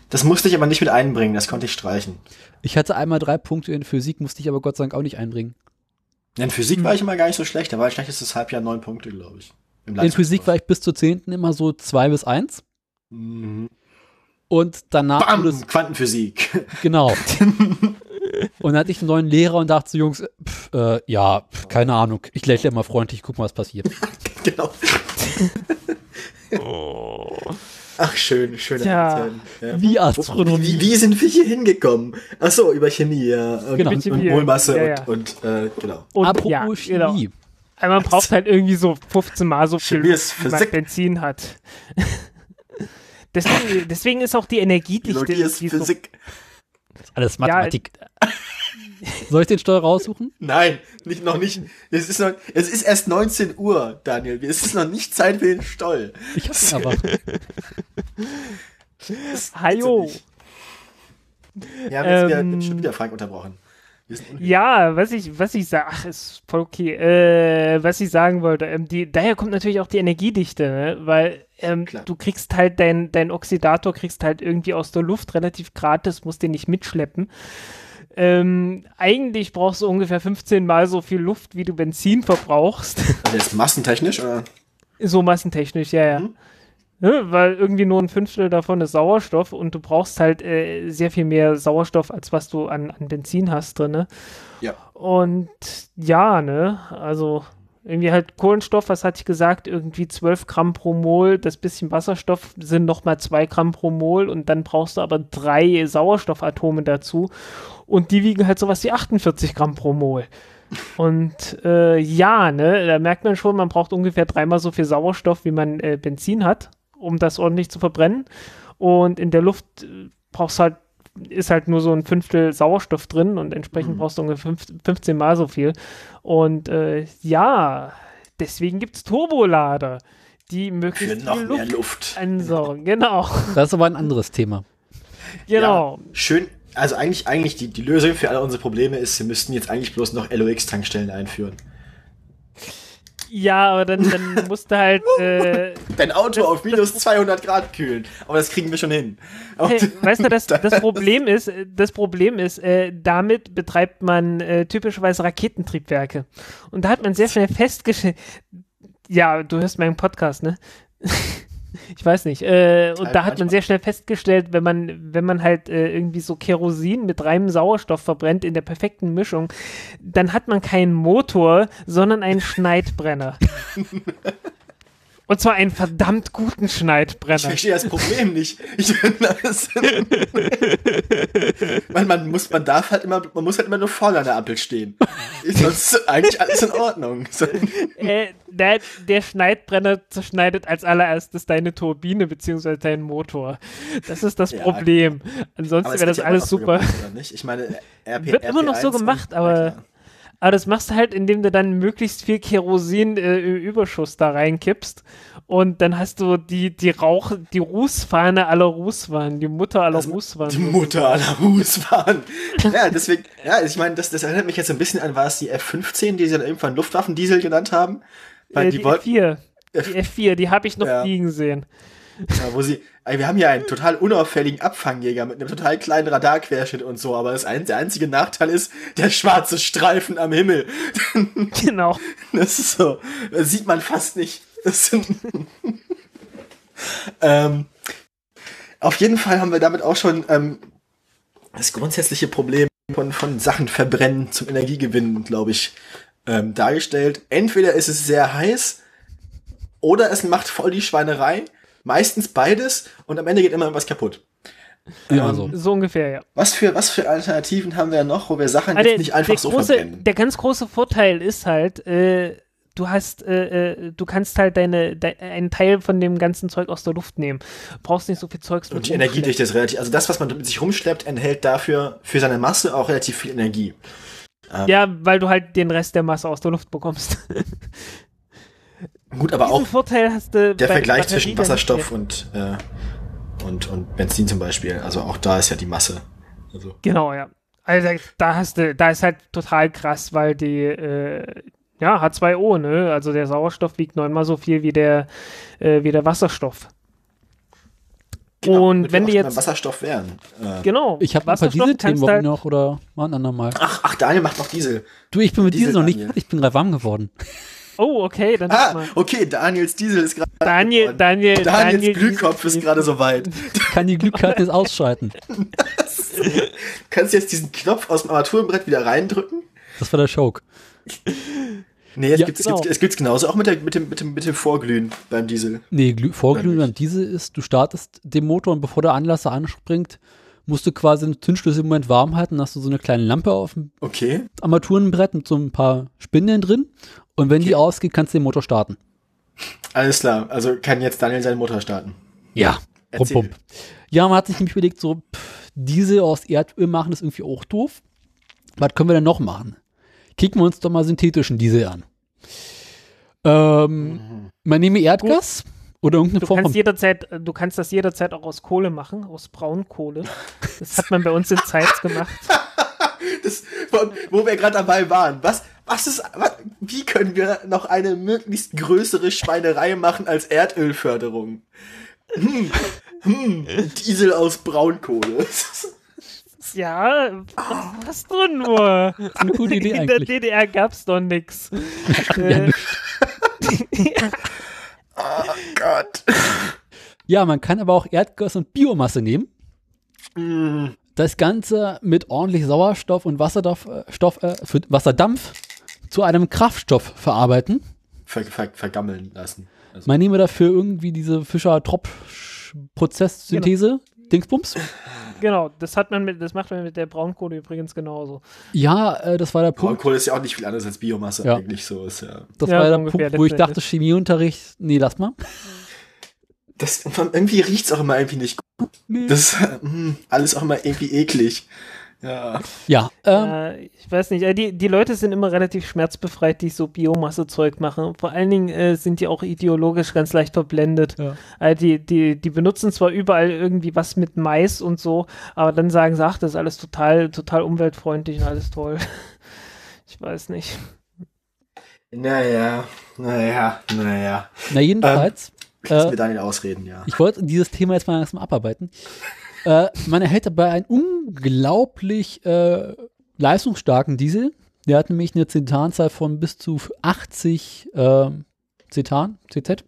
B: Das musste ich aber nicht mit einbringen, das konnte ich streichen.
A: Ich hatte einmal drei Punkte in Physik, musste ich aber Gott sei Dank auch nicht einbringen.
B: In Physik
C: Mhm.
B: war ich immer gar nicht so schlecht, da war ich schlechtestes Halbjahr neun Punkte, glaube ich. Im
A: In Physik war ich bis zur 10. immer so 2 bis 1.
B: Mhm.
A: Und danach
B: Bam,
A: es,
B: Quantenphysik. [laughs]
A: genau. und dann hatte ich einen neuen Lehrer und dachte so, Jungs, pff, äh, ja, pff, keine Ahnung. Ich lächle immer freundlich, guck mal, was passiert. [laughs]
B: genau. Ach, schön, schöne
C: Ja.
B: Ja.
A: Wie Astronomie.
B: Wie, wie sind wir hier hingekommen? Ach so, über Chemie, ja. Und,
A: Genau.
B: und, und
C: Chemie,
B: Molmasse
C: ja, ja.
B: und, und äh, genau.
C: Und
A: Apropos
C: ja, genau.
A: Chemie.
C: Aber man braucht halt irgendwie so 15 Mal so viel,
B: Chemie ist
C: wie man
B: Physik.
C: Benzin hat. deswegen, deswegen ist auch die Energiedichte
B: ist
C: irgendwie so
B: Physik.
A: Alles Mathematik. [laughs] Soll ich den Steuer raussuchen?
B: Nein, nicht, noch nicht. Es ist, noch, es ist erst 19 Uhr, Daniel. Es ist noch nicht Zeit für den Stoll.
A: Ich hab ihn aber.
B: Nicht. Ja, wir haben jetzt
C: Ähm,
B: wieder, schon wieder Frank unterbrochen. Sind.
C: Ja, was ich, was ich sage, ach, ist voll okay. Äh, was ich sagen wollte, ähm, die, daher kommt natürlich auch die Energiedichte, ne? weil ähm, du kriegst halt dein, dein Oxidator kriegst halt irgendwie aus der Luft relativ gratis, musst den nicht mitschleppen. Ähm, eigentlich brauchst du ungefähr 15 Mal so viel Luft, wie du Benzin verbrauchst. [laughs]
B: Also jetzt massentechnisch, oder?
C: so massentechnisch, ja, ja.
B: Mhm.
C: Ne? Weil irgendwie nur ein Fünftel davon ist Sauerstoff und du brauchst halt äh, sehr viel mehr Sauerstoff, als was du an, an Benzin hast drin. Ne?
B: Ja.
C: Und ja, ne, also irgendwie halt Kohlenstoff, was hatte ich gesagt, irgendwie 12 Gramm pro Mol, das bisschen Wasserstoff sind nochmal 2 Gramm pro Mol und dann brauchst du aber drei Sauerstoffatome dazu und die wiegen halt sowas wie 48 Gramm pro Mol. Und äh, ja, ne, da merkt man schon, man braucht ungefähr dreimal so viel Sauerstoff, wie man äh, Benzin hat, um das ordentlich zu verbrennen. Und in der Luft äh, brauchst halt, ist halt nur so ein Fünftel Sauerstoff drin und entsprechend
B: Mhm.
C: brauchst du ungefähr fünf, 15 Mal so viel. Und äh, ja, deswegen gibt es Turbolader, die
B: Für
C: möglichst
B: noch
C: viel
B: mehr
C: Luft
B: Luft.
C: ansaugen. [laughs] Genau,
A: Das ist aber ein anderes Thema.
C: genau.
B: Ja, schön. Also eigentlich, eigentlich die, die Lösung für alle unsere Probleme ist, wir müssten jetzt eigentlich bloß noch LOX-Tankstellen einführen.
C: Ja, aber dann, dann [laughs] musst du halt, äh,
B: Dein Auto auf minus 200 Grad kühlen. Aber das kriegen wir schon hin.
C: Hey, weißt du, das, [laughs] das Problem ist, äh, das Problem ist, äh, damit betreibt man äh, typischerweise Raketentriebwerke. Und da hat man sehr schnell festgestellt, ja, du hörst meinen Podcast, ne? [laughs] ich weiß nicht. Äh, und
B: Halt
C: da hat man sehr schnell festgestellt, wenn man, wenn man halt äh, irgendwie so Kerosin mit reinem Sauerstoff verbrennt in der perfekten Mischung, dann hat man keinen Motor, sondern einen [laughs] Schneidbrenner. [laughs] Und zwar einen verdammt guten
B: Ich
C: Schneidbrenner.
B: verstehe das Problem nicht. Ich, das, [laughs] man, man, muss, man darf halt immer, man muss halt immer nur vorne an der Ampel stehen. Sonst [laughs] ist eigentlich alles in Ordnung.
C: Äh, der, der Schneidbrenner zerschneidet als allererstes deine Turbine beziehungsweise deinen Motor. Das ist das
B: Ja.
C: Problem. Ansonsten wäre das alles super.
B: gemacht? Ich meine, RP,
C: Wird immer noch so
B: RP1
C: gemacht,
B: und-
C: aber-. Aber das machst du halt, indem du dann möglichst viel Kerosin äh, im Überschuss da reinkippst. Und dann hast du die, die Rauch, die Rußfahne aller Rußwahn, die Mutter aller
B: Das-
C: Rußwahn.
B: Die Mutter aller Husfahren. [laughs] ja, deswegen, ja, ich meine, das, das erinnert mich jetzt ein bisschen an, war es die F-15, die sie dann irgendwann Luftwaffendiesel genannt haben? Weil
C: Äh,
B: die,
C: die
B: wollten,
C: F4. [laughs] Die F4, die habe ich noch
B: Ja.
C: liegen sehen.
B: Ja, wo sie, wir haben ja einen total unauffälligen Abfangjäger mit einem total kleinen Radarquerschnitt und so, aber das ein, der einzige Nachteil ist der schwarze Streifen am Himmel. [laughs]
C: Genau.
B: Das ist so, das sieht man fast nicht. Das sind [laughs] ähm, auf jeden Fall haben wir damit auch schon ähm, das grundsätzliche Problem von, von Sachen verbrennen zum Energiegewinnen, glaube ich, ähm, dargestellt. Entweder ist es sehr heiß oder es macht voll die Schweinerei. Meistens beides und am Ende geht immer was kaputt.
A: Ja,
B: Ähm,
A: so.
C: So ungefähr, ja.
B: Was für, was für Alternativen haben wir noch, wo wir Sachen
C: Ah,
B: jetzt nicht einfach
C: der
B: so
C: große,
B: verbrennen?
C: Der ganz große Vorteil ist halt, äh, du hast, äh, äh, du kannst halt deine, de, einen Teil von dem ganzen Zeug aus der Luft nehmen. Brauchst nicht so viel Zeugs
B: Und die. Energiedichte ist relativ, also das, was man mit sich rumschleppt, enthält dafür für seine Masse auch relativ viel Energie.
C: Ja, weil du halt den Rest der Masse aus der Luft bekommst. [laughs]
B: Gut, aber auch
C: Vorteil hast du
B: der Vergleich zwischen Wasserstoff und, äh, und, und Benzin zum Beispiel. Also auch da ist ja die Masse. Also,
C: Genau, ja. Also da hast du, da ist halt total krass, weil die, äh, ja, H2O, ne? Also der Sauerstoff wiegt neunmal so viel wie der, äh, wie der Wasserstoff. Und
B: damit
C: wenn
B: wir
C: jetzt,
B: Wasserstoff wären. Äh,
C: genau,
A: Ich habe ein paar
C: Wasserstoff
A: Diesel-Themen
C: halt,
A: noch oder mal ein andermal.
B: ach, ach, Daniel macht noch Diesel.
A: Du, ich bin mit
B: Diesel,
A: Diesel noch nicht
B: Daniel.
A: fertig, ich bin gerade warm geworden.
C: Oh, okay, dann
B: Ah,
C: mal.
B: okay, Daniels Diesel ist gerade.
C: Daniel. Daniel,
B: Daniels
C: Daniel,
B: Glühkopf ist gerade soweit.
A: Kann die Glühkarte jetzt ausschalten.
B: Kannst du jetzt diesen Knopf aus dem Armaturenbrett wieder reindrücken?
A: Das war der Choke.
B: Nee, jetzt
A: Ja,
B: gibt's,
C: genau.
B: gibt's, es gibt's genauso auch mit, der, mit, dem, mit, dem, mit dem Vorglühen beim Diesel.
A: Nee, Glüh Vorglühen beim Diesel ist, du startest den Motor und bevor der Anlasser anspringt, musst du quasi den Zündschlüssel im Moment warm halten, hast du so eine kleine Lampe auf dem
B: Okay.
A: Armaturenbrett mit so ein paar Spindeln drin und wenn die ausgeht, kannst du den Motor starten.
B: Alles klar. Also kann jetzt Daniel seinen Motor starten.
A: Ja. Pump, pump. Ja, man hat sich nämlich überlegt, so, pff, Diesel aus Erdöl machen ist irgendwie auch doof. Was können wir denn noch machen? Kicken wir uns doch mal synthetischen Diesel an. Ähm, man nehme Erdgas oder irgendeine
C: Du
A: Form
C: kannst jederzeit, du kannst das jederzeit auch aus Kohle machen, aus Braunkohle. Das hat man bei uns in Zeitz gemacht. [laughs]
B: Das, wo, wir gerade dabei waren. Was, was ist, was, wie können wir noch eine möglichst größere Schweinerei machen als Erdölförderung? Hm, hm, Diesel aus Braunkohle. [laughs]
C: Ja, was, was drin nur?
A: eine gute Idee
C: In der
A: eigentlich.
C: DDR gab's doch nix. [laughs]
A: Ja,
C: Äh,
B: Oh Gott.
A: Ja, man kann aber auch Erdgas und Biomasse nehmen.
B: Mm,
A: Das Ganze mit ordentlich Sauerstoff und Wasserdampf, äh, Stoff, äh, für Wasserdampf zu einem Kraftstoff verarbeiten.
B: ver, ver, vergammeln lassen. Also,
A: Man nehme dafür irgendwie diese Fischer-Tropsch-Prozesssynthese, Dingsbums. [laughs]
C: Genau, das hat man mit, das macht man mit der Braunkohle übrigens genauso.
A: Ja, äh, das war der Punkt.
B: Braunkohle ist ja auch nicht viel anderes als Biomasse
A: Ja.
B: eigentlich so ist ja.
A: Das
C: Ja,
A: war der
C: ungefähr,
A: Punkt, wo ich dachte, Chemieunterricht, nee, lass mal.
B: Das, irgendwie riecht's auch immer irgendwie nicht gut. Das ist [laughs] mm, alles auch immer irgendwie eklig. Ja.
A: Ja, ähm,
C: Äh, ich weiß nicht, äh, die, die Leute sind immer relativ schmerzbefreit, die so Biomasse-Zeug machen. Vor allen Dingen äh, sind die auch ideologisch ganz leicht verblendet.
A: Ja.
C: Äh, die, die, die benutzen zwar überall irgendwie was mit Mais und so, aber dann sagen sie, ach, das ist alles total, total umweltfreundlich und alles toll. [laughs] Ich weiß nicht.
B: Naja, naja, naja.
A: na jedenfalls,
B: Lass
A: Äh,
B: mir Daniel ausreden, ja.
A: ich wollte dieses Thema jetzt mal langsam abarbeiten. Äh, man erhält dabei einen unglaublich äh, leistungsstarken Diesel. Der hat nämlich eine Zetanzahl von bis zu 80 äh, Zetan, CZ.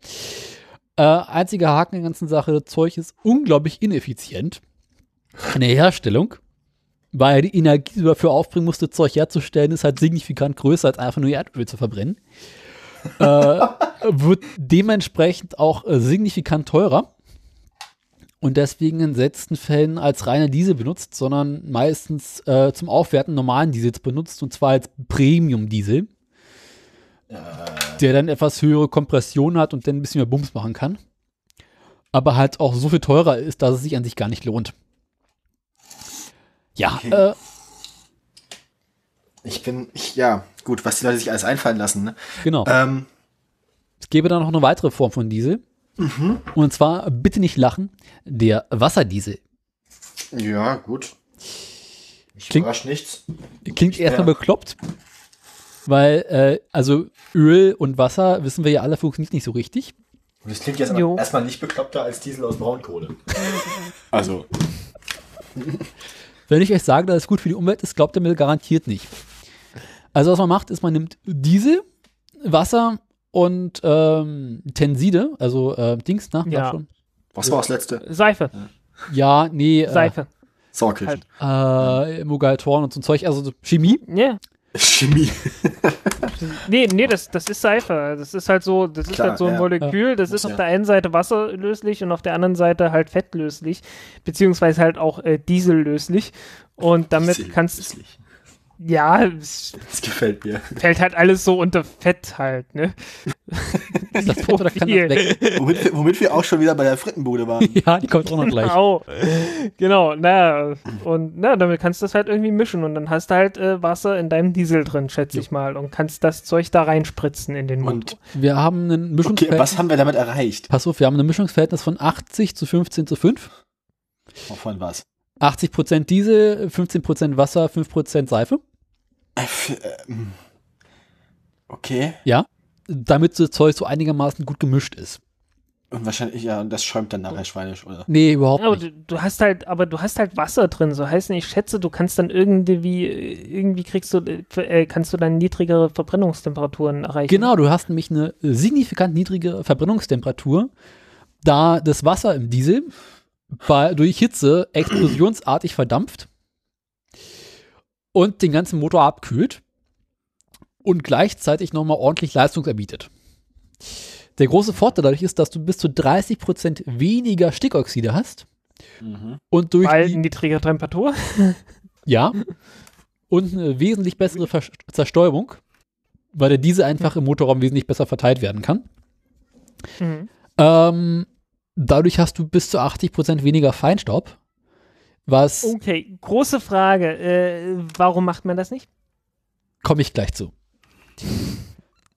A: Äh, einziger Haken der ganzen Sache, das Zeug ist unglaublich ineffizient in der Herstellung, weil die Energie, die du dafür aufbringen musst, das Zeug herzustellen, ist halt signifikant größer, als einfach nur Erdöl zu verbrennen. äh, [laughs] wird dementsprechend auch äh, signifikant teurer und deswegen in seltensten Fällen als reiner Diesel benutzt, sondern meistens äh, zum Aufwerten normalen Diesels benutzt und zwar als Premium-Diesel, der dann etwas höhere Kompression hat und dann ein bisschen mehr Bums machen kann. Aber halt auch so viel teurer ist, dass es sich an sich gar nicht lohnt. Ja,
B: Okay.
A: äh,
B: Ich bin, ich, ja, gut, was die Leute sich alles einfallen lassen, ne?
A: genau.
B: Ähm,
A: Es gäbe da noch eine weitere Form von Diesel. Und zwar, bitte nicht lachen, der Wasserdiesel.
B: ja, gut. Ich
A: Klingt-
B: nichts.
A: Klingt erstmal
B: Ja.
A: bekloppt, weil, äh, also Öl und Wasser, wissen wir ja alle, funktioniert nicht so richtig.
B: Und das klingt jetzt
C: Jo.
B: erstmal nicht bekloppter als Diesel aus Braunkohle. [laughs] also,
A: Wenn ich euch sage, dass es gut für die Umwelt ist, glaubt ihr mir garantiert nicht. Also was man macht, ist, man nimmt Diesel, Wasser und ähm, Tenside, also äh, Dings, na,
C: Ja.
A: sag schon.
B: was war das letzte?
C: Seife,
A: Ja, nee, äh,
C: Seife.
B: Sauerkirchen.
A: äh, Mugaltoren und so ein Zeug, also so Chemie.
C: Ja.
B: Chemie. [laughs]
C: Nee, nee, das, das ist Seife. Das ist halt so, das ist
B: Klar,
C: halt so ein
B: ja.
C: Molekül, das
B: Muss
C: ist auf
B: ja.
C: der einen Seite wasserlöslich und auf der anderen Seite halt fettlöslich, beziehungsweise halt auch äh, diesellöslich. Und damit
B: Diesel-
C: kannst
B: Dieselig.
C: Ja, es
B: Das gefällt mir.
C: fällt halt alles so unter Fett halt, ne? [laughs]
A: Das Fett oder kann das weg?
B: Womit, wir- womit wir auch schon wieder bei der Frittenbude waren. [laughs]
A: Ja, die kommt auch noch gleich.
C: Au. Genau, naja, und na, damit kannst du das halt irgendwie mischen und dann hast du halt äh, Wasser in deinem Diesel drin, schätze ich mal, und kannst das Zeug da reinspritzen in den Mund.
B: Und
A: Wir haben ein
B: okay,
A: Mischungsverhältnis.
B: was haben wir damit erreicht?
A: Pass auf, wir haben ein Mischungsverhältnis von 80 zu 15 zu 5.
B: Wovon was?
A: 80% Diesel, 15% Wasser, 5% Seife.
B: Äh, ähm, Okay.
A: Ja. Damit das Zeug so einigermaßen gut gemischt ist.
B: Und wahrscheinlich, ja, und das schäumt dann nachher schweinisch, oder?
A: Nee, überhaupt
C: Ja, aber
A: nicht.
C: du, du hast halt, aber du hast halt Wasser drin, so heißt nicht, ich schätze, du kannst dann irgendwie, irgendwie kriegst du, äh, kannst du dann niedrigere Verbrennungstemperaturen erreichen.
A: Genau, du hast nämlich eine signifikant niedrige Verbrennungstemperatur, da das Wasser im Diesel bei, durch Hitze explosionsartig verdampft und den ganzen Motor abkühlt und gleichzeitig nochmal ordentlich Leistung erbietet. Der große Vorteil dadurch ist, dass du bis zu 30% weniger Stickoxide hast und durch
C: Weil
A: die,
C: niedrigere Temperatur. [laughs]
A: ja, und eine wesentlich bessere Ver Zerstäubung, weil der Diesel einfach im Motorraum wesentlich besser verteilt werden kann.
C: Mhm.
A: Ähm, dadurch hast du bis zu 80% weniger Feinstaub. Was
C: Okay, große Frage. Äh, warum macht man das nicht?
A: komme ich gleich zu.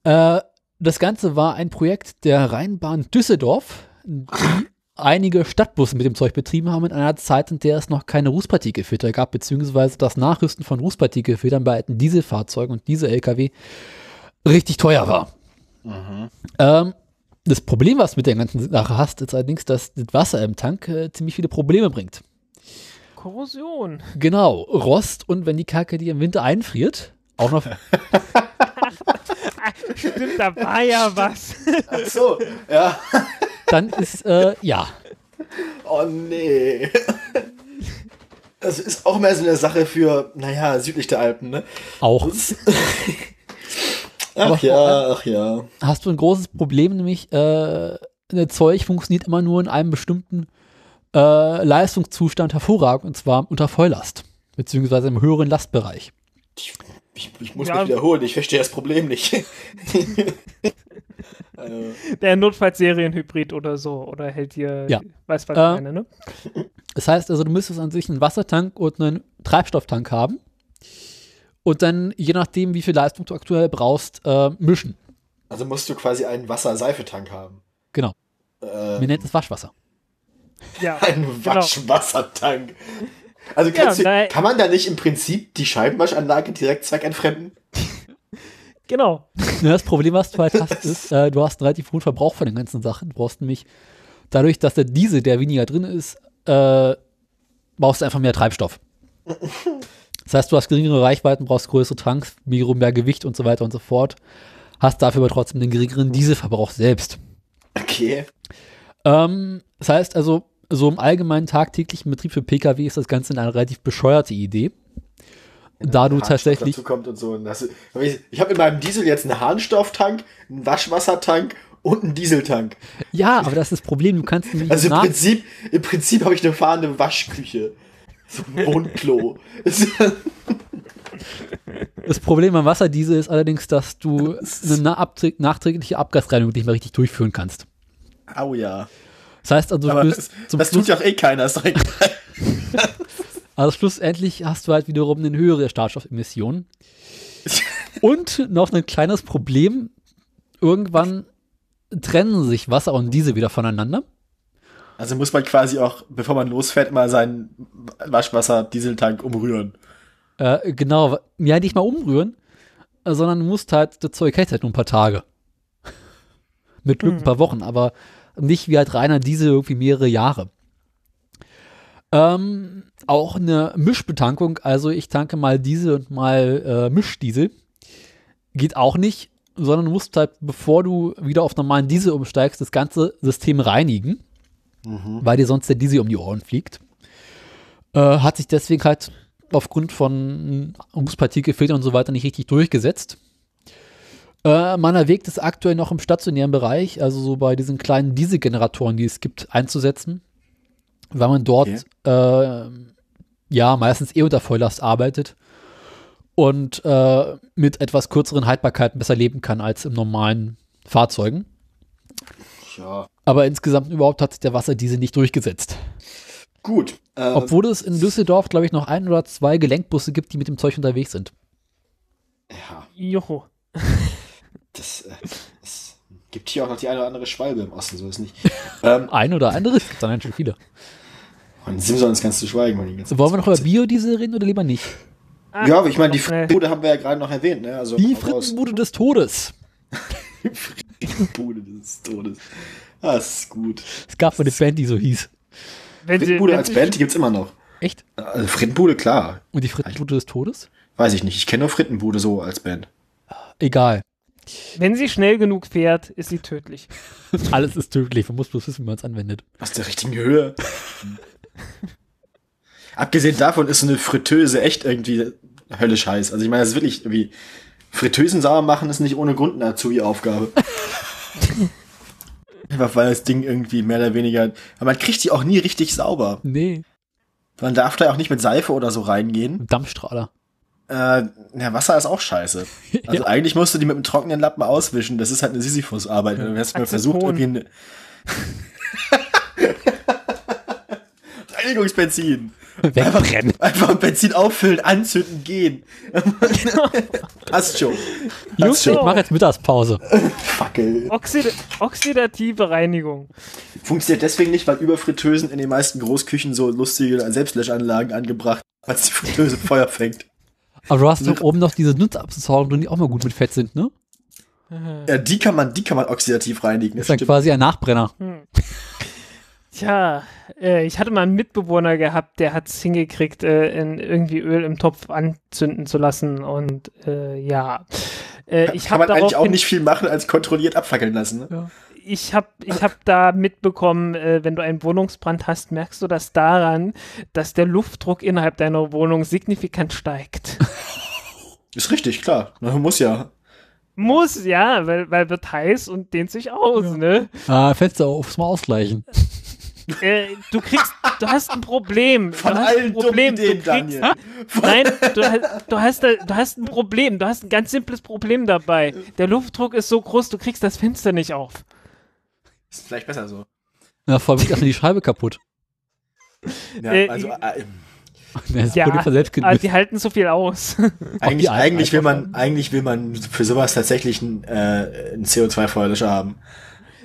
A: Äh, das Ganze war ein Projekt der Rheinbahn Düsseldorf, die einige Stadtbusse mit dem Zeug betrieben haben in einer Zeit, in der es noch keine Rußpartikelfilter gab, beziehungsweise das Nachrüsten von Rußpartikelfiltern bei alten Dieselfahrzeugen und Diesel-LKW richtig teuer war. Ähm, das Problem, was du mit der ganzen Sache hast, ist allerdings, dass das Wasser im Tank äh, ziemlich viele Probleme bringt.
C: Korrosion.
A: Genau, Rost und wenn die Kacke dir im Winter einfriert, auch noch [laughs]
C: Stimmt, da war ja was.
B: Ach so, ja.
A: dann ist, äh, ja,
B: Oh nee. Das ist auch mehr so eine Sache für, naja, südlich der Alpen, ne?
A: Auch. [laughs]
B: ach
A: Aber
B: ja, ach ja.
A: Hast du ein großes Problem, nämlich äh, ein Zeug funktioniert immer nur in einem bestimmten äh, Leistungszustand hervorragend, und zwar unter Volllast, beziehungsweise im höheren Lastbereich.
B: Ich, ich, ich muss
C: Ja.
B: mich wiederholen, ich verstehe das Problem nicht. äh, [laughs]
C: Der Notfallserienhybrid oder so. Oder hält dir,
A: Ja.
C: weiß was
A: Äh,
C: ich meine, ne?
A: Das heißt also, du müsstest an sich einen Wassertank und einen Treibstofftank haben und dann, je nachdem, wie viel Leistung du aktuell brauchst, äh, mischen.
B: also musst du quasi einen Wasser-Seifetank haben.
A: Genau.
B: Äh,
A: Wir nennen es Waschwasser.
C: Ja, [laughs]
B: Einen
C: genau.
B: Waschwassertank. Also kannst
C: Ja,
B: du, kann man da nicht im Prinzip die Scheibenwaschanlage direkt zweckentfremden?
C: Genau.
A: Das Problem, was du halt hast, [laughs] ist, äh, du hast einen relativ hohen Verbrauch von den ganzen Sachen. Du brauchst nämlich, dadurch, dass der Diesel, der weniger drin ist, äh, brauchst du einfach mehr Treibstoff. Das heißt, du hast geringere Reichweiten, brauchst größere Tanks, mehr mehr Gewicht und so weiter und so fort. Hast dafür aber trotzdem den geringeren Dieselverbrauch selbst.
B: Okay.
A: Ähm, das heißt also, so im allgemeinen tagtäglichen Betrieb für Pkw ist das Ganze eine relativ bescheuerte Idee. Da du tatsächlich,
B: so. Das, ich habe in meinem Diesel jetzt einen Harnstofftank, einen Waschwassertank und einen Dieseltank.
A: ja, aber das ist das Problem, du kannst nämlich
B: Also im Prinzip, im Prinzip habe ich eine fahrende Waschküche. So ein Wohnklo. [laughs]
A: Das Problem beim Wasserdiesel ist allerdings, dass du eine nachträgliche Abgasreinigung nicht mehr richtig durchführen kannst.
B: Au ja.
A: Das heißt also, du
B: Aber das, das tut ja auch eh keiner. [laughs]
A: Also schlussendlich hast du halt wiederum eine höhere Schadstoffemission. Und noch ein kleines Problem, irgendwann trennen sich Wasser und Diesel wieder voneinander.
B: Also muss man quasi auch, bevor man losfährt, mal seinen Waschwasser-Dieseltank umrühren.
A: Äh, genau, ja, nicht mal umrühren, sondern du musst halt, das Zeug hält halt nur ein paar Tage. Mit Glück ein paar Wochen, aber nicht wie halt reiner Diesel irgendwie mehrere Jahre. Ähm, auch eine Mischbetankung, also ich tanke mal Diesel und mal äh, Mischdiesel, geht auch nicht, sondern du musst halt, bevor du wieder auf normalen Diesel umsteigst, das ganze System reinigen, weil dir sonst der Diesel um die Ohren fliegt. Äh, hat sich deswegen halt aufgrund von Rußpartikelfiltern und so weiter nicht richtig durchgesetzt. Äh, man erwägt es aktuell noch im stationären Bereich, also so bei diesen kleinen Dieselgeneratoren, die es gibt, einzusetzen, weil man dort äh, ja meistens eh unter Volllast arbeitet und äh, mit etwas kürzeren Haltbarkeiten besser leben kann als im normalen Fahrzeugen.
B: Ja.
A: Aber insgesamt überhaupt hat sich der Wasserdiesel nicht durchgesetzt.
B: Gut. Äh,
A: Obwohl es in Düsseldorf, glaube ich, noch ein oder zwei Gelenkbusse gibt, die mit dem Zeug unterwegs sind.
B: ja,
C: Joho. [laughs]
B: das, äh, es gibt hier auch noch die eine oder andere Schwalbe im Osten, so ist nicht. [laughs] ähm,
A: Ein oder andere, es gibt dann schon viele.
B: von Simsons kannst du schweigen. Wenn die ganze
A: Wollen wir noch über Biodiesel reden oder lieber nicht?
B: Ja, aber ich meine, die. Frittenbude haben wir ja gerade noch erwähnt, ne? Also,
A: Die. Frittenbude des Todes. [laughs]
B: Frittenbude des Todes. Ah, das ist gut.
A: Es gab mal eine Band, die so hieß.
C: Wenn sie,
B: Frittenbude
C: wenn
B: als
C: sie-
B: Band, die gibt's immer noch.
A: Echt?
B: Also Frittenbude, klar.
A: Und die Frittenbude des Todes?
B: Weiß ich nicht. Ich kenne nur Frittenbude so als Band.
A: Egal.
C: Wenn sie schnell genug fährt, ist sie tödlich. [laughs]
A: Alles ist tödlich. Man muss bloß wissen, wie man es anwendet.
B: Aus der richtigen Höhe. [laughs] Abgesehen davon ist so eine Fritteuse echt irgendwie höllisch heiß. Also ich meine, das ist wirklich irgendwie. Fritteusen sauer machen ist nicht ohne Grund eine Azubi-Aufgabe. [laughs] Einfach weil das Ding irgendwie mehr oder weniger. Aber man kriegt die auch nie richtig sauber.
A: Nee.
B: Man darf da auch nicht mit Seife oder so reingehen.
A: Dampfstrahler.
B: Äh, ja, Wasser ist auch scheiße. [laughs] Also
A: Ja.
B: eigentlich musst du die mit einem trockenen Lappen auswischen. Das ist halt eine Sisyphus-Arbeit. Du hast mal versucht, irgendwie eine [laughs] Reinigungsbenzin.
A: Wegbrennen.
B: Einfach Benzin auffüllen, anzünden, gehen. [laughs] Passt schon.
A: Jungs,
B: schon.
A: ich mache jetzt Mittagspause.
B: Fackel.
C: Oxid oxidative Reinigung.
B: Funktioniert deswegen nicht, weil über Fritteusen in den meisten Großküchen so lustige Selbstlöschanlagen angebracht, weil die Fritteuse Feuer fängt.
A: Aber du hast doch oben noch diese Nutzabsaugung, die auch mal gut mit Fett sind, ne?
B: Ja, die kann man, die kann man oxidativ reinigen.
A: Ist dann quasi ein Nachbrenner.
C: Tja, äh, ich hatte mal einen Mitbewohner gehabt, der hat es hingekriegt, äh, in irgendwie Öl im Topf anzünden zu lassen. Und äh, ja, äh, ich
B: kann man eigentlich auch nicht viel machen, als kontrolliert abfackeln lassen. Ne?
C: Ich habe ich hab da mitbekommen, äh, wenn du einen Wohnungsbrand hast, merkst du das daran, dass der Luftdruck innerhalb deiner Wohnung signifikant steigt. [laughs]
B: Ist richtig, klar. Man muss ja.
C: Muss, ja, weil, weil wird heiß und dehnt sich aus,
A: Ja.
C: ne?
A: Ah, Fenster aufs Mal ausgleichen. [laughs]
C: Äh, du kriegst, du hast ein Problem.
B: Von
C: du hast
B: allen
C: ein
B: dummen
C: Problem.
B: Ideen,
C: du kriegst,
B: Daniel.
C: Nein, du, hast- du, hast, da- du hast ein Problem. Du hast ein ganz simples Problem dabei. Der Luftdruck ist so groß, du kriegst das Fenster nicht auf.
B: Ist vielleicht besser so.
A: Na, vor allem geht erstmal die Scheibe kaputt. [laughs]
B: Ja,
C: Äh,
B: also äh,
A: Das
C: Ja,
A: Problem war selbst
C: die halten so viel aus. [laughs]
B: eigentlich, eigentlich will man, eigentlich will man für sowas tatsächlich einen, äh, einen CO2-Feuerlöscher haben.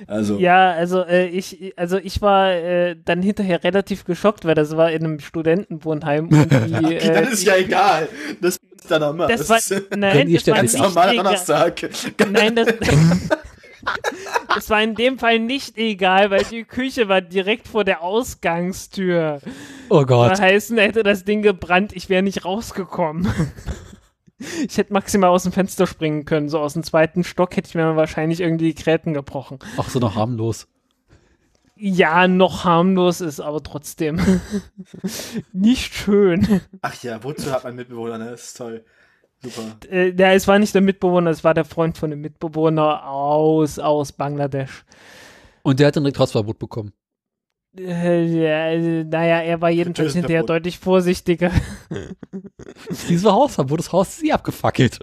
B: Also,
C: Ja, also äh, ich, also ich war äh, dann hinterher relativ geschockt, weil das war in einem Studentenwohnheim und [laughs] die,
B: okay,
C: äh,
B: dann ist ja egal. Das ist dann auch immer.
C: das war,
B: ist
C: nein, das war
A: es
B: normaler. Donnerstag.
C: Nein, das, das war in dem Fall nicht egal, weil die Küche war direkt vor der Ausgangstür.
A: Oh Gott.
C: Das heißen, hätte das Ding gebrannt, ich wäre nicht rausgekommen. [laughs] Ich hätte maximal aus dem Fenster springen können. So aus dem zweiten Stock hätte ich mir wahrscheinlich irgendwie die Gräten gebrochen.
A: Ach so, noch harmlos.
C: Ja, noch harmlos ist, aber trotzdem [laughs] nicht schön.
B: Ach ja, wozu hat man Mitbewohner, ne? Das ist toll. Super.
C: Äh, ja, es war nicht der Mitbewohner, es war der Freund von dem Mitbewohner aus, aus Bangladesch.
A: Und der hat ein Rekordverbot bekommen.
C: Äh, ja, äh, naja, er war jedenfalls hinterher deutlich vorsichtiger. [laughs]
A: Dieses Hausverbot, das Haus ist sie abgefackelt.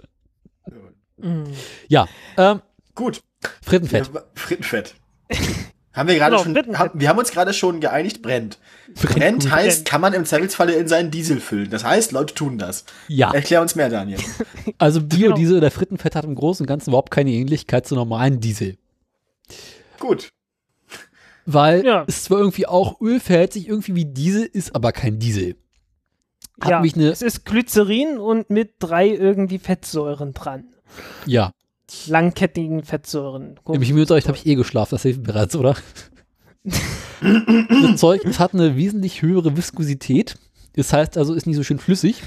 C: Mm.
A: Ja, ähm,
B: Gut.
A: Frittenfett.
B: Ja, Frittenfett. [laughs] haben wir gerade
C: Genau,
B: schon, haben, wir haben uns gerade schon geeinigt, brennt. Brennt
A: gut.
B: heißt, kann man im Zweifelsfalle in seinen Diesel füllen. Das heißt, Leute tun das.
A: Ja,
B: Erklär uns mehr, Daniel. [laughs]
A: also
C: Genau.
A: Biodiesel oder Frittenfett hat im Großen und Ganzen überhaupt keine Ähnlichkeit zu normalen Diesel.
B: Gut.
A: Weil
C: Ja.
A: es zwar irgendwie auch Öl verhält sich irgendwie wie Diesel, ist aber kein Diesel. Hat
C: Ja,
A: mich eine,
C: es ist Glycerin und mit drei irgendwie Fettsäuren dran.
A: ja,
C: Langkettigen Fettsäuren.
A: im Chemieunterricht habe ich eh geschlafen, das hilft bereits, oder? [laughs] das Zeug, es hat eine wesentlich höhere Viskosität. Das heißt also, ist nicht so schön flüssig,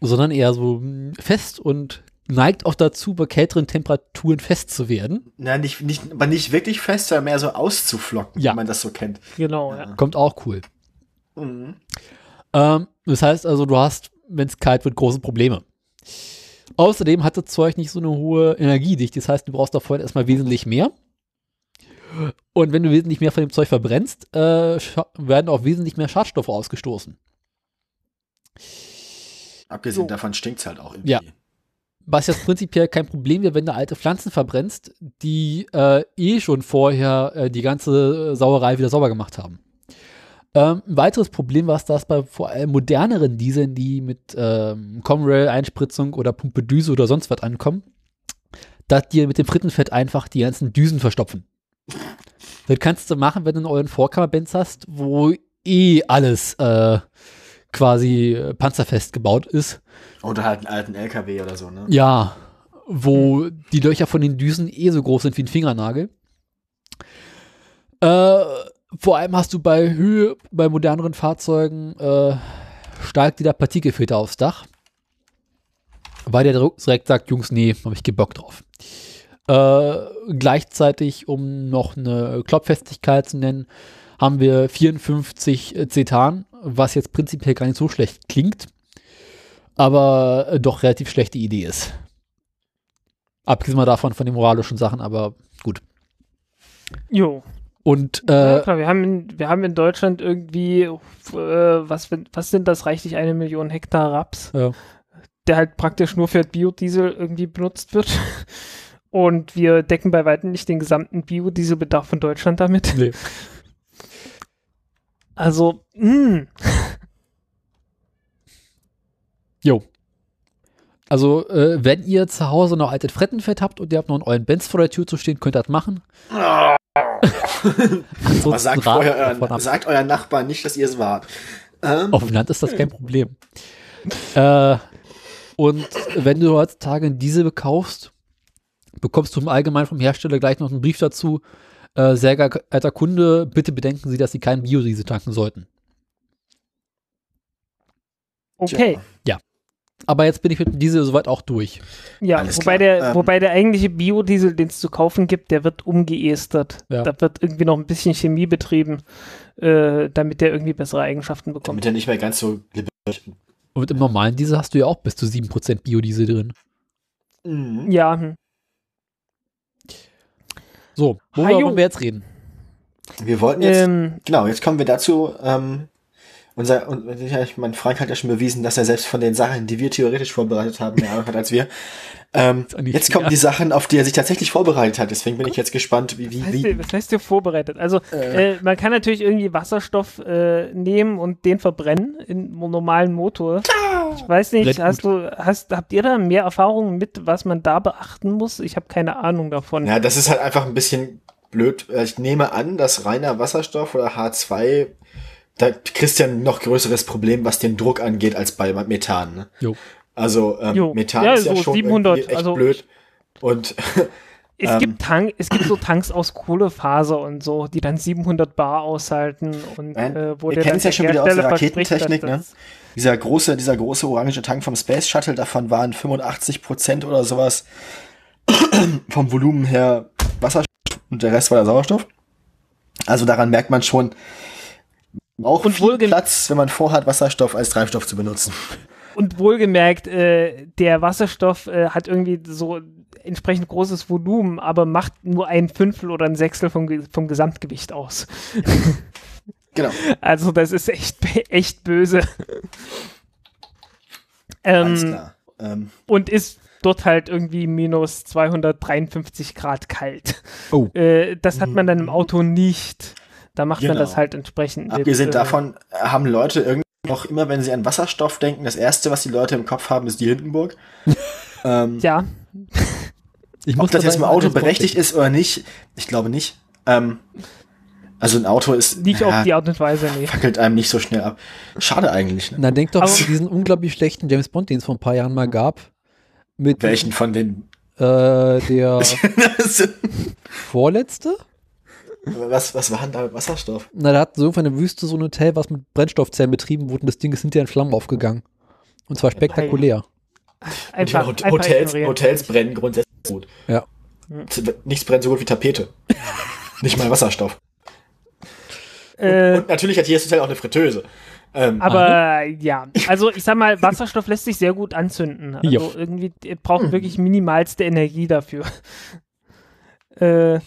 A: sondern eher so mm, fest und neigt auch dazu, bei kälteren Temperaturen fest zu werden.
B: Na, nicht, nicht, aber nicht wirklich fest, sondern mehr so auszuflocken,
A: Ja.
B: wie man das so kennt.
C: Genau, ja.
A: Kommt auch cool.
B: Mhm.
A: Ähm, das heißt also, du hast, wenn es kalt wird, große Probleme. Außerdem hat das Zeug nicht so eine hohe Energiedichte. Das heißt, du brauchst davor erstmal wesentlich mehr. Und wenn du wesentlich mehr von dem Zeug verbrennst, äh, werden auch wesentlich mehr Schadstoffe ausgestoßen.
B: Abgesehen
C: So.
B: davon stinkt's halt auch irgendwie.
A: Ja. Was jetzt prinzipiell kein Problem wäre, wenn du alte Pflanzen verbrennst, die äh, eh schon vorher äh, die ganze Sauerei wieder sauber gemacht haben. Ähm, ein weiteres Problem war es, dass bei vor allem moderneren Dieseln, die mit ähm, Comrail-Einspritzung oder Pumpedüse oder sonst was ankommen, dass die mit dem Frittenfett einfach die ganzen Düsen verstopfen. Das kannst du machen, wenn du einen euren Vorkammerbenz hast, wo eh alles äh, quasi äh, panzerfest gebaut ist.
B: Oder halt einen alten LKW oder so, ne?
A: Ja, wo die Löcher von den Düsen eh so groß sind wie ein Fingernagel. Äh, vor allem hast du bei Höhe, bei moderneren Fahrzeugen, äh, steigt dir der Partikelfilter aufs Dach. Weil der direkt sagt, Jungs, nee, hab ich keinen Bock drauf. Äh, gleichzeitig, um noch eine Klopffestigkeit zu nennen, haben wir 54 Cetan, was jetzt prinzipiell gar nicht so schlecht klingt, aber äh, doch relativ schlechte Idee ist. Abgesehen mal davon, von den moralischen Sachen, aber gut.
C: Jo.
A: Und
C: ja,
A: äh,
C: klar, wir haben in, wir haben in Deutschland irgendwie, äh, was, was sind das, reichlich eine Million Hektar Raps,
A: Ja.
C: der halt praktisch nur für Biodiesel irgendwie benutzt wird. [laughs] Und wir decken bei weitem nicht den gesamten Biodieselbedarf von Deutschland damit.
A: nee. [laughs]
C: Also, mh, [laughs]
A: Jo. Also, äh, wenn ihr zu Hause noch altes Frettenfett habt und ihr habt noch einen euren Benz vor der Tür zu stehen, könnt ihr das machen.
B: Aber
A: Ansonsten
B: sagt, vorher euren, sagt euren Nachbarn nicht, dass ihr es wart. Ähm,
A: Auf dem Land ist das kein Problem. äh, und wenn du heutzutage einen Diesel kaufst, bekommst du im Allgemeinen vom Hersteller gleich noch einen Brief dazu. Äh, sehr geehrter Kunde, bitte bedenken Sie, dass Sie keinen Biodiesel tanken sollten.
C: okay.
B: Tja.
A: Aber jetzt bin ich mit dem Diesel soweit auch durch.
C: Ja,
B: Alles
C: wobei
B: klar.
C: der,
B: Ähm,
C: wobei der eigentliche Biodiesel, den es zu kaufen gibt, der wird umgeestert.
A: Ja.
C: Da wird irgendwie noch ein bisschen Chemie betrieben, äh, damit der irgendwie bessere Eigenschaften bekommt.
B: Damit er nicht mehr ganz so
A: Und im normalen Diesel hast du ja auch bis zu 7% Biodiesel drin.
B: mhm.
C: Ja, hm.
A: So, worüber wollen wir jetzt reden?
B: Wir wollten jetzt,
C: ähm,
B: genau, jetzt kommen wir dazu, ähm, unser, und ja, ich mein Frank hat ja schon bewiesen, dass er selbst von den Sachen, die wir theoretisch vorbereitet haben, mehr Ahnung hat als wir. Ähm, jetzt kommen die Sachen, auf die er sich tatsächlich vorbereitet hat. Deswegen bin ich jetzt gespannt, wie, wie,
C: was, heißt
B: wie.
C: hier, was heißt hier vorbereitet? Also, äh, man kann natürlich irgendwie Wasserstoff äh, nehmen und den verbrennen in einem normalen Motor. Ich weiß nicht, hast du, hast, habt ihr da mehr Erfahrung mit, was man da beachten muss? Ich habe keine Ahnung davon.
B: Ja, das ist halt einfach ein bisschen blöd. Äh, Ich nehme an, dass reiner Wasserstoff oder H2, da kriegst du ja ein noch größeres Problem, was den Druck angeht, als bei Methan. Ne?
A: Jo.
B: Also ähm,
C: Jo.
B: Methan
C: Ja,
B: ist ja
C: so
B: schon
C: 700,
B: irgendwie echt
C: also-
B: blöd. Und [laughs]
C: Es,
B: Ähm.
C: gibt Tank, es gibt so Tanks aus Kohlefaser und so, die dann 700 Bar aushalten und äh, wo
B: wir kennen's
C: dann
B: ja schon
C: der
B: wieder aus der Raketentechnik, ne? dieser große, dieser große orange Tank vom Space Shuttle, davon waren 85 Prozent oder sowas [clears throat] vom Volumen her Wasserstoff und der Rest war der Sauerstoff. Also daran merkt man schon, auch
C: Und
B: viel Platz, wenn man vorhat, Wasserstoff als Treibstoff zu benutzen.
C: Und wohlgemerkt, äh, der Wasserstoff äh, hat irgendwie so entsprechend großes Volumen, aber macht nur ein Fünftel oder ein Sechstel vom, vom Gesamtgewicht aus. [laughs]
B: Genau.
C: Also das ist echt, echt böse.
B: Alles
C: Ähm,
B: klar. Ähm,
C: und ist dort halt irgendwie minus 253 Grad kalt.
A: Oh.
C: Äh, das hat man dann im Auto nicht. Da macht man
B: Genau.
C: das halt entsprechend. mit,
B: abgesehen
C: äh,
B: davon haben Leute irgendwie noch immer, wenn sie an Wasserstoff denken, das erste, was die Leute im Kopf haben, ist die Hindenburg. [laughs] ähm,
C: Ja,
A: Ich
B: Ob das jetzt im Auto berechtigt ist oder nicht, ich glaube nicht. Ähm, also ein Auto ist
C: nicht
B: ja,
C: auf die Art und Weise, nee.
B: fackelt einem nicht so schnell ab. Schade eigentlich. Ne?
A: Na, denk doch an diesen unglaublich schlechten James Bond, den es vor ein paar Jahren mal gab. Mit
B: Welchen von den
A: Äh, der [laughs] vorletzte?
B: Was, was war denn da mit Wasserstoff?
A: Na, da hat so von der Wüste so ein Hotel, was mit Brennstoffzellen betrieben wurde und das Ding ist hinterher in Flammen aufgegangen. Und zwar spektakulär.
C: Einfach,
B: Hot
C: einfach
B: Hotels,
C: ignorieren.
B: Hotels brennen grundsätzlich gut.
A: Ja.
B: Nichts brennt so gut wie Tapete. nicht mal Wasserstoff.
C: Äh,
B: Und natürlich hat jedes Hotel auch eine Fritteuse. Ähm,
C: aber ja, also ich sag mal, Wasserstoff lässt sich sehr gut anzünden. Also
A: Jo.
C: irgendwie ihr braucht wirklich minimalste Energie dafür. Äh,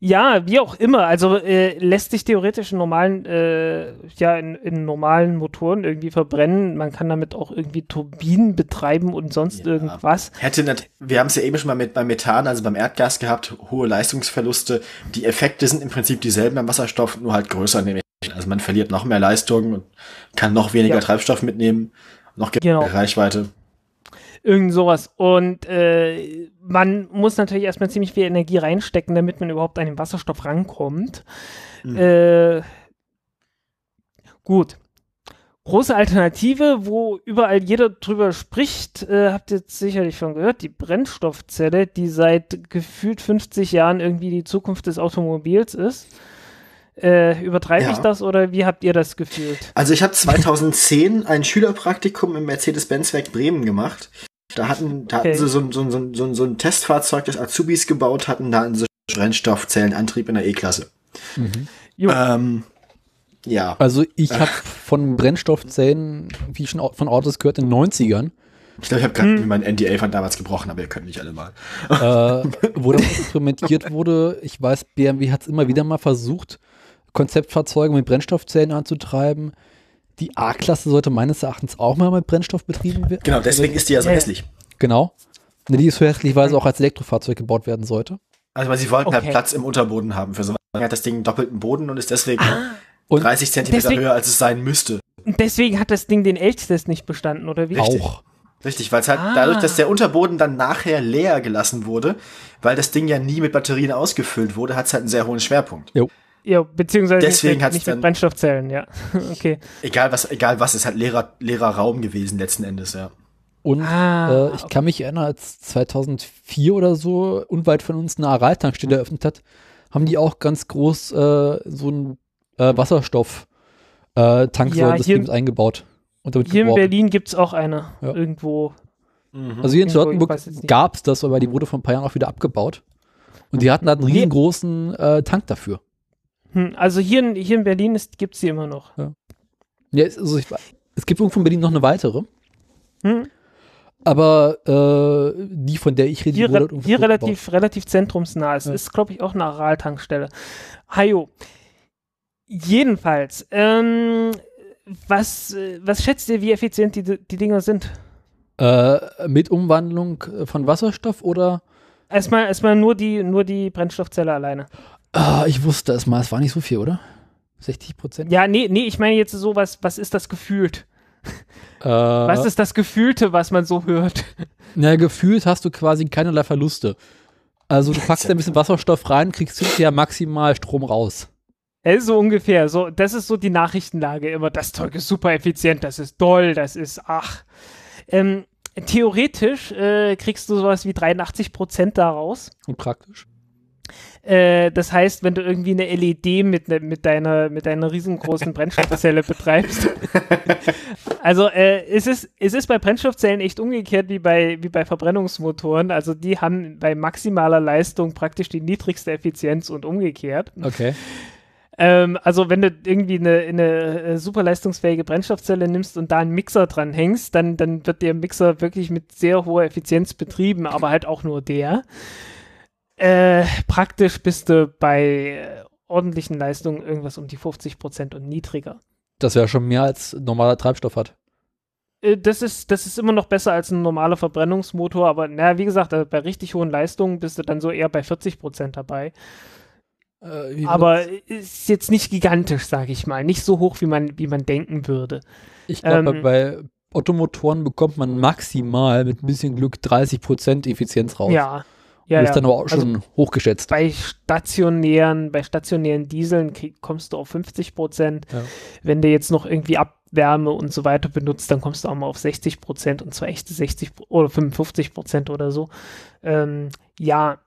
C: ja, wie auch immer. Also äh, lässt sich theoretisch in normalen, äh, ja, in, in normalen Motoren irgendwie verbrennen. Man kann damit auch irgendwie Turbinen betreiben und sonst
B: Ja.
C: irgendwas.
B: Hätte nicht, wir haben es ja eben schon mal mit beim Methan, also beim Erdgas gehabt, hohe Leistungsverluste. Die Effekte sind im Prinzip dieselben beim Wasserstoff, nur halt größer. Nämlich. Also man verliert noch mehr Leistung und kann noch weniger
C: Ja.
B: Treibstoff mitnehmen, noch
C: Genau.
B: Reichweite.
C: Irgend sowas. Und äh, man muss natürlich erstmal ziemlich viel Energie reinstecken, damit man überhaupt an den Wasserstoff rankommt.
B: Mhm.
C: Äh, gut. Große Alternative, wo überall jeder drüber spricht, äh, habt ihr jetzt sicherlich schon gehört, die Brennstoffzelle, die seit gefühlt 50 Jahren irgendwie die Zukunft des Automobils ist. Äh, übertreibe
B: Ja.
C: ich das oder wie habt ihr das gefühlt?
B: Also ich habe 2010 ein Schülerpraktikum im Mercedes-Benz-Werk Bremen gemacht. Da hatten, da hatten
C: Okay.
B: sie so, ein- so, ein- so, ein- so, so ein Testfahrzeug, das Azubis gebaut hatten, da hatten sie Brennstoffzellenantrieb in der E-Klasse.
C: Jo,
B: Ähm, ja.
A: Also ich habe von Brennstoffzellen, wie schon von Autos gehört, in den 90ern,
B: Ich glaube, ich habe gerade
C: Hm.
B: mein NDA von damals gebrochen, aber ihr könnt nicht alle mal.
A: äh, wo das experimentiert wurde. Ich weiß, BMW hat es immer wieder mal versucht, Konzeptfahrzeuge mit Brennstoffzellen anzutreiben. Die A-Klasse sollte meines Erachtens auch mal mit Brennstoff betrieben werden.
B: Genau, deswegen ist die ja so
C: Ja.
B: hässlich.
A: Genau. Ne, die ist so hässlich, weil sie auch als Elektrofahrzeug gebaut werden sollte.
B: Also weil sie wollten halt
C: Okay.
B: Platz im Unterboden haben für sowas. Dann hat das Ding einen doppelten Boden und ist deswegen
A: Und
B: 30 Zentimeter
C: deswegen-
B: höher, als es sein müsste.
C: und deswegen hat das Ding den Elchtest nicht bestanden, oder wie?
B: Richtig.
A: auch.
B: Richtig, weil es halt
C: Ah.
B: dadurch, dass der Unterboden dann nachher leer gelassen wurde, weil das Ding ja nie mit Batterien ausgefüllt wurde, hat es halt einen sehr hohen Schwerpunkt.
C: Ja, beziehungsweise
B: Deswegen
C: nicht, nicht mit Brennstoffzellen, ja. [laughs] okay.
B: Egal was, egal was, ist halt leerer, leerer Raum gewesen letzten Endes, ja.
A: Und
C: Ah,
A: äh, ich kann mich erinnern, als 2004 oder so unweit von uns eine Aral-Tankstelle eröffnet hat, haben die auch ganz groß äh, so ein äh, Wasserstoff äh,
C: Ja,
A: eingebaut. Und damit
C: Hier in
A: beworben.
C: Berlin gibt es auch eine.
A: Ja.
C: Irgendwo.
B: Mhm.
A: Also hier in Charlottenburg gab es das, aber die wurde vor ein paar Jahren auch wieder abgebaut. Und die hatten halt einen riesengroßen äh, Tank dafür.
C: Hm, also hier in, hier in Berlin gibt es sie immer noch.
A: Ja, es, also ich, es gibt irgendwo in Berlin noch eine weitere,
C: Hm?
A: aber äh, die, von der ich rede,
C: Hier, re
A: halt
C: hier
A: zurückgebaut.
C: relativ, relativ zentrumsnah. Es
A: Ja.
C: ist, glaube ich, auch eine Aral-Tankstelle. Hajo. Jedenfalls, ähm, was, äh, was schätzt ihr, wie effizient die, die Dinger sind?
A: Äh, mit Umwandlung äh, von Wasserstoff oder?
C: Erstmal, erstmal nur die, nur die Brennstoffzelle alleine.
A: Ah, ich wusste es mal, es war nicht so viel, oder? 60 Prozent?
C: Ja, nee, nee, ich meine jetzt so, was, was ist das gefühlt?
A: Äh,
C: Was ist das Gefühlte, was man so hört?
A: Na, gefühlt hast du quasi keinerlei Verluste. Also du packst [laughs] ein bisschen Wasserstoff rein, kriegst hinterher maximal Strom raus.
C: Ja, so ungefähr. So, das ist so die Nachrichtenlage immer. Das Zeug ist super effizient, das ist toll, das ist ach. Ähm, theoretisch äh, kriegst du sowas wie 83 Prozent daraus.
A: Und praktisch.
C: Äh, das heißt, wenn du irgendwie eine LED mit, ne, mit, deiner, mit deiner riesengroßen [laughs] Brennstoffzelle betreibst. [laughs] also äh, es, ist, es ist bei Brennstoffzellen echt umgekehrt wie bei, wie bei Verbrennungsmotoren. Also die haben bei maximaler Leistung praktisch die niedrigste Effizienz und umgekehrt.
A: Okay.
C: Ähm, also wenn du irgendwie eine, eine äh, super leistungsfähige Brennstoffzelle nimmst und da einen Mixer dran hängst, dann, dann wird der Mixer wirklich mit sehr hoher Effizienz betrieben, aber halt auch nur der. Äh, praktisch bist du bei äh, ordentlichen Leistungen irgendwas um die 50% und niedriger.
A: Das wäre schon mehr als normaler Treibstoff hat.
C: Äh, Das ist, das ist immer noch besser als ein normaler Verbrennungsmotor, aber naja, wie gesagt, äh, bei richtig hohen Leistungen bist du dann so eher bei 40% dabei.
A: Äh,
C: Aber ist jetzt nicht gigantisch, sage ich mal. Nicht so hoch, wie man, wie man denken würde.
A: Ich glaube,
C: Ähm,
A: bei Ottomotoren bekommt man maximal mit ein bisschen Glück 30% Effizienz raus.
C: Ja.
A: Ja, ist
C: ja.
A: dann aber auch
C: Also
A: schon hochgeschätzt.
C: bei stationären, bei stationären Dieseln krieg, kommst du auf 50 Prozent.
A: Ja.
C: Wenn du jetzt noch irgendwie Abwärme und so weiter benutzt, dann kommst du auch mal auf 60 Prozent und zwar echte 60 Pro- oder 55 Prozent oder so. Ähm, ja,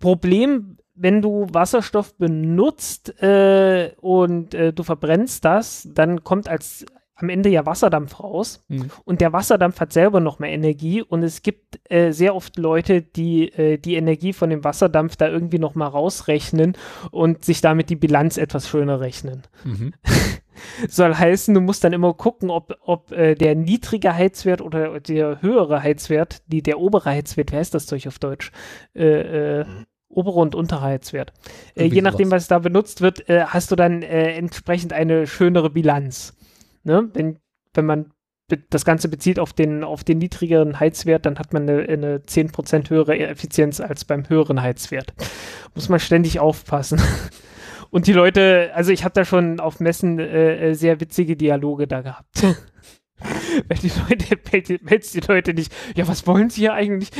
C: Problem, wenn du Wasserstoff benutzt äh, und äh, du verbrennst das, dann kommt als am Ende ja Wasserdampf raus
A: Mhm.
C: und der Wasserdampf hat selber noch mehr Energie und es gibt äh, sehr oft Leute, die äh, die Energie von dem Wasserdampf da irgendwie noch mal rausrechnen und sich damit die Bilanz etwas schöner rechnen.
A: Mhm. [laughs]
C: Soll heißen, du musst dann immer gucken, ob, ob äh, der niedrige Heizwert oder der höhere Heizwert, die, der obere Heizwert, wie heißt das Zeug auf Deutsch? Äh, äh, obere und untere Heizwert. Äh, je nachdem, was da benutzt wird, äh, hast du dann äh, entsprechend eine schönere Bilanz. Ne? Wenn, wenn man das Ganze bezieht auf den, auf den niedrigeren Heizwert, dann hat man eine, eine 10% höhere Effizienz als beim höheren Heizwert. Muss man ständig aufpassen. [laughs] Und die Leute, also ich habe da schon auf Messen äh, äh, sehr witzige Dialoge da gehabt. [laughs] Weil die Leute, [laughs] meldet die Leute nicht, ja, was wollen sie hier eigentlich?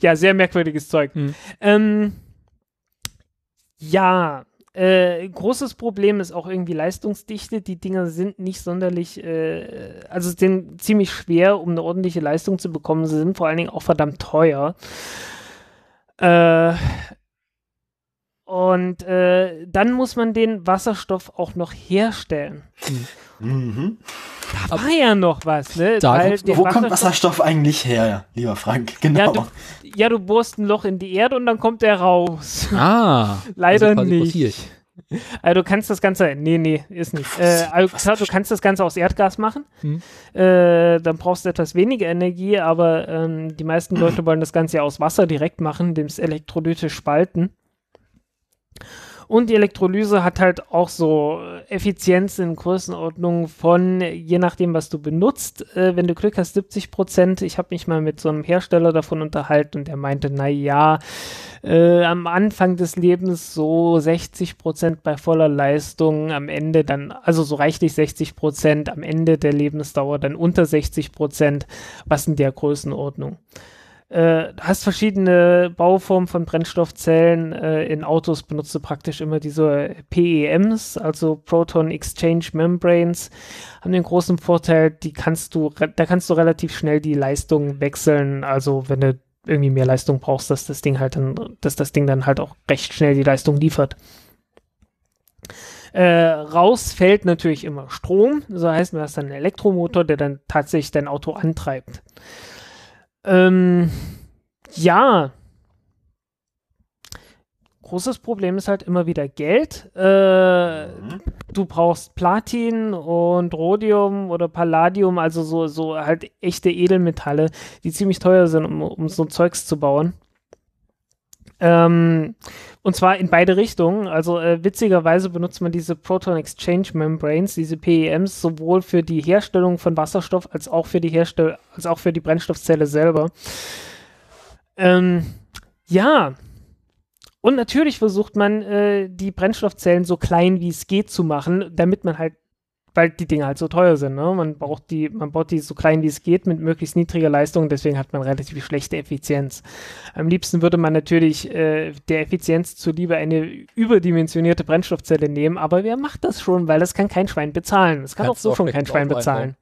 C: ja, sehr merkwürdiges Zeug.
A: Hm.
C: Ähm, ja, äh, großes Problem ist auch irgendwie Leistungsdichte. Die Dinger sind nicht sonderlich, äh, also sind ziemlich schwer, um eine ordentliche Leistung zu bekommen. Sie sind vor allen Dingen auch verdammt teuer. Äh, und äh, dann muss man den Wasserstoff auch noch herstellen.
B: Mhm.
C: Da war ja noch was, ne? Weil
B: Wo kommt
C: Wasserstoff-
B: Wasserstoff eigentlich her, lieber Frank? Genau.
C: Ja du, ja, du bohrst ein Loch in die Erde und dann kommt der raus.
A: Ah. [laughs]
C: Leider
A: also
C: nicht. Also du kannst das Ganze, nee, nee, ist nicht. Äh, also klar, du kannst das Ganze aus Erdgas machen.
A: Hm.
C: Äh, dann brauchst du etwas weniger Energie, aber ähm, die meisten Leute wollen das Ganze ja aus Wasser direkt machen, indem es elektrolytisch spalten. Und die Elektrolyse hat halt auch so äh, Effizienz in Größenordnung von, je nachdem, was du benutzt, äh, wenn du Glück hast, 70 Prozent. Ich habe mich mal mit so einem Hersteller davon unterhalten und der meinte, na ja, äh, am Anfang des Lebens so 60 Prozent bei voller Leistung, am Ende dann, also so reichlich 60 Prozent, am Ende der Lebensdauer dann unter 60 Prozent, was in der Größenordnung. Äh, du hast verschiedene Bauformen von Brennstoffzellen. Äh, in Autos benutzt du praktisch immer diese PEMs, also Proton Exchange Membranes, haben den großen Vorteil, die kannst du, da kannst du relativ schnell die Leistung wechseln. Also wenn du irgendwie mehr Leistung brauchst, dass das Ding halt dann, dass das Ding dann halt auch recht schnell die Leistung liefert. Äh, raus fällt natürlich immer Strom. So heißt, du hast dann einen Elektromotor, der dann tatsächlich dein Auto antreibt. Ähm, ja. Großes Problem ist halt immer wieder Geld. Äh, du brauchst Platin und Rhodium oder Palladium, also so, so halt echte Edelmetalle, die ziemlich teuer sind, um, um so Zeugs zu bauen. Ähm, und zwar in beide Richtungen. Also äh, witzigerweise benutzt man diese Proton Exchange Membranes, diese PEMs, sowohl für die Herstellung von Wasserstoff als auch für die Herstellung, als auch für die Brennstoffzelle selber. Ähm, ja. Und natürlich versucht man, äh, die Brennstoffzellen so klein wie es geht zu machen, damit man halt weil die Dinge halt so teuer sind. Ne? Man braucht die, man baut die so klein wie es geht mit möglichst niedriger Leistung, deswegen hat man relativ schlechte Effizienz. Am liebsten würde man natürlich äh, der Effizienz zuliebe eine überdimensionierte Brennstoffzelle nehmen, aber wer macht das schon? Weil das kann kein Schwein bezahlen. Das kann
A: Kannst
C: auch so schon kein Schwein
A: Auto
C: bezahlen.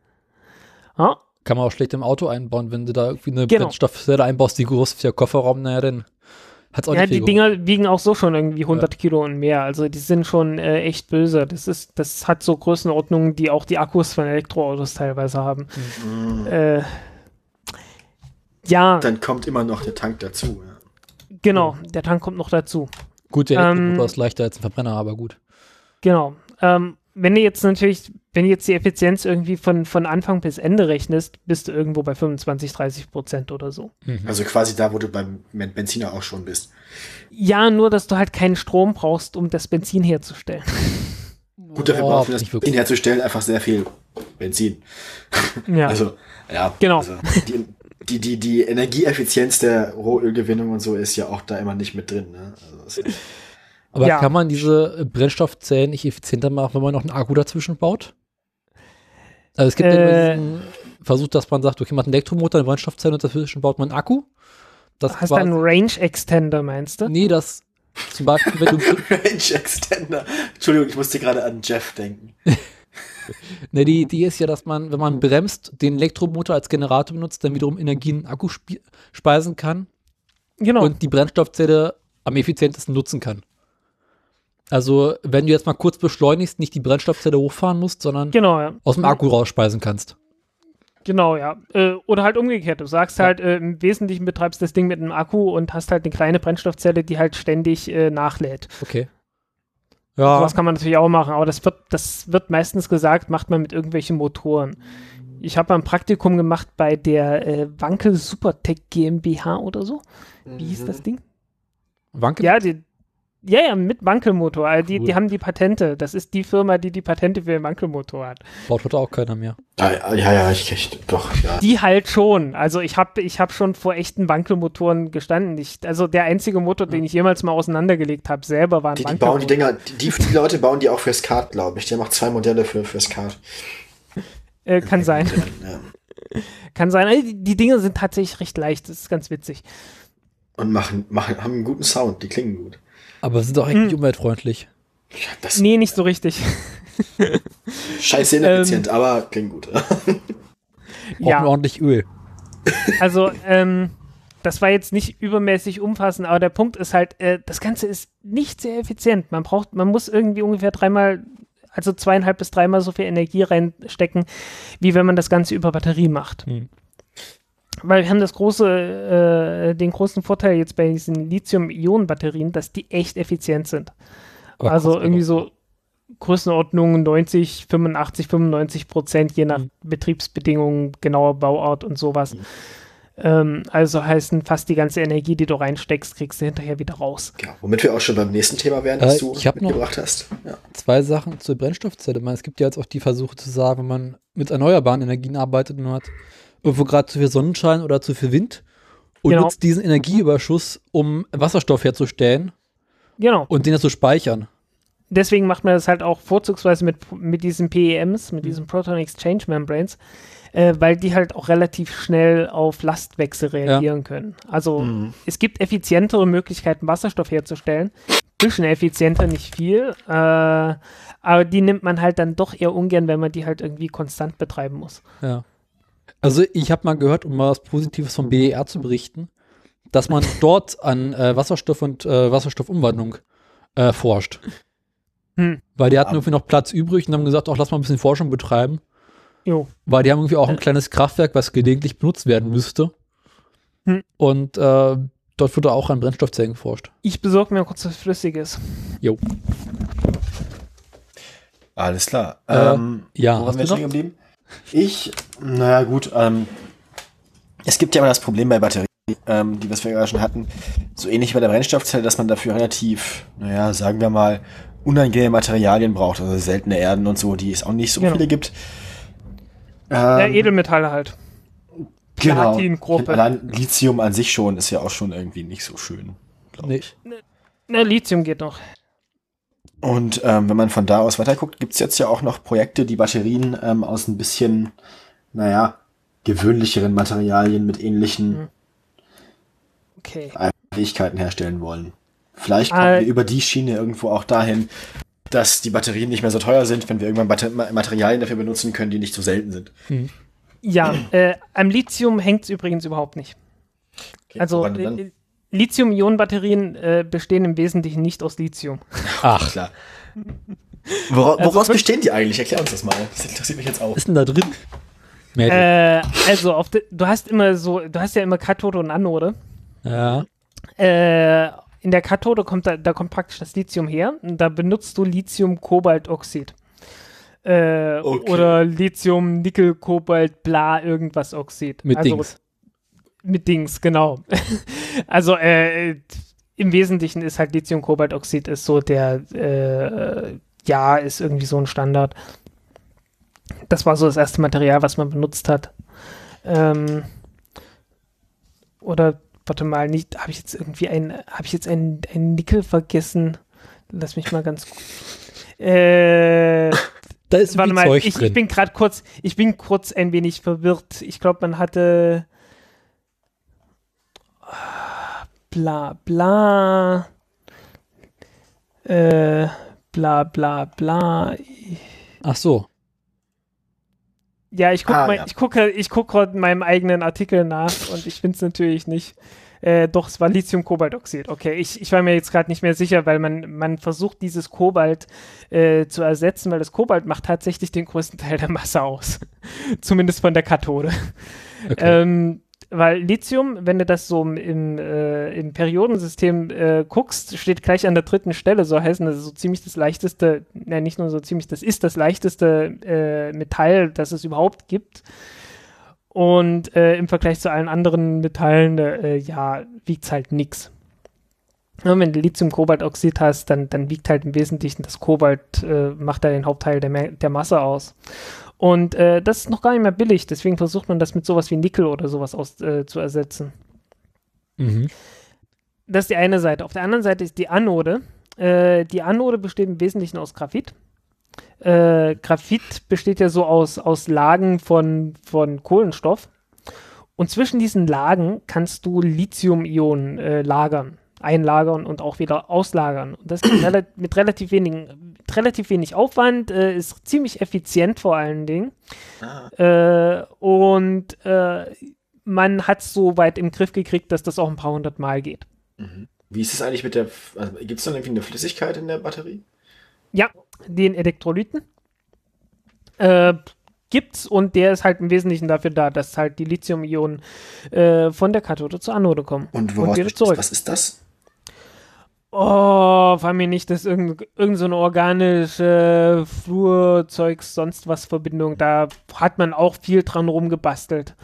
C: Ja?
A: Kann man auch schlecht im Auto einbauen, wenn du da irgendwie eine
C: Genau.
A: Brennstoffzelle einbaust, die groß ist für Kofferraum, naja, dann hat's auch
C: Ja,
A: nicht
C: die Dinger wiegen auch so schon irgendwie 100 Kilo und mehr. Also die sind schon äh, echt böse. Das ist, das hat so Größenordnungen, die auch die Akkus von Elektroautos teilweise haben.
B: Mhm.
C: Äh, ja,
B: Dann kommt immer noch der Tank dazu. Ja.
C: genau. Der Tank kommt noch dazu.
A: Gut, der
C: Ähm,
A: Elektromotor ist leichter als ein Verbrenner, aber gut.
C: Genau. Ähm, wenn du jetzt natürlich, wenn du jetzt die Effizienz irgendwie von, von Anfang bis Ende rechnest, bist du irgendwo bei 25, 30 Prozent oder so.
A: Mhm.
B: Also quasi da, wo du beim Ben- Benziner auch schon bist.
C: Ja, nur, dass du halt keinen Strom brauchst, um das Benzin herzustellen. [laughs]
B: Gut, dafür
A: Oh,
B: braucht man das
A: nicht
B: Benzin
A: wirklich.
B: herzustellen einfach sehr viel Benzin.
C: Ja. [laughs]
B: Also, ja.
C: Genau.
B: Also, die, die, die, die Energieeffizienz der Rohölgewinnung und so ist ja auch da immer nicht mit drin. Ne? Also,
A: Aber
C: Ja.
A: kann man diese Brennstoffzellen nicht effizienter machen, wenn man noch einen Akku dazwischen baut? Also es gibt
C: Äh.
A: diesen Versuch, dass man sagt, okay, man hat einen Elektromotor, eine Brennstoffzelle und dazwischen baut man einen Akku. Das
C: Hast du einen Range Extender, meinst du?
A: Nee, das zum Beispiel, wenn du, [laughs]
B: Range Extender. Entschuldigung, ich musste gerade an Jeff denken. [laughs]
A: ne, die Idee ist ja, dass man, wenn man bremst, den Elektromotor als Generator benutzt, dann wiederum Energie in den Akku spe- speisen kann
C: Genau.
A: und die Brennstoffzelle am effizientesten nutzen kann. Also, wenn du jetzt mal kurz beschleunigst, nicht die Brennstoffzelle hochfahren musst, sondern
C: genau, ja.
A: aus dem Akku rausspeisen kannst.
C: Genau, ja. Äh, oder halt umgekehrt. Du sagst halt, äh, im Wesentlichen betreibst das Ding mit einem Akku und hast halt eine kleine Brennstoffzelle, die halt ständig äh, nachlädt.
A: Okay. Ja,
C: Sowas kann man natürlich auch machen, aber das wird, das wird meistens gesagt, macht man mit irgendwelchen Motoren. Ich habe mal ein Praktikum gemacht bei der äh, Wankel Supertech GmbH oder so. Wie hieß das Ding?
A: Wankel?
C: Ja, die, ja, ja, mit Wankelmotor. Also die,
A: Cool.
C: die haben die Patente. Das ist die Firma, die die Patente für den Wankelmotor hat.
A: Baut heute auch keiner mehr.
B: Ja, ja, ja, ich, ich doch, ja.
C: Die halt schon. Also ich habe ich hab schon vor echten Wankelmotoren gestanden. Ich, also der einzige Motor, den ich jemals mal auseinandergelegt habe, selber war ein
B: Die, die bauen die
C: Wankelmotor.
B: Dinger, die, die, die Leute bauen die auch fürs Kart, glaube ich. Der macht zwei Modelle für, fürs Kart.
C: Äh, kann sein.
B: Ja. [laughs]
C: Kann sein. Also die, die Dinge sind tatsächlich recht leicht. Das ist ganz witzig.
B: Und machen, machen, haben einen guten Sound, die klingen gut.
A: Aber sind auch echt
C: Hm.
A: umweltfreundlich.
B: Ja, das
C: Nee, nicht so richtig. [laughs]
B: scheiße ineffizient, aber klingen gut. [laughs]
A: Brauchen
C: ja.
A: ordentlich Öl.
C: Also, ähm, das war jetzt nicht übermäßig umfassend, aber der Punkt ist halt, äh, das Ganze ist nicht sehr effizient. Man braucht, man muss irgendwie ungefähr dreimal, also zweieinhalb bis dreimal so viel Energie reinstecken, wie wenn man das Ganze über Batterie macht.
A: Hm.
C: Weil wir haben das große, äh, den großen Vorteil jetzt bei diesen Lithium-Ionen-Batterien, dass die echt effizient sind.
A: Aber
C: also irgendwie so Größenordnung 90, 85, 95 Prozent, je nach
A: Mhm.
C: Betriebsbedingungen, genauer Bauart und sowas.
B: Mhm.
C: Ähm, also heißen fast die ganze Energie, die du reinsteckst, kriegst du hinterher wieder raus.
B: Ja, womit wir auch schon beim nächsten Thema wären, das
A: Äh,
B: du
A: ich hab noch-
B: mitgebracht hast. Ja.
A: Zwei Sachen zur Brennstoffzelle. Ich meine, es gibt ja jetzt auch die Versuche zu sagen, wenn man mit erneuerbaren Energien arbeitet und man hat irgendwo gerade zu viel Sonnenschein oder zu viel Wind und
C: Genau.
A: nutzt diesen Energieüberschuss, um Wasserstoff herzustellen
C: Genau.
A: und den zu speichern.
C: Deswegen macht man das halt auch vorzugsweise mit, mit diesen PEMs,
A: Mhm.
C: mit diesen Proton Exchange Membranes, äh, weil die halt auch relativ schnell auf Lastwechsel reagieren können. Also
B: Mhm.
C: es gibt effizientere Möglichkeiten, Wasserstoff herzustellen. Bisschen effizienter, nicht viel. Äh, aber die nimmt man halt dann doch eher ungern, wenn man die halt irgendwie konstant betreiben muss.
A: Ja. Also ich habe mal gehört, um mal was Positives vom BER zu berichten, dass man [laughs] dort an äh, Wasserstoff und äh, Wasserstoffumwandlung äh, forscht. Hm. Weil die hatten irgendwie noch Platz übrig und haben gesagt, auch lass mal ein bisschen Forschung betreiben.
C: Jo.
A: Weil die haben irgendwie auch ein kleines Kraftwerk, was gelegentlich benutzt werden müsste. Hm. Und äh, dort wurde auch an Brennstoffzellen geforscht.
C: Ich besorge mir kurz was Flüssiges.
A: Jo.
B: Alles klar.
A: Äh, ähm, ja,
B: wo waren wir stehen geblieben? Ich, naja, gut, ähm, es gibt ja immer das Problem bei Batterien, ähm, die was wir gerade schon hatten, so ähnlich wie bei der Brennstoffzelle, dass man dafür relativ, naja, sagen wir mal, unangenehme Materialien braucht, also seltene Erden und so, die es auch nicht so genau. viele gibt.
C: ja, ähm, Edelmetalle halt.
B: Genau. Allein Lithium an sich schon ist ja auch schon irgendwie nicht so schön,
C: glaube ich. Ne, ne, Lithium geht noch.
B: Und ähm, wenn man von da aus weiterguckt, gibt's jetzt ja auch noch Projekte, die Batterien ähm, aus ein bisschen, naja, gewöhnlicheren Materialien mit ähnlichen hm.
C: okay.
B: Fähigkeiten herstellen wollen. Vielleicht kommen äh, wir über die Schiene irgendwo auch dahin, dass die Batterien nicht mehr so teuer sind, wenn wir irgendwann Batter Materialien dafür benutzen können, die nicht so selten sind. Hm.
C: Ja, äh, am Lithium hängt's übrigens überhaupt nicht. Okay, also äh, Lithium-Ionen-Batterien äh, bestehen im Wesentlichen nicht aus Lithium. [laughs]
B: Ach, klar. Wora, also woraus also, bestehen die eigentlich? Erklär uns das mal. Das interessiert mich jetzt auch.
A: Was ist denn da drin?
C: Äh, also, de, du hast immer so, du hast ja immer Kathode und Anode.
A: Ja.
C: Äh, in der Kathode kommt da, da kommt praktisch das Lithium her. Und da benutzt du Lithium-Kobaltoxid. Äh, okay. Oder Lithium, Nickel, Kobalt, bla, irgendwas Oxid.
A: Mit also, Dings.
C: Mit Dings, genau. [laughs] also äh, im Wesentlichen ist halt Lithium-Kobaltoxid ist so der, äh, ja, ist irgendwie so ein Standard. Das war so das erste Material, was man benutzt hat. Ähm, oder, warte mal, nicht, habe ich jetzt irgendwie ein, habe ich jetzt ein, ein Nickel vergessen? Lass mich mal ganz. Äh,
A: da ist warte mal,
C: Zeug ich, drin. ich bin gerade kurz, ich bin kurz ein wenig verwirrt. Ich glaube, man hatte bla bla äh, bla bla bla.
A: Ach so.
C: Ja, ich gucke ah, ja. ich gucke, ich gucke gerade in meinem eigenen Artikel nach und ich finde es natürlich nicht. Äh, doch, es war Lithium-Kobaltoxid. Okay, ich, ich war mir jetzt gerade nicht mehr sicher, weil man, man versucht, dieses Kobalt äh, zu ersetzen, weil das Kobalt macht tatsächlich den größten Teil der Masse aus. [laughs] Zumindest von der Kathode. Okay. Ähm, weil Lithium, wenn du das so im, äh, im Periodensystem äh, guckst, steht gleich an der dritten Stelle, so heißen das ist so ziemlich das leichteste, ne, nicht nur so ziemlich, das ist das leichteste äh, Metall, das es überhaupt gibt. Und äh, im Vergleich zu allen anderen Metallen, äh, ja, wiegt halt nichts. Ja, wenn du Lithium-Kobaltoxid hast, dann, dann wiegt halt im Wesentlichen das Kobalt, äh, macht da den Hauptteil der, der Masse aus. Und äh, das ist noch gar nicht mehr billig, deswegen versucht man das mit sowas wie Nickel oder sowas aus, äh, zu ersetzen.
A: Mhm.
C: Das ist die eine Seite. Auf der anderen Seite ist die Anode. Äh, die Anode besteht im Wesentlichen aus Graphit. Äh, Graphit besteht ja so aus, aus Lagen von, von Kohlenstoff. Und zwischen diesen Lagen kannst du Lithium-Ionen äh, lagern einlagern und auch wieder auslagern. Und das geht [clears throat] rel mit relativ, wenigen, mit relativ wenig Aufwand, äh, ist ziemlich effizient vor allen Dingen. Ah. Äh, und äh, man hat es so weit im Griff gekriegt, dass das auch ein paar hundert Mal geht.
B: Mhm. Wie ist es eigentlich mit der, also, gibt es dann irgendwie eine Flüssigkeit in der Batterie?
C: Ja, den Elektrolyten. Äh, gibt's und der ist halt im Wesentlichen dafür da, dass halt die Lithium-Ionen äh, von der Kathode zur Anode kommen.
B: Und, und wieder zurück. Was ist das?
C: Oh, war mir nicht, dass irgend, irgend so eine organische Flurzeugs, sonst was Verbindung, da hat man auch viel dran rumgebastelt.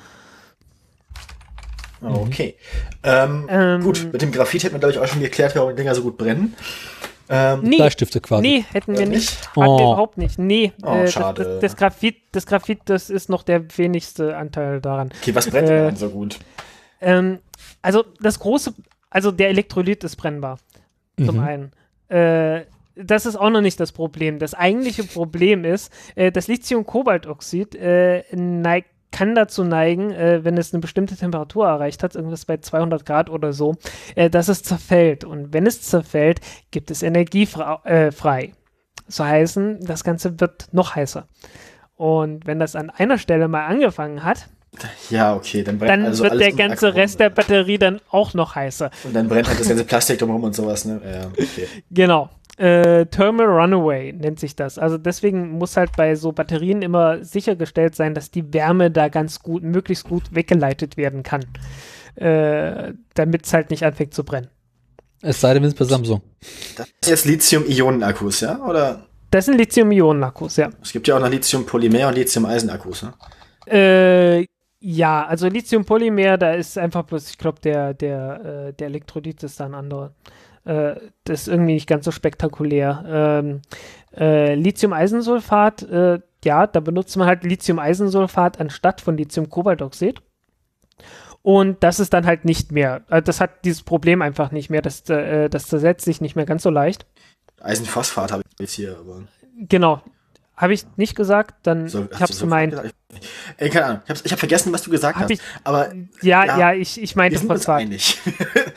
B: Okay. Ähm, ähm, gut, mit dem Graphit hätten wir, glaube ich, auch schon geklärt, warum die Dinger so gut brennen.
A: Ähm, nee, Bleistifte quasi.
C: Nee, hätten wir äh, nicht. nicht? Oh. Hatten wir überhaupt nicht. Nee, oh, äh, schade. Das, das, das, Graphit, das Graphit, das ist noch der wenigste Anteil daran.
B: Okay, was brennt äh, denn so gut?
C: Ähm, also das große, also der Elektrolyt ist brennbar zum mhm. einen. Äh, das ist auch noch nicht das Problem. Das eigentliche Problem ist, äh, das Lithium-Kobaltoxid äh, neigt kann dazu neigen, äh, wenn es eine bestimmte Temperatur erreicht hat, irgendwas bei 200 Grad oder so, äh, dass es zerfällt. Und wenn es zerfällt, gibt es Energie äh, frei. So heißen, das Ganze wird noch heißer. Und wenn das an einer Stelle mal angefangen hat,
B: ja, okay, dann
C: brennt Dann also wird der ganze Rest der Batterie dann auch noch heißer.
B: Und dann brennt halt das ganze Plastik drumherum und sowas, ne? Ja, okay. [laughs]
C: Genau. Äh, Thermal Runaway nennt sich das. Also deswegen muss halt bei so Batterien immer sichergestellt sein, dass die Wärme da ganz gut, möglichst gut weggeleitet werden kann. Äh, damit es halt nicht anfängt zu brennen.
A: Es sei denn, es ist bei Samsung.
B: Das sind jetzt Lithium-Ionen-Akkus, ja? Oder?
C: Das sind Lithium-Ionen-Akkus, ja.
B: Es gibt ja auch noch Lithium-Polymer und Lithium-Eisen-Akkus, ne?
C: Äh, ja, also Lithium-Polymer, da ist einfach bloß, ich glaube, der, der, äh, der Elektrolyt ist da ein anderer. Äh, das ist irgendwie nicht ganz so spektakulär. Ähm, äh, Lithium-Eisensulfat, äh, ja, da benutzt man halt Lithium-Eisensulfat anstatt von Lithium-Kobaltoxid. Und das ist dann halt nicht mehr, äh, das hat dieses Problem einfach nicht mehr, das, äh, das zersetzt sich nicht mehr ganz so leicht.
B: Eisenphosphat habe ich jetzt hier, aber.
C: Genau. Habe ich nicht gesagt, dann
B: So,
C: ich hab's
B: so
C: gemeint.
B: Ey, keine Ahnung. Ich habe hab vergessen, was du gesagt
C: Hab
B: hast.
C: ich-
B: aber
C: Ja,
B: Ja,
C: ja, ich, ich meinte vor zwei.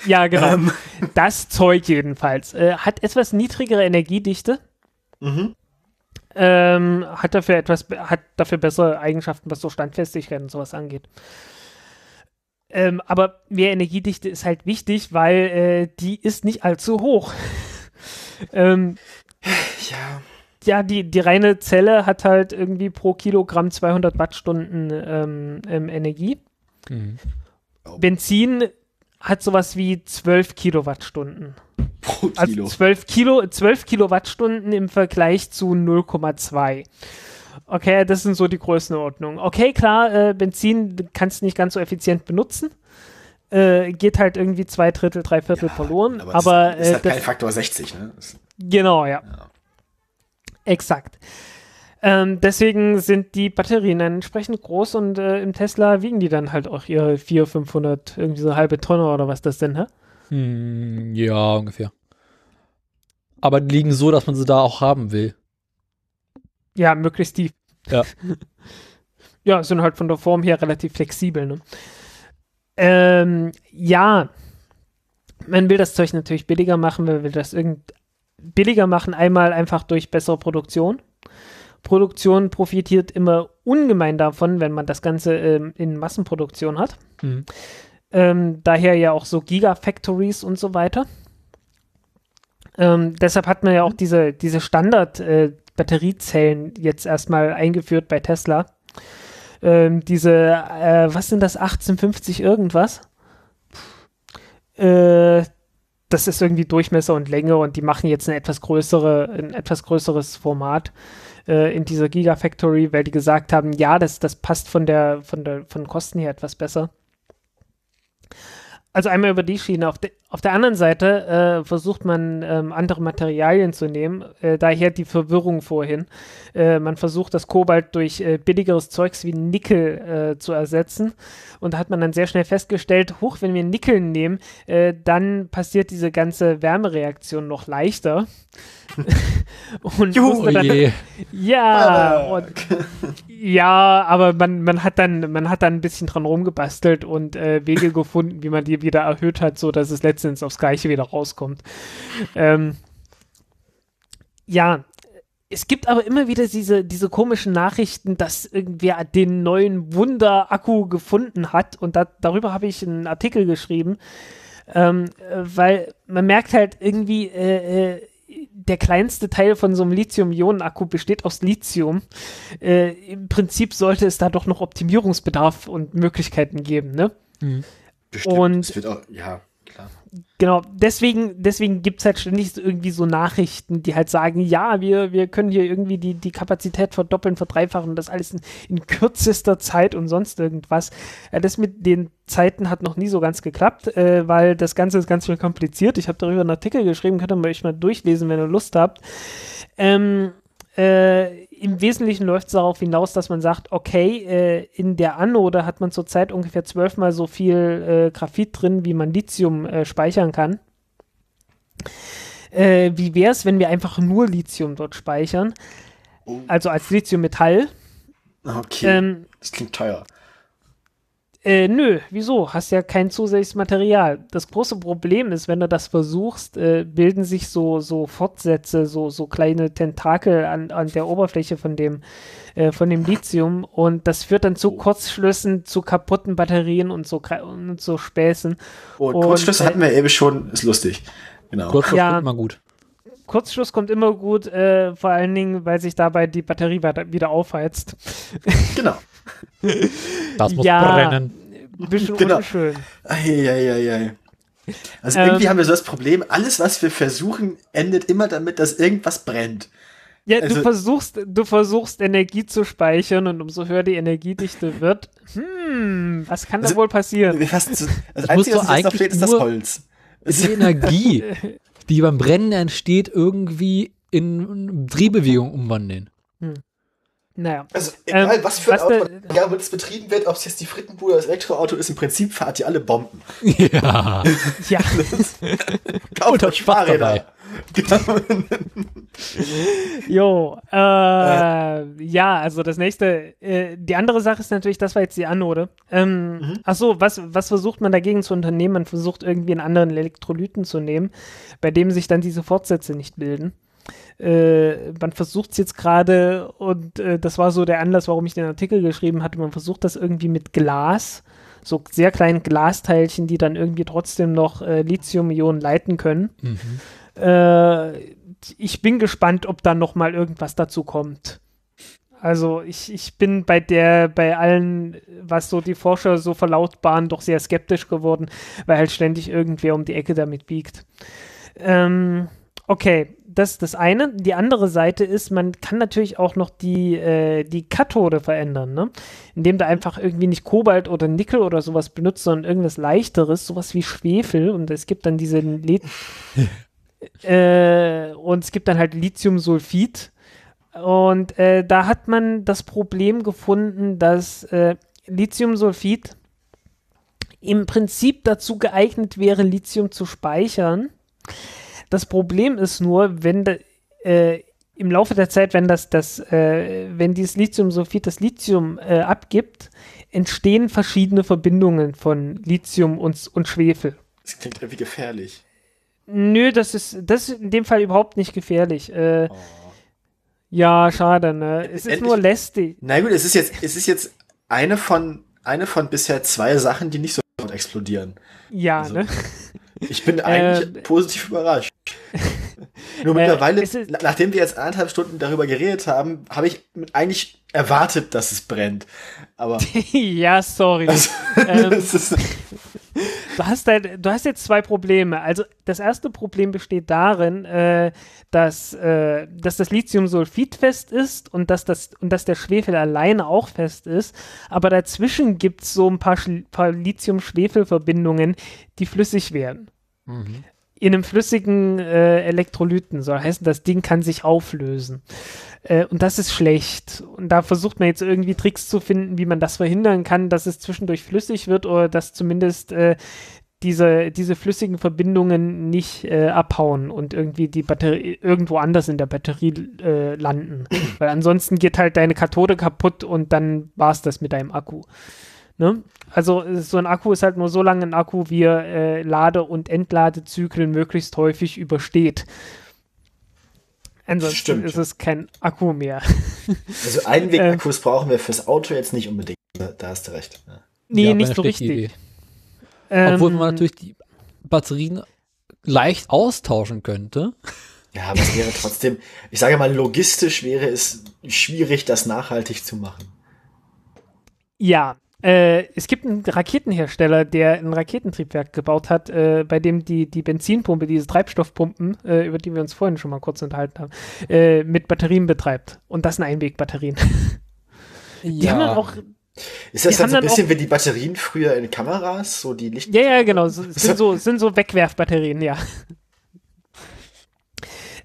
C: Ja, genau.
B: Ähm.
C: Das Zeug jedenfalls. Äh, hat etwas niedrigere Energiedichte,
B: mhm.
C: ähm, hat dafür etwas, hat dafür bessere Eigenschaften, was so Standfestigkeit und sowas angeht. Ähm, aber mehr Energiedichte ist halt wichtig, weil äh, die ist nicht allzu hoch. [laughs] ähm,
B: Ja.
C: Ja, die, die reine Zelle hat halt irgendwie pro Kilogramm 200 Wattstunden ähm, ähm, Energie.
A: Mhm.
C: Benzin hat sowas wie 12 Kilowattstunden.
B: Pro
C: Also
B: Kilo.
C: 12, Kilo, 12 Kilowattstunden im Vergleich zu 0,2. Okay, das sind so die Größenordnungen. Okay, klar, äh, Benzin kannst du nicht ganz so effizient benutzen. Äh, geht halt irgendwie zwei Drittel, drei Viertel verloren.
B: aber
C: Aber,
B: es ist
C: äh,
B: halt
C: das,
B: kein Faktor 60, ne?
C: Genau, ja.
B: Ja.
C: Exakt. Ähm, deswegen sind die Batterien dann entsprechend groß und äh, im Tesla wiegen die dann halt auch ihre 400, 500, irgendwie so halbe Tonne oder was das denn, hä?
A: Hm, ja, ungefähr. Aber die liegen so, dass man sie da auch haben will.
C: Ja, möglichst tief.
A: Ja. [laughs]
C: ja, sind halt von der Form her relativ flexibel. Ne? Ähm, ja, man will das Zeug natürlich billiger machen, man will das irgend billiger machen, einmal einfach durch bessere Produktion. Produktion profitiert immer ungemein davon, wenn man das Ganze ähm, in Massenproduktion hat.
A: Mhm.
C: Ähm, daher ja auch so Gigafactories und so weiter. Ähm, deshalb hat man ja auch diese, diese Standard-Batteriezellen jetzt erstmal eingeführt bei Tesla. Ähm, diese, äh, was sind das, 1850 irgendwas? Äh, das ist irgendwie Durchmesser und Länge und die machen jetzt eine etwas größere, ein etwas größeres Format äh, in dieser Gigafactory, weil die gesagt haben, ja, das, das passt von der, von der, von Kosten her etwas besser. Also einmal über die Schiene. Auf, de, auf der anderen Seite äh, versucht man ähm, andere Materialien zu nehmen. Äh, daher die Verwirrung vorhin. Äh, man versucht das Kobalt durch äh, billigeres Zeugs wie Nickel äh, zu ersetzen. Und da hat man dann sehr schnell festgestellt, hoch, wenn wir Nickel nehmen, äh, dann passiert diese ganze Wärmereaktion noch leichter. [laughs] und
B: Juhu.
A: Oh
C: dann,
A: je.
C: ja, und, ja, aber man, man hat dann, man hat dann ein bisschen dran rumgebastelt und äh, Wege gefunden, wie man die wieder erhöht hat, so dass es letztendlich aufs Gleiche wieder rauskommt. Ähm, ja, es gibt aber immer wieder diese, diese komischen Nachrichten, dass irgendwer den neuen Wunder-Akku gefunden hat und da, darüber habe ich einen Artikel geschrieben, ähm, äh, weil man merkt halt irgendwie, äh, äh, der kleinste Teil von so einem Lithium-Ionen-Akku besteht aus Lithium. Äh, Im Prinzip sollte es da doch noch Optimierungsbedarf und Möglichkeiten geben, ne?
A: Mhm.
B: Bestimmt.
C: Und-
B: es wird auch, ja.
C: Genau, deswegen, deswegen gibt es halt ständig irgendwie so Nachrichten, die halt sagen, ja, wir, wir können hier irgendwie die, die Kapazität verdoppeln, verdreifachen und das alles in, in kürzester Zeit und sonst irgendwas. Äh, das mit den Zeiten hat noch nie so ganz geklappt, äh, weil das Ganze ist ganz viel kompliziert. Ich habe darüber einen Artikel geschrieben, könnt ihr euch mal durchlesen, wenn ihr Lust habt. Ähm, äh, Im Wesentlichen läuft es darauf hinaus, dass man sagt, okay, äh, in der Anode hat man zurzeit ungefähr zwölfmal so viel äh, Graphit drin, wie man Lithium äh, speichern kann. Äh, wie wäre es, wenn wir einfach nur Lithium dort speichern?
B: Oh,
C: Also als Lithiummetall.
B: okay.
C: Ähm,
B: das klingt teuer.
C: Äh, nö, wieso? Hast ja kein zusätzliches Material. Das große Problem ist, wenn du das versuchst, äh, bilden sich so, so Fortsätze, so, so kleine Tentakel an, an der Oberfläche von dem, äh, von dem Lithium und das führt dann zu Kurzschlüssen, zu kaputten Batterien und so, und so Späßen.
B: Oh,
C: Und,
B: Kurzschlüsse
C: äh,
B: hatten wir eben schon, ist lustig. Genau.
A: Kurz
C: Ja.
A: mal gut.
C: Kurzschluss kommt immer gut, äh, vor allen Dingen, weil sich dabei die Batterie weiter, wieder aufheizt.
B: Genau. [laughs] [laughs]
A: Das muss
C: ja,
A: brennen.
C: Ein bisschen
B: Genau.
C: unschön.
B: Eieieiei. Also
C: Ähm.
B: irgendwie haben wir so das Problem, alles, was wir versuchen, endet immer damit, dass irgendwas brennt.
C: Ja,
B: Also-
C: du versuchst, du versuchst Energie zu speichern und umso höher die Energiedichte wird, hm, was kann
B: Also,
C: da wohl passieren?
B: Wir fast so, das
A: musst
B: Einzige,
A: du
B: was jetzt noch
A: eigentlich
B: fehlt, ist das Holz.
A: Die Energie, [laughs] die beim Brennen entsteht, irgendwie in Drehbewegung umwandeln.
C: Naja.
B: Also egal,
C: Ähm,
B: was für ein
C: was
B: Auto, egal, womit es betrieben wird, ob es jetzt die Frittenbude oder das Elektroauto ist, im Prinzip fahrt ihr alle Bomben.
A: Ja.
C: Ja, [laughs]
B: Kauft euch Fahrräder. Genau.
C: jo. Äh, ja, also das nächste, äh, die andere Sache ist natürlich, das war jetzt die Anode. Ähm,
B: Mhm.
C: Ach so, was, was versucht man dagegen zu unternehmen? Man versucht irgendwie einen anderen Elektrolyten zu nehmen, bei dem sich dann diese Fortsätze nicht bilden. Äh, man versucht es jetzt gerade und äh, das war so der Anlass, warum ich den Artikel geschrieben hatte. Man versucht das irgendwie mit Glas, so sehr kleinen Glasteilchen, die dann irgendwie trotzdem noch äh, Lithium-Ionen leiten können.
A: Mhm.
C: Äh, ich bin gespannt, ob da noch mal irgendwas dazu kommt. Also ich, ich bin bei der, bei allen, was so die Forscher so verlautbaren, doch sehr skeptisch geworden, weil halt ständig irgendwer um die Ecke damit biegt. Ähm, okay, das ist das eine. Die andere Seite ist, man kann natürlich auch noch die, äh, die Kathode verändern, ne? Indem du einfach irgendwie nicht Kobalt oder Nickel oder sowas benutzt, sondern irgendwas leichteres, sowas wie Schwefel und es gibt dann diese Le [laughs] äh, und es gibt dann halt Lithiumsulfid. Und äh, da hat man das Problem gefunden, dass äh, Lithiumsulfid im Prinzip dazu geeignet wäre, Lithium zu speichern. Das Problem ist nur, wenn da, äh, im Laufe der Zeit, wenn das, das, äh, wenn dieses Lithiumsulfid das Lithium äh, abgibt, entstehen verschiedene Verbindungen von Lithium und, und Schwefel.
B: Das klingt irgendwie gefährlich.
C: Nö, das ist, das ist in dem Fall überhaupt nicht gefährlich. Äh,
B: Oh.
C: ja, schade, ne? Es ist
B: Endlich-
C: nur lästig.
B: Na gut, es ist jetzt, es ist jetzt eine von, eine von bisher zwei Sachen, die nicht sofort explodieren.
C: Ja,
B: Also,
C: ne? [laughs]
B: Ich bin eigentlich
C: Äh,
B: positiv überrascht. [laughs] Nur
C: äh,
B: mittlerweile, na- nachdem wir jetzt anderthalb Stunden darüber geredet haben, habe ich eigentlich erwartet, dass es brennt. Aber [laughs]
C: ja, sorry.
B: also, [laughs]
C: Ähm, Du hast, halt, du hast jetzt zwei Probleme. Also das erste Problem besteht darin, äh, dass, äh, dass das Lithiumsulfid fest ist und dass, das, und dass der Schwefel alleine auch fest ist. Aber dazwischen gibt es so ein paar, paar Lithium-Schwefel-Verbindungen, die flüssig werden.
A: Mhm.
C: In einem flüssigen äh, Elektrolyten. Soll heißen, das Ding kann sich auflösen. Äh, und das ist schlecht. Und da versucht man jetzt irgendwie Tricks zu finden, wie man das verhindern kann, dass es zwischendurch flüssig wird oder dass zumindest äh, diese, diese flüssigen Verbindungen nicht äh, abhauen und irgendwie die Batterie irgendwo anders in der Batterie äh, landen. [clears throat] Weil ansonsten geht halt deine Kathode kaputt und dann war es das mit deinem Akku. Ne? Also äh, so ein Akku ist halt nur so lange ein Akku, wie er äh, Lade- und Entladezyklen möglichst häufig übersteht. Ansonsten
B: Stimmt.
C: ist es kein Akku mehr. [laughs]
B: also Einwegakkus brauchen wir fürs Auto jetzt nicht unbedingt. Da, da hast du recht. Ja.
C: Nee,
A: Ja,
C: nicht so richtig.
A: Idee. Obwohl
C: Ähm,
A: man natürlich die Batterien leicht austauschen könnte.
B: Ja, aber es wäre trotzdem, ich sage mal, logistisch wäre es schwierig, das nachhaltig zu machen.
C: Ja, äh, es gibt einen Raketenhersteller, der ein Raketentriebwerk gebaut hat, äh, bei dem die, die Benzinpumpe, diese Treibstoffpumpen, äh, über die wir uns vorhin schon mal kurz unterhalten haben, äh, mit Batterien betreibt. Und das sind Einwegbatterien. [laughs] Die haben dann auch,
B: Ist das dann so ein bisschen wie die Batterien früher in Kameras, so die Licht.
C: ja, ja, genau, so- [laughs] sind so, sind so Wegwerfbatterien, ja.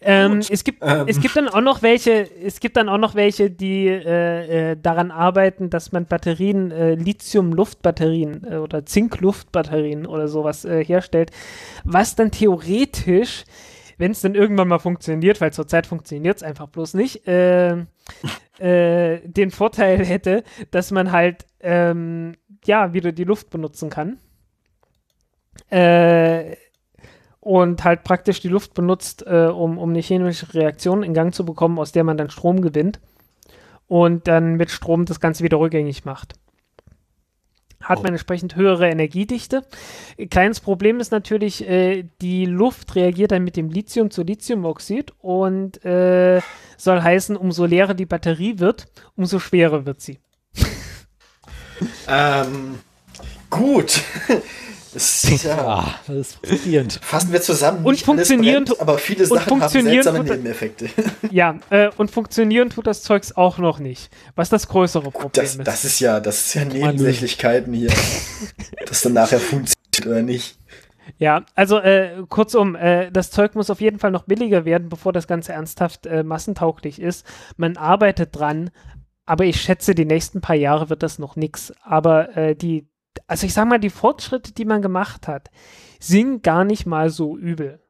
C: Ähm, es, gibt,
B: Ähm.
C: es gibt dann auch noch welche, es gibt dann auch noch welche, die äh, äh, daran arbeiten, dass man Batterien, äh, Lithium-Luftbatterien äh, oder Zink-Luftbatterien oder sowas äh, herstellt, was dann theoretisch, wenn es dann irgendwann mal funktioniert, weil zurzeit funktioniert es einfach bloß nicht, äh, äh, den Vorteil hätte, dass man halt ähm, ja wieder die Luft benutzen kann. Äh, und halt praktisch die Luft benutzt, äh, um, um eine chemische Reaktion in Gang zu bekommen, aus der man dann Strom gewinnt und dann mit Strom das Ganze wieder rückgängig macht. hat man entsprechend höhere Energiedichte. Kleines Problem ist natürlich, äh, die Luft reagiert dann mit dem Lithium zu Lithiumoxid und äh, soll heißen, umso leerer die Batterie wird, umso schwerer wird sie.
B: Ähm, gut. Das ist ja,
A: Ja, das ist frustrierend.
B: fassen wir zusammen.
C: Und
B: nicht alles
C: funktionieren
B: brennt, aber viele Sachen haben seltsame
C: tut-
B: Nebeneffekte. [laughs]
C: Ja, äh, und funktionieren tut das Zeugs auch noch nicht. Was das größere Problem
B: Das,
C: ist.
B: das ist ja, das ist ja Nebensächlichkeiten hier. [laughs] das dann nachher funktioniert oder nicht.
C: Ja, also äh, kurzum, äh, das Zeug muss auf jeden Fall noch billiger werden, bevor das Ganze ernsthaft äh, massentauglich ist. Man arbeitet dran, aber ich schätze, die nächsten paar Jahre wird das noch nix. Aber äh, die, also ich sag mal, die Fortschritte, die man gemacht hat, sind gar nicht mal so übel.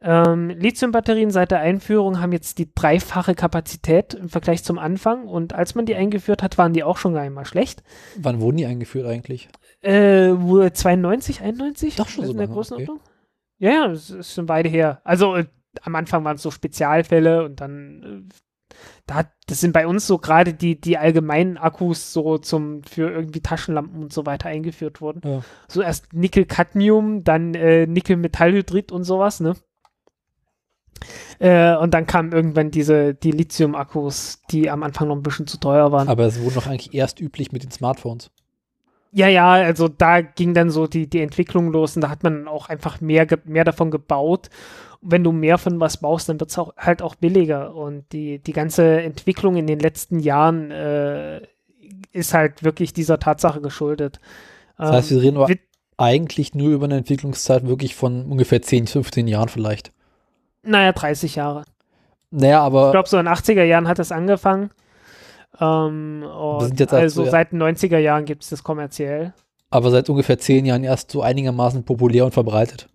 C: Ähm, Lithiumbatterien seit der Einführung haben jetzt die dreifache Kapazität im Vergleich zum Anfang und als man die eingeführt hat, waren die auch schon gar nicht mal schlecht.
A: Wann wurden die eingeführt eigentlich?
C: Äh, wo- 92, 91?
A: Doch schon so
C: in der Größenordnung? Ja, ja, das ist schon beide her. Also äh, am Anfang waren es so Spezialfälle und dann äh, da, das sind bei uns so gerade die, die allgemeinen Akkus so zum, für irgendwie Taschenlampen und so weiter eingeführt worden.
A: Ja.
C: So erst Nickel-Cadmium, dann äh, Nickel-Metallhydrid und sowas, ne? Äh, und dann kamen irgendwann diese, die Lithium-Akkus, die am Anfang noch ein bisschen zu teuer waren.
A: Aber es wurde noch eigentlich erst üblich mit den Smartphones.
C: Ja, ja, also da ging dann so die, die Entwicklung los und da hat man auch einfach mehr, mehr davon gebaut. Wenn du mehr von was baust, dann wird es auch, halt auch billiger. Und die, die ganze Entwicklung in den letzten Jahren äh, ist halt wirklich dieser Tatsache geschuldet.
A: Das heißt, wir reden aber
C: wird-
A: eigentlich nur über eine Entwicklungszeit wirklich von ungefähr 10, 15 Jahren vielleicht.
C: naja, 30 Jahre.
A: Naja,
C: Ich
A: aber
C: glaube, so in den 80er Jahren hat es angefangen. Ähm, also
A: so, ja.
C: seit den 90er Jahren gibt es das kommerziell.
A: aber seit ungefähr 10 Jahren erst so einigermaßen populär und verbreitet.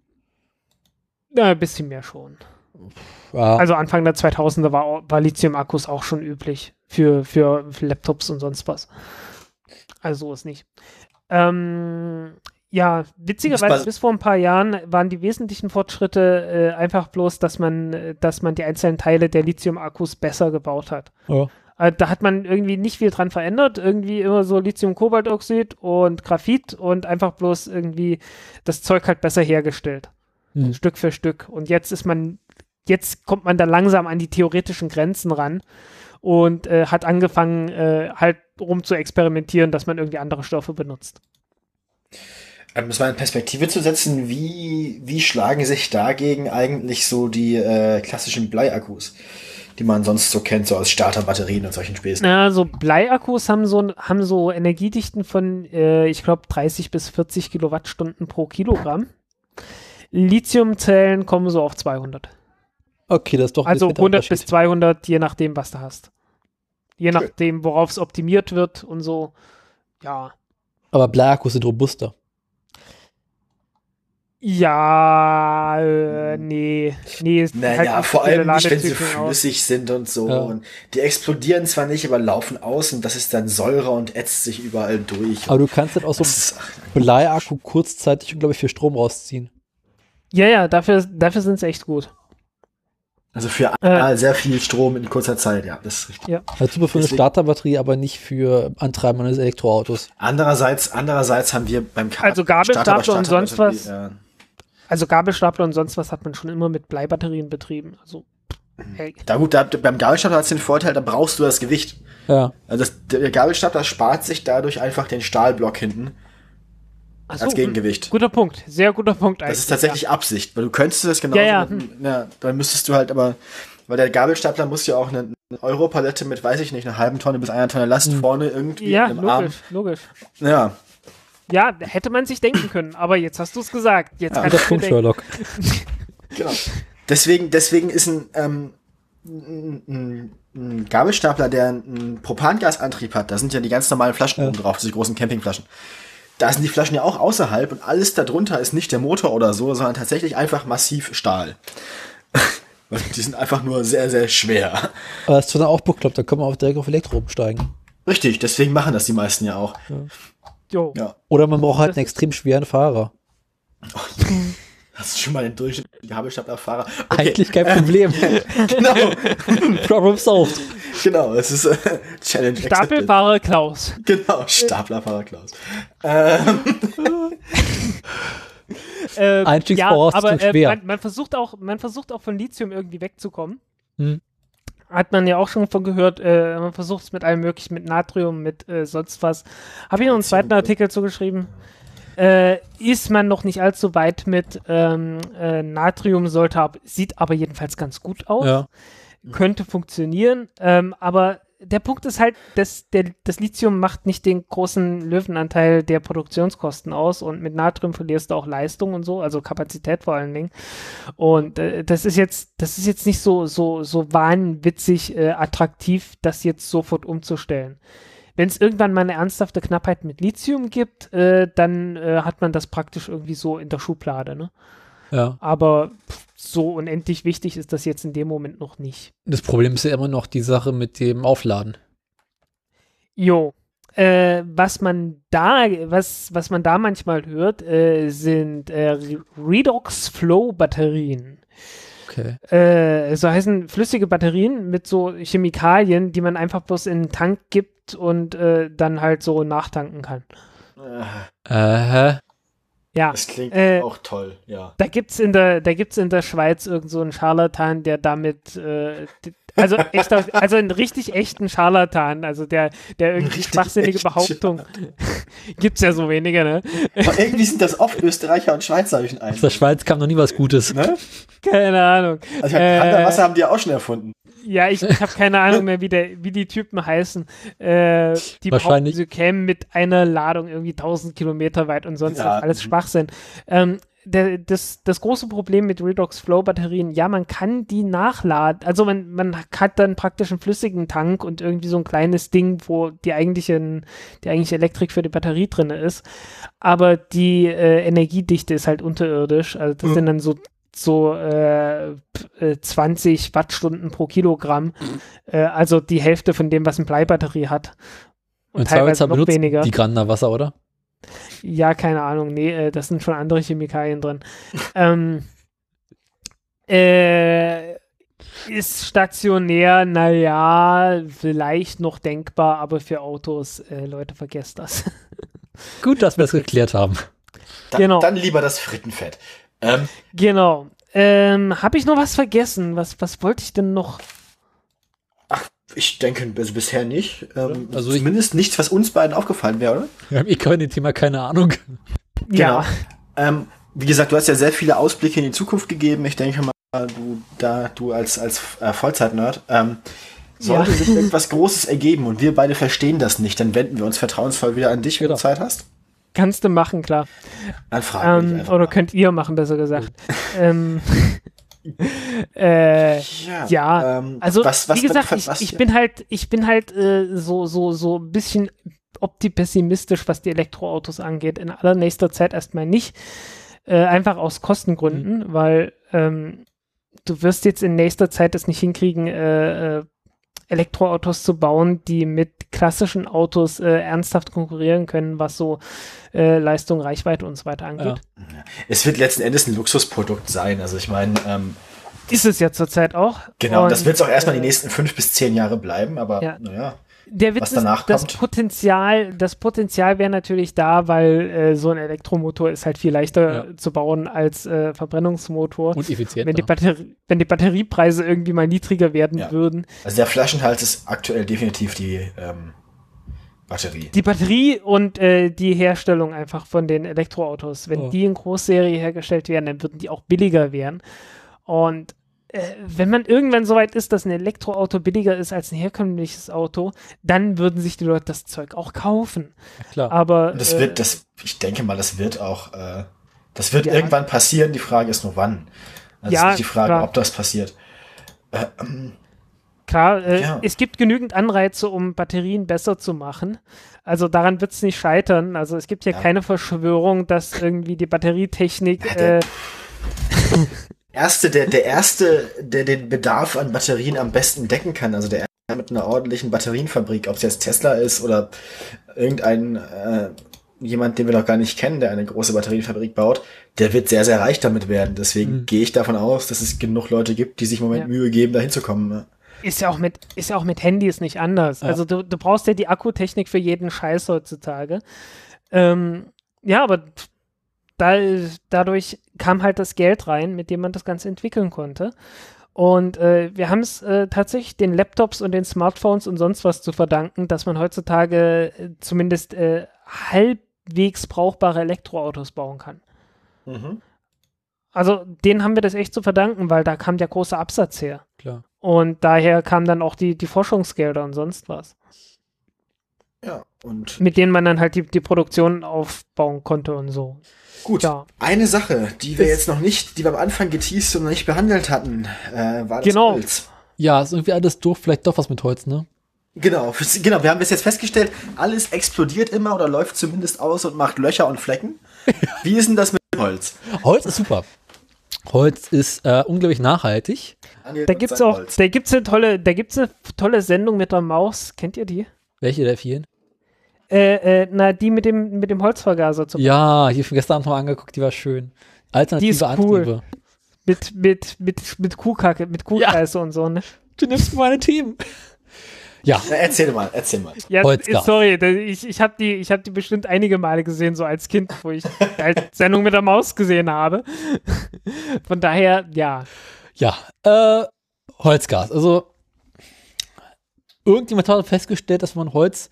C: Ja, ein bisschen mehr schon.
A: Ja,
C: Also Anfang der 2000er war, war Lithium-Akkus auch schon üblich für, für, für Laptops und sonst was. Also so ist nicht. Ähm, ja, witzigerweise bis vor ein paar Jahren waren die wesentlichen Fortschritte äh, einfach bloß, dass man, dass man die einzelnen Teile der Lithium-Akkus besser gebaut hat.
A: ja.
C: Äh, da hat man irgendwie nicht viel dran verändert. Irgendwie immer so Lithium-Kobaltoxid und Graphit und einfach bloß irgendwie das Zeug halt besser hergestellt.
A: Hm.
C: Stück für Stück. Und jetzt ist man, jetzt kommt man da langsam an die theoretischen Grenzen ran und äh, hat angefangen, äh, halt rum zu experimentieren, dass man irgendwie andere Stoffe benutzt.
B: Um das mal in Perspektive zu setzen, wie, wie schlagen sich dagegen eigentlich so die äh, klassischen Bleiakkus, die man sonst so kennt, so aus Starterbatterien und solchen Späßen?
C: Na, so Bleiakkus haben so, haben so Energiedichten von, äh, ich glaube, 30 bis 40 Kilowattstunden pro Kilogramm. Lithiumzellen kommen so auf 200.
A: Okay, das ist doch ein
C: Also
A: bisschen der
C: 100 bis
A: Unterschied.
C: 200, je nachdem, was du hast. Je nachdem, worauf es optimiert wird und so. Ja.
A: Aber Bleiakkus sind robuster.
C: Ja, äh, nee. Nee,
B: Naja,
C: halt
B: vor allem nicht, wenn sie
C: Ladezyklen aus.
B: flüssig sind und so.
A: Ja.
B: Und die explodieren zwar nicht, aber laufen aus und das ist dann Säure und ätzt sich überall durch.
A: Aber du kannst dann aus so einem Bleiakku kurzzeitig, glaube ich, für Strom rausziehen.
C: Ja, ja, dafür, dafür sind sie echt gut.
B: also für
C: Äh.
B: sehr viel Strom in kurzer Zeit, ja, das ist richtig.
A: Also super für eine Starterbatterie, aber nicht für Antreiben eines Elektroautos.
B: Andererseits, andererseits haben wir beim Ka
C: Also Gabelstapler
B: Starter-
C: und sonst was.
B: Ja.
C: Also Gabelstapler und sonst was hat man schon immer mit Bleibatterien betrieben. Also, hey.
B: Da gut, da, beim Gabelstapler hat es den Vorteil, da brauchst du das Gewicht.
A: Ja.
B: Also das, der Gabelstapler spart sich dadurch einfach den Stahlblock hinten
C: so,
B: als Gegengewicht.
C: Guter Punkt, sehr guter Punkt
B: Das ist tatsächlich Absicht, weil du könntest das genauso.
C: Ja, ja,
B: Mit, ja, dann müsstest du halt aber, weil der Gabelstapler muss ja auch eine, eine Europalette mit, weiß ich nicht, einer halben Tonne bis einer Tonne Last vorne irgendwie
C: Ja,
B: im
C: logisch,
B: Arm.
C: logisch.
B: Ja,
C: Ja, hätte man sich denken können, aber jetzt hast du es gesagt. Jetzt
B: Ja,
C: kann ich
A: Punkt. Sherlock. [laughs]
B: genau. Deswegen, deswegen ist ein, ähm, ein, ein, ein Gabelstapler, der einen Propangasantrieb hat, da sind ja die ganz normalen Flaschen
A: Ja.
B: oben drauf, diese großen Campingflaschen. Da sind die Flaschen ja auch außerhalb und alles darunter ist nicht der Motor oder so, sondern tatsächlich einfach massiv Stahl. [laughs] Die sind einfach nur sehr, sehr schwer.
A: Aber das ist schon auch bekloppt, da können wir auch direkt auf Elektro umsteigen.
B: Richtig, deswegen machen das die meisten ja auch.
C: Jo.
B: Ja.
A: Oder man braucht halt einen extrem schweren Fahrer. [laughs]
B: Hast du schon mal den durchschnittlichen Gabelstaplerfahrer? Okay,
A: Eigentlich kein Problem. [laughs]
B: genau. [laughs]
A: Problem solved.
B: genau, es ist äh, Challenge accepted.
C: Stapelfahrer Klaus.
B: Genau, Staplerfahrer Klaus. Ähm, [laughs]
C: Äh,
A: Einstiegsvoraussetzung
C: aber, äh,
A: schwer.
C: Man, man, versucht auch, man versucht auch von Lithium irgendwie wegzukommen.
A: Hm.
C: Hat man ja auch schon von gehört, äh, man versucht es mit allem möglichen, mit Natrium, mit äh, sonst was. Habe ich noch einen zweiten Artikel zugeschrieben. Äh, ist man noch nicht allzu weit mit ähm, äh, Natrium, sollte ab, sieht aber jedenfalls ganz gut aus.
A: Ja.
C: Könnte funktionieren, ähm, aber der Punkt ist halt, dass der, das Lithium macht nicht den großen Löwenanteil der Produktionskosten aus und mit Natrium verlierst du auch Leistung und so, also Kapazität vor allen Dingen. Und äh, das ist jetzt, das ist jetzt nicht so, so, so wahnwitzig äh, attraktiv, das jetzt sofort umzustellen. Wenn es irgendwann mal eine ernsthafte Knappheit mit Lithium gibt, äh, dann äh, hat man das praktisch irgendwie so in der Schublade, ne?
A: ja.
C: Aber pff, so unendlich wichtig ist das jetzt in dem Moment noch nicht.
A: Das Problem ist ja immer noch die Sache mit dem Aufladen.
C: Jo. Äh, was man da, was, was man da manchmal hört, äh, sind äh,
A: Okay.
C: Äh, so heißen flüssige Batterien mit so Chemikalien, die man einfach bloß in den Tank gibt und äh, dann halt so nachtanken kann.
B: äh,
C: Ja.
B: das klingt
C: Äh,
B: auch toll, ja.
C: Da gibt's in der, da gibt's in der Schweiz irgend so einen Scharlatan, der damit, äh, also echter, also einen richtig echten Scharlatan, also der, der irgendwie schwachsinnige Behauptung, [laughs] gibt's ja so wenige, ne?
B: Aber irgendwie sind das oft Österreicher und Schweizer, habe ich einen
A: aus der Schweiz kam noch nie was Gutes.
B: Ne?
C: Keine Ahnung.
B: Also ich
C: Äh,
B: hab, Wasser haben die ja auch schon erfunden.
C: Ja, ich, ich habe keine Ahnung mehr, wie, der, wie die Typen heißen. Äh, die behaupten,
A: Wahrscheinlich-
C: sie kämen mit einer Ladung irgendwie 1000 Kilometer weit und sonst
B: Ja.
C: Alles Schwachsinn. Ähm, der, das, das große Problem mit Redox Flow Batterien, ja, man kann die nachladen. Also man, man hat dann praktisch einen flüssigen Tank und irgendwie so ein kleines Ding, wo die eigentliche, die eigentliche Elektrik für die Batterie drin ist. Aber die äh, Energiedichte ist halt unterirdisch. Also das
B: Mhm.
C: sind dann so so äh, p- äh, 20 Wattstunden pro Kilogramm. Äh, also die Hälfte von dem, was eine Bleibatterie hat. Und,
A: Und
C: teilweise noch
A: benutzt
C: weniger.
A: die Grander Wasser, oder?
C: Ja, keine Ahnung. Nee, äh, das sind schon andere Chemikalien drin. ähm, äh, ist stationär, naja, vielleicht noch denkbar, aber für Autos, äh, Leute, vergesst das. [laughs]
A: Gut, dass wir es geklärt haben.
B: Da,
C: genau.
B: Dann lieber das Frittenfett. Ähm,
C: genau. Ähm, Habe ich noch was vergessen? Was, was wollte ich denn noch?
B: Ich denke also bisher nicht. Ähm,
A: Also ich-
B: zumindest nichts, was uns beiden aufgefallen wäre, oder?
A: Wir haben eh kein Thema, keine Ahnung.
C: Ja,
B: Ähm, wie gesagt, du hast ja sehr viele Ausblicke in die Zukunft gegeben. Ich denke mal, du da, du als, als äh, Vollzeit-Nerd, ähm, sollte
C: Ja.
B: sich [laughs] etwas Großes ergeben und wir beide verstehen das nicht, dann wenden wir uns vertrauensvoll wieder an dich, wenn
A: Genau.
B: du Zeit hast.
C: kannst du machen, klar.
B: Dann fragen
C: Ähm,
B: einfach
C: oder
B: mal.
C: könnt ihr machen, besser gesagt. ähm, [laughs] [laughs] äh,
B: Ja,
C: ja,
B: ähm,
C: also
B: was, was,
C: wie gesagt, ich, ich bin halt, ich bin halt äh, so, so, so ein bisschen optipessimistisch, was die Elektroautos angeht. In allernächster Zeit erstmal nicht. Äh, einfach aus Kostengründen,
B: Mhm.
C: weil ähm, du wirst jetzt in nächster Zeit es nicht hinkriegen, äh, äh, Elektroautos zu bauen, die mit klassischen Autos äh, ernsthaft konkurrieren können, was so äh, Leistung, Reichweite und so weiter angeht.
B: es wird letzten Endes ein Luxusprodukt sein. Also ich meine, ähm,
C: Ist es ja zurzeit auch.
B: genau,
C: Und,
B: das wird es auch erstmal die
C: äh,
B: nächsten fünf bis zehn Jahre bleiben, aber
C: Ja.
B: naja.
C: Der Witz
B: was danach
C: ist, das
B: kommt.
C: Potenzial, das Potenzial wäre natürlich da, weil äh, so ein Elektromotor ist halt viel leichter
A: Ja.
C: zu bauen als äh, Verbrennungsmotor.
A: Und effizient.
C: Wenn die, Batterie, wenn die Batteriepreise irgendwie mal niedriger werden
B: Ja.
C: würden.
B: Also der Flaschenhals ist aktuell definitiv die ähm, Batterie.
C: Die Batterie und äh, die Herstellung einfach von den Elektroautos, wenn
A: Oh.
C: die in Großserie hergestellt werden, dann würden die auch billiger werden. Und wenn man irgendwann so weit ist, dass ein Elektroauto billiger ist als ein herkömmliches Auto, dann würden sich die Leute das Zeug auch kaufen.
A: Klar.
C: Aber
B: Und das
C: äh,
B: wird, das, ich denke mal, das wird auch, äh, das wird
C: Ja.
B: irgendwann passieren. Die Frage ist nur wann. Also
C: Ja,
B: die Frage,
C: klar.
B: ob das passiert. Äh, ähm,
C: Klar, äh,
B: Ja.
C: es gibt genügend Anreize, um Batterien besser zu machen. Also daran wird es nicht scheitern. Also es gibt hier
B: Ja.
C: keine Verschwörung, dass irgendwie die Batterietechnik. [laughs]
B: Erste, der, der erste, der den Bedarf an Batterien am besten decken kann, also der erste mit einer ordentlichen Batterienfabrik, ob es jetzt Tesla ist oder irgendein äh, jemand, den wir noch gar nicht kennen, der eine große Batterienfabrik baut, der wird sehr, sehr reich damit werden. Deswegen
A: Mhm.
B: gehe ich davon aus, dass es genug Leute gibt, die sich im Moment
C: Ja.
B: Mühe geben, da hinzukommen. ne?
C: ist ja auch mit, ist ja auch mit Handys nicht anders.
A: Ja.
C: Also du, du brauchst ja die Akkutechnik für jeden Scheiß heutzutage. Ähm, ja, aber da, dadurch kam halt das Geld rein, mit dem man das Ganze entwickeln konnte. Und äh, wir haben es äh, tatsächlich den Laptops und den Smartphones und sonst was zu verdanken, dass man heutzutage äh, zumindest äh, halbwegs brauchbare Elektroautos bauen kann.
B: Mhm.
C: Also denen haben wir das echt zu verdanken, weil da kam der große Absatz her.
A: Klar.
C: Und daher kamen dann auch die, die Forschungsgelder und sonst was,
B: Ja, und
C: mit denen man dann halt die, die Produktion aufbauen konnte und so.
B: gut.
C: Ja.
B: Eine Sache, die wir jetzt noch nicht, die wir am Anfang geteased und noch nicht behandelt hatten, äh, war das
C: Genau.
B: Holz.
A: Ja, ist irgendwie alles doof, vielleicht doch was mit Holz, ne?
B: Genau, genau. Wir haben bis jetzt festgestellt, alles explodiert immer oder läuft zumindest aus und macht Löcher und Flecken. [laughs] Wie ist denn das mit Holz?
A: Holz ist super. Holz ist äh, unglaublich nachhaltig.
B: Daniel
C: Da gibt's auch,
B: Holz.
C: da gibt's eine tolle, da gibt's eine tolle Sendung mit der Maus. Kennt ihr die?
A: Welche der vielen?
C: Äh, äh, na, die mit dem, mit dem Holzvergaser zum
A: Ja, hier von gestern Abend noch angeguckt, die war schön. Alternative
C: Die ist cool.
A: Antriebe.
C: mit, mit, mit, mit Kuhkacke, mit Kuhscheiße und so, ne?
A: Du nimmst meine Themen. Ja,
B: Na, erzähl mal, erzähl mal.
C: Ja,
A: Holzgas.
C: sorry, ich, ich habe die, ich hab die bestimmt einige Male gesehen, so als Kind, wo ich [laughs] halt Sendung mit der Maus gesehen habe. Von daher, ja.
A: ja. Äh, Holzgas. Also, irgendjemand hat festgestellt, dass man Holz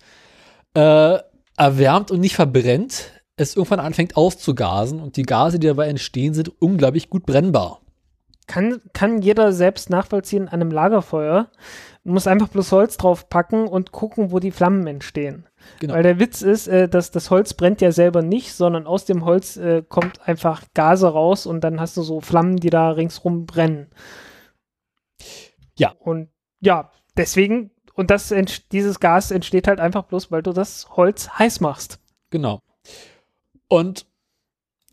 A: äh, erwärmt und nicht verbrennt, es irgendwann anfängt auszugasen und die Gase, die dabei entstehen, sind unglaublich gut brennbar.
C: Kann, kann jeder selbst nachvollziehen an einem Lagerfeuer. Man muss einfach bloß Holz draufpacken und gucken, wo die Flammen entstehen.
A: Genau.
C: Weil der Witz ist, äh, dass das Holz brennt ja selber nicht, sondern aus dem Holz äh, kommt einfach Gase raus und dann hast du so Flammen, die da ringsrum brennen.
A: Ja.
C: Und ja, deswegen, und das dieses Gas entsteht halt einfach bloß, weil du das Holz heiß machst.
A: Genau. Und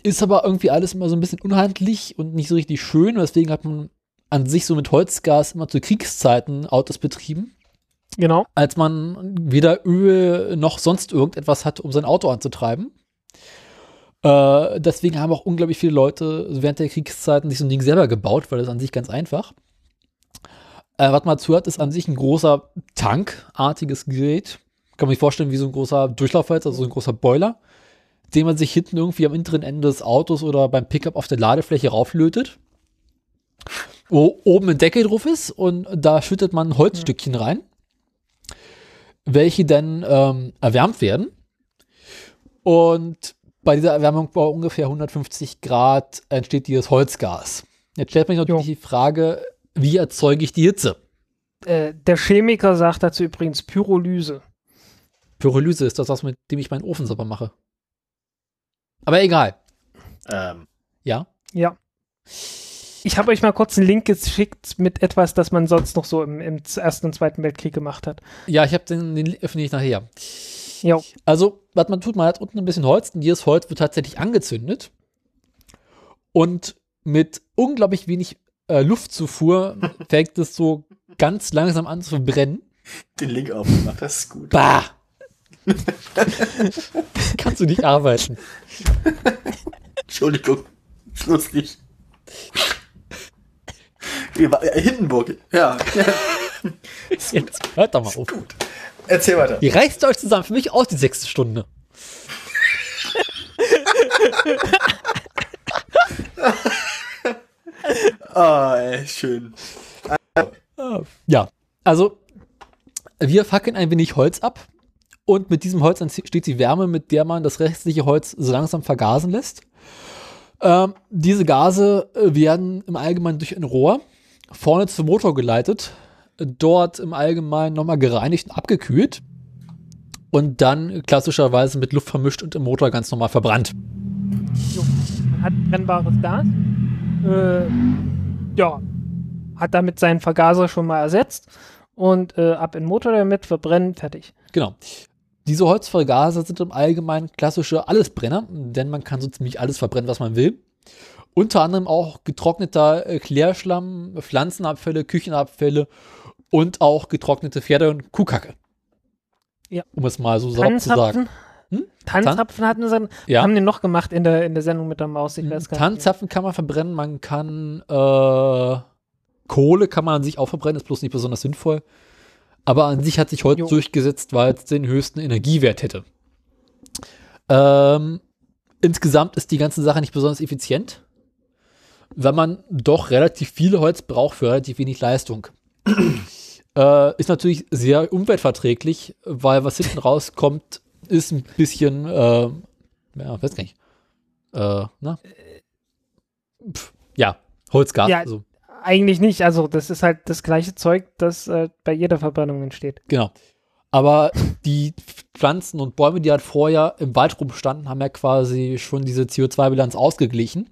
A: ist aber irgendwie alles immer so ein bisschen unhandlich und nicht so richtig schön. Deswegen hat man an sich so mit Holzgas immer zu Kriegszeiten Autos betrieben,
C: Genau.
A: als man weder Öl noch sonst irgendetwas hatte, um sein Auto anzutreiben. Äh, deswegen haben auch unglaublich viele Leute während der Kriegszeiten sich so ein Ding selber gebaut, weil das an sich ganz einfach. Äh, was man hat, ist an sich ein großer tankartiges Gerät. Kann man sich vorstellen, wie so ein großer Durchlaufwalz, also so ein großer Boiler, den man sich hinten irgendwie am hinteren Ende des Autos oder beim Pickup auf der Ladefläche rauflötet. Wo oben ein Deckel drauf ist und da schüttet man Holzstückchen rein, welche dann ähm, erwärmt werden. Und bei dieser Erwärmung bei ungefähr 150 Grad entsteht dieses Holzgas. Jetzt stellt man sich natürlich die Frage, wie erzeuge ich die Hitze?
C: Äh, der Chemiker sagt dazu übrigens Pyrolyse.
A: Pyrolyse ist das, was mit dem ich meinen Ofen sauber mache. Aber egal.
B: Ähm,
A: Ja.
C: Ja. Ich habe euch mal kurz einen Link geschickt mit etwas, das man sonst noch so im, im Ersten und Zweiten Weltkrieg gemacht hat.
A: Ja, ich habe den, den öffne ich nachher.
C: Jo.
A: Also, was man tut, man hat unten ein bisschen Holz und dieses Holz wird tatsächlich angezündet. Und mit unglaublich wenig äh, Luftzufuhr fängt es so ganz langsam an zu brennen.
B: den Link aufgemacht, das ist gut.
A: Bah! [laughs] Kannst du nicht arbeiten.
B: Entschuldigung, ist lustig. Äh, Hindenburg, ja. [laughs]
A: Jetzt hört doch mal auf.
B: Gut. Erzähl weiter.
A: Wie reißt ihr euch zusammen? Für mich aus die sechste Stunde. [laughs] [laughs]
B: Ah, ey, schön.
A: Ja, also wir fackeln ein wenig Holz ab und mit diesem Holz entsteht die Wärme, mit der man das restliche Holz so langsam vergasen lässt. Ähm, diese Gase äh, werden im Allgemeinen durch ein Rohr vorne zum Motor geleitet, äh, dort im Allgemeinen nochmal gereinigt und abgekühlt und dann klassischerweise mit Luft vermischt und im Motor ganz normal verbrannt.
C: Man hat brennbares Gas. Äh, ja. Hat damit seinen Vergaser schon mal ersetzt. Und äh, ab in den Motor damit, verbrennen, fertig.
A: Genau. Diese Holzvergaser sind im Allgemeinen klassische Allesbrenner, denn man kann so ziemlich alles verbrennen, was man will. Unter anderem auch getrockneter äh, Klärschlamm, Pflanzenabfälle, Küchenabfälle und auch getrocknete Pferde- und Kuhkacke.
C: Ja.
A: Um es mal so salopp zu sagen.
C: Tanzapfen.
A: Hm?
C: Tanzapfen hatten sie,
A: Ja.
C: haben den noch gemacht in der, in der Sendung mit der Maus. Ich weiß gar nicht.
A: Tanzzapfen kann man verbrennen, man kann äh, Kohle kann man an sich auch verbrennen, ist bloß nicht besonders sinnvoll. Aber an sich hat sich Holz
C: Jo.
A: durchgesetzt, weil es den höchsten Energiewert hätte. Ähm, insgesamt ist die ganze Sache nicht besonders effizient, weil man doch relativ viel Holz braucht für relativ wenig Leistung. äh, ist natürlich sehr umweltverträglich, weil was hinten rauskommt, ist ein bisschen, äh, ja, weiß gar nicht. Äh, na? Pff, ja, Holzgas.
C: Ja.
A: Also,
C: Eigentlich nicht. Also, das ist halt das gleiche Zeug, das äh, bei jeder Verbrennung entsteht.
A: genau. Aber die Pflanzen und Bäume, die halt vorher im Wald rumstanden, haben ja quasi schon diese CO2-Bilanz ausgeglichen.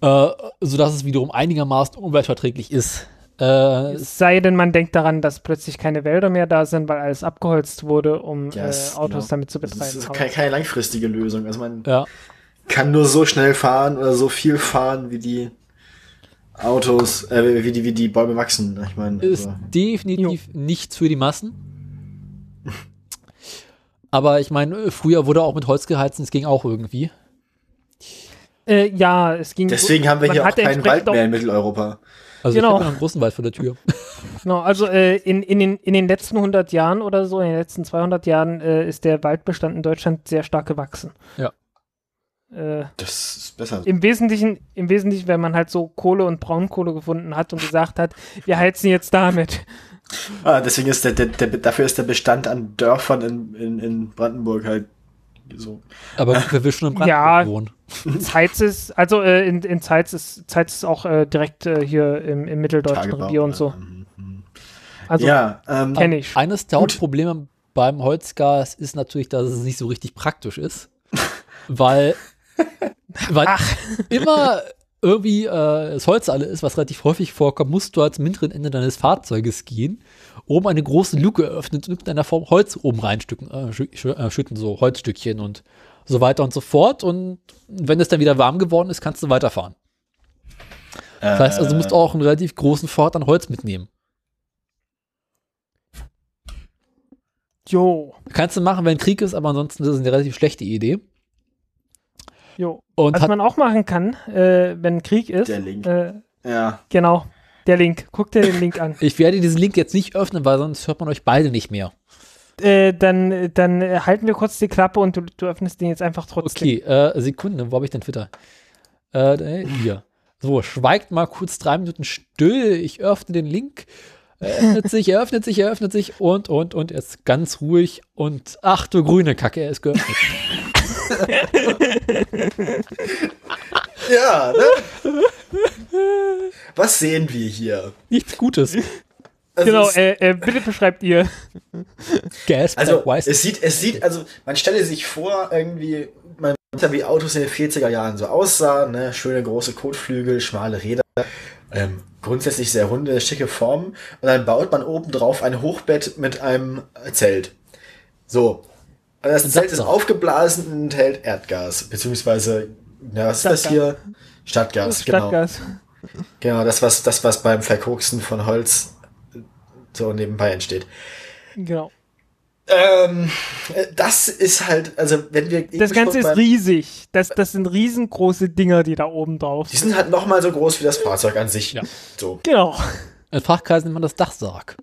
A: Äh, sodass es wiederum einigermaßen umweltverträglich ist. Äh,
C: Es sei denn, man denkt daran, dass plötzlich keine Wälder mehr da sind, weil alles abgeholzt wurde, um
B: Ja, es-
C: äh, Autos
B: genau.
C: damit zu
B: Das
C: betreiben.
B: ist
C: Aber-
B: keine, keine langfristige Lösung. Also man
A: ja.
B: kann nur so schnell fahren oder so viel fahren, wie die Autos, äh, wie die, wie die Bäume wachsen. Ich meine,
A: ist
B: also,
A: definitiv nichts für die Massen. Aber ich meine, früher wurde auch mit Holz geheizt und es ging auch irgendwie.
C: Äh, ja, es ging.
B: deswegen haben wir hier auch keinen Wald mehr in Mitteleuropa.
A: Also
C: Genau.
A: ich habe noch einen großen Wald vor der Tür. [laughs]
C: Genau, also äh, in, in, den, in den letzten 100 Jahren oder so, in den letzten 200 Jahren äh, ist der Waldbestand in Deutschland sehr stark gewachsen.
A: Ja.
C: Äh,
B: Das ist besser.
C: Im Wesentlichen, im Wesentlichen, wenn man halt so Kohle und Braunkohle gefunden hat und gesagt hat, wir heizen jetzt damit.
B: Ah, deswegen ist der, der, der, dafür ist der Bestand an Dörfern in, in, in Brandenburg halt so.
A: Aber [laughs] wer will schon im Brandenburg
C: Ja.
A: wohnen?
C: Zeitz ist, also äh, in, in Zeitz ist, Zeitz ist auch äh, direkt äh, hier im, im mitteldeutschen
B: Tagebau,
C: Revier und so.
B: mhm, mhm.
C: Also
B: ja, ähm,
C: kenne ich.
A: Eines der. Hauptprobleme beim Holzgas ist natürlich, dass es nicht so richtig praktisch ist. [laughs] weil weil immer irgendwie äh, das Holz alle ist, was relativ häufig vorkommt, musst du als mittleren Ende deines Fahrzeuges gehen, oben eine große Luke öffnen und in irgendeiner Form Holz oben reinstücken, äh, äh, schütten, so Holzstückchen und so weiter und so fort. Und wenn es dann wieder warm geworden ist, kannst du weiterfahren. Das heißt also, du musst auch einen relativ großen Fort an Holz mitnehmen.
C: Jo,
A: Kannst du machen, wenn Krieg ist, aber ansonsten ist es eine relativ schlechte Idee.
C: jo.
A: Und
C: Was man auch machen kann, äh, wenn Krieg ist,
B: Der Link.
C: Äh,
B: ja,
C: genau, der Link. Guck dir den Link an.
A: ich werde diesen Link jetzt nicht öffnen, weil sonst hört man euch beide nicht mehr.
C: Äh, dann dann halten wir kurz die Klappe und du, du öffnest den jetzt einfach trotzdem.
A: Okay, äh, Sekunde, wo habe ich denn Twitter? Äh, hier. So, schweigt mal kurz drei Minuten still. Ich öffne den Link. Er öffnet sich, er öffnet sich, er öffnet sich und, und, und. Er ist ganz ruhig und ach du grüne Kacke, er ist geöffnet. [laughs]
B: ja, ne? Was sehen wir hier?
A: Nichts Gutes.
B: Also
C: Genau, äh, äh, bitte beschreibt ihr. [laughs]
A: Gas,
B: Also es sieht, es sieht, also man stelle sich vor, irgendwie, man weiß ja, wie Autos in den 40er Jahren so aussahen, ne? Schöne große Kotflügel, schmale Räder, ähm, grundsätzlich sehr runde, schicke Formen. Und dann baut man oben drauf ein Hochbett mit einem Zelt. So. Und das Zelt ist aufgeblasen und enthält Erdgas, beziehungsweise, na, was ist das hier? Stadtgas, genau.
C: Stadtgas.
B: Genau, das was, das, was beim Verkoksen von Holz so nebenbei entsteht.
C: Genau.
B: Ähm, äh, das ist halt, also wenn wir
C: Das Ganze ist riesig. Das, das sind riesengroße Dinger, die da oben drauf
B: Die sind halt noch mal so groß wie das Fahrzeug an sich.
A: Ja.
B: So.
C: Genau.
A: In Fachkreisen nennt man das Dachsarg.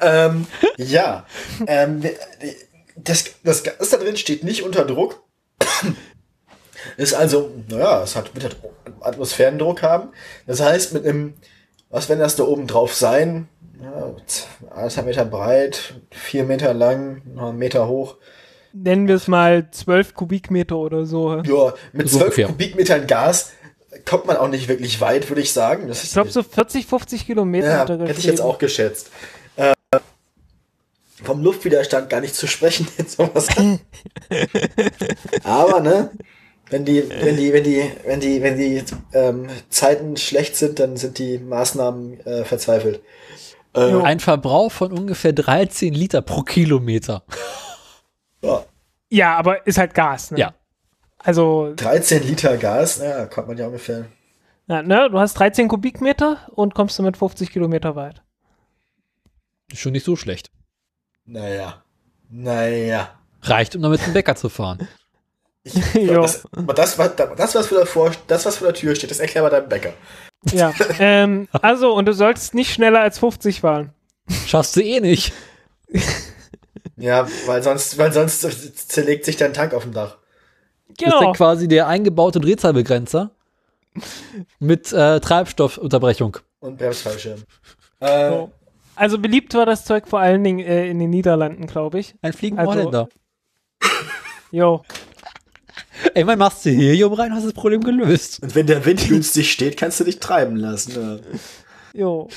B: Ähm, ja. ähm, das, das Gas da drin steht nicht unter Druck. [coughs] Ist also, naja, es hat, wird halt Atmosphärendruck haben. Das heißt, mit einem, was wenn das da oben drauf sein? Ja, anderthalb Meter breit, vier Meter lang, noch einen Meter hoch.
C: Nennen wir es mal 12 Kubikmeter oder so.
B: Ja, mit
A: So
B: 12
A: ungefähr.
B: Kubikmetern Gas kommt man auch nicht wirklich weit, würde ich sagen. Das
C: Ich glaube so 40, 50 Kilometer
B: Ja, hätte ich jetzt auch geschätzt. Äh, vom Luftwiderstand gar nicht zu sprechen, [laughs] jetzt sowas. [laughs] Aber, ne, wenn die, wenn die, wenn die, wenn die, wenn die ähm, Zeiten schlecht sind, dann sind die Maßnahmen äh, verzweifelt. Äh.
A: Ein Verbrauch von ungefähr 13 Liter pro Kilometer.
B: ja,
C: Ja, aber ist halt Gas. Ne?
A: Ja.
C: Also,
B: 13 Liter Gas, ja, kommt man ja ungefähr.
C: ja, ne, du hast 13 Kubikmeter und kommst damit 50 Kilometer weit.
A: Ist schon nicht so schlecht.
B: Naja. Naja.
A: Reicht, um damit zum Bäcker zu fahren.
B: Ich, [laughs] das, aber das, was, das, was vor der, vor, das, was vor der Tür steht, das erklär mal deinem Bäcker.
C: Ja, [laughs] ähm, also, und du sollst nicht schneller als 50 fahren.
A: Schaffst du eh nicht. [laughs]
B: Ja, weil sonst, weil sonst zerlegt sich dein Tank auf dem Dach.
A: Genau. Das ist ja quasi der eingebaute Drehzahlbegrenzer mit äh, Treibstoffunterbrechung.
B: Und Bremsfallschirm.
C: Äh, oh. Also beliebt war das Zeug vor allen Dingen äh, in den Niederlanden, glaube ich.
A: Ein fliegender also, Holländer.
C: Jo.
A: Ey, man machst du Helium rein, hast das Problem gelöst.
B: Und wenn der Wind günstig steht, kannst du dich treiben lassen. Ja.
C: Jo.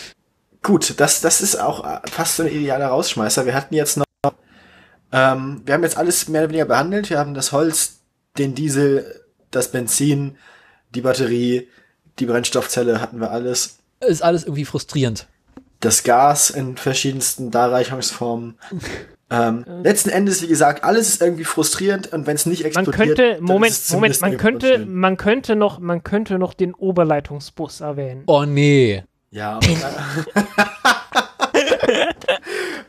B: Gut, das, das ist auch fast so ein idealer Rausschmeißer. Wir hatten jetzt noch, ähm, wir haben jetzt alles mehr oder weniger behandelt. Wir haben das Holz, den Diesel, das Benzin, die Batterie, die Brennstoffzelle hatten wir alles.
A: Ist alles irgendwie frustrierend.
B: Das Gas in verschiedensten Darreichungsformen. Ähm, äh. letzten Endes, wie gesagt, alles ist irgendwie frustrierend und wenn es nicht explodiert,
C: man könnte, Moment, Moment, man könnte, man könnte noch, man könnte noch den Oberleitungsbus erwähnen.
A: Oh nee.
B: Ja. [laughs]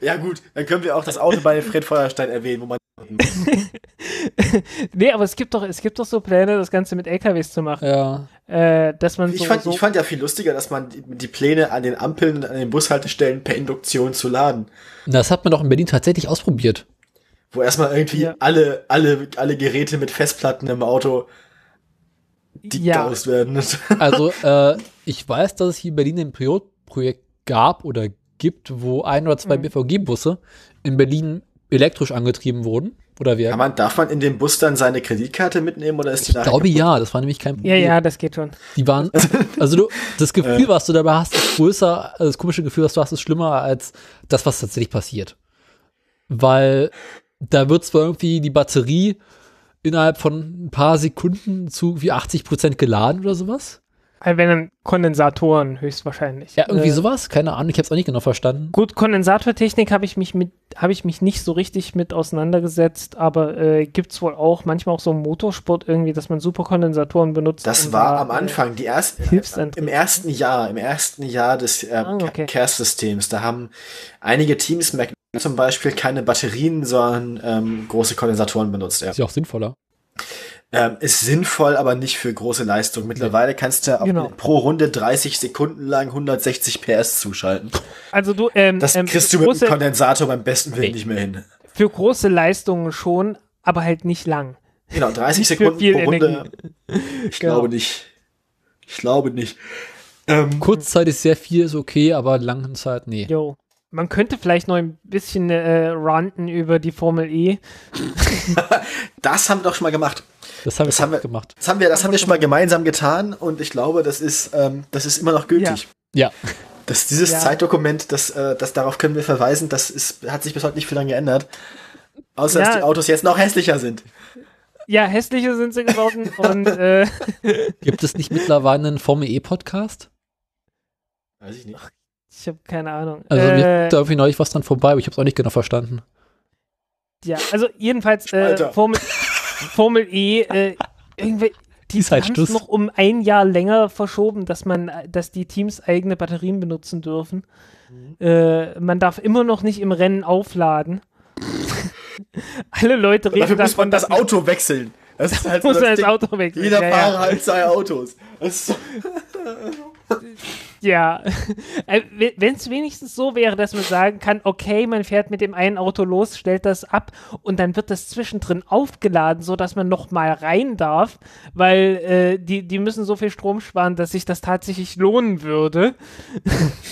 B: ja gut, dann können wir auch das Auto bei Fred Feuerstein erwähnen, wo man [laughs]
C: nee, aber es gibt doch, es gibt doch so Pläne, das Ganze mit LKWs zu machen.
A: Ja.
C: Äh, dass man
B: ich,
C: so,
B: fand,
C: so
B: ich fand ja viel lustiger, dass man die, die, Pläne an den Ampeln und an den Bushaltestellen per Induktion zu laden.
A: Das hat man doch in Berlin tatsächlich ausprobiert.
B: Wo erstmal irgendwie ja. alle, alle, alle Geräte mit Festplatten im Auto
C: degaused
B: ja. werden. [laughs]
A: also, äh, ich weiß, dass es hier in Berlin ein Pilotprojekt gab oder gibt, wo ein oder zwei mhm. BVG-Busse in Berlin elektrisch angetrieben wurden oder werden.
B: Kann man, darf man in dem Bus dann seine Kreditkarte mitnehmen oder ist
A: die Ich glaube ja, das war nämlich kein
C: Problem. Ja, ja, das geht schon.
A: Die waren, [laughs] also du, das Gefühl, was du dabei hast, ist größer, also das komische Gefühl, was du hast, ist schlimmer als das, was tatsächlich passiert. Weil da wird zwar irgendwie die Batterie innerhalb von ein paar Sekunden zu wie 80 Prozent geladen oder sowas.
C: Also wenn dann Kondensatoren höchstwahrscheinlich.
A: Ja, irgendwie äh, sowas, keine Ahnung, ich habe es auch nicht genau verstanden.
C: Gut, Kondensatortechnik habe ich mich mit habe ich mich nicht so richtig mit auseinandergesetzt, aber äh, es wohl auch manchmal auch so im Motorsport irgendwie, dass man Superkondensatoren benutzt.
B: Das war da, am äh, Anfang, die erste äh, im ersten Jahr, im ersten Jahr des äh, ah, okay. CARES-Systems, da haben einige Teams zum Beispiel keine Batterien, sondern ähm, große Kondensatoren benutzt.
A: Ja. Ist ja auch sinnvoller.
B: Ähm, ist sinnvoll, aber nicht für große Leistung. Mittlerweile kannst du genau. pro Runde 30 Sekunden lang 160 PS zuschalten.
C: Also du, ähm,
B: das
C: ähm,
B: kriegst du mit dem Kondensator beim besten Willen nicht mehr hin.
C: Für große Leistungen schon, aber halt nicht lang.
B: Genau, 30 Sekunden pro Runde. Ich genau. glaube nicht. Ich glaube nicht.
A: Ähm, Kurzzeit ist sehr viel, ist okay, aber Langzeit, nee.
C: Jo. Man könnte vielleicht noch ein bisschen äh, ranten über die Formel E. [laughs]
B: das haben wir doch schon mal gemacht.
A: Das haben, das haben wir gemacht.
B: Das haben wir, das haben wir schon mal gemeinsam getan und ich glaube, das ist, ähm, das ist immer noch gültig.
A: Ja. ja. [laughs]
B: Das, dieses ja. Zeitdokument, das, äh, das, darauf können wir verweisen, das ist, hat sich bis heute nicht viel lang geändert. Außer, ja. dass die Autos jetzt noch hässlicher sind.
C: Ja, hässlicher sind sie geworden [laughs] und, äh, [laughs]
A: Gibt es nicht mittlerweile einen Formel E-Podcast?
B: Weiß ich nicht.
C: Ich habe keine Ahnung.
A: Also äh, mir da irgendwie neulich was dran vorbei, aber ich habe es auch nicht genau verstanden.
C: Ja, also jedenfalls äh, Formel, Formel E, äh, irgendwie, die haben es noch um ein Jahr länger verschoben, dass man, dass die Teams eigene Batterien benutzen dürfen. Mhm. Äh, man darf immer noch nicht im Rennen aufladen. [laughs] Alle Leute reden
B: Dafür muss man das Auto wechseln. Das ist halt [laughs]
C: muss so das, das Auto wechseln.
B: Jeder ja, Fahrer ja. hat zwei Autos. So [laughs]
C: ja, äh, wenn es wenigstens so wäre, dass man sagen kann, okay, man fährt mit dem einen Auto los, stellt das ab und dann wird das zwischendrin aufgeladen, so dass man noch mal rein darf, weil äh, die, die müssen so viel Strom sparen, dass sich das tatsächlich lohnen würde.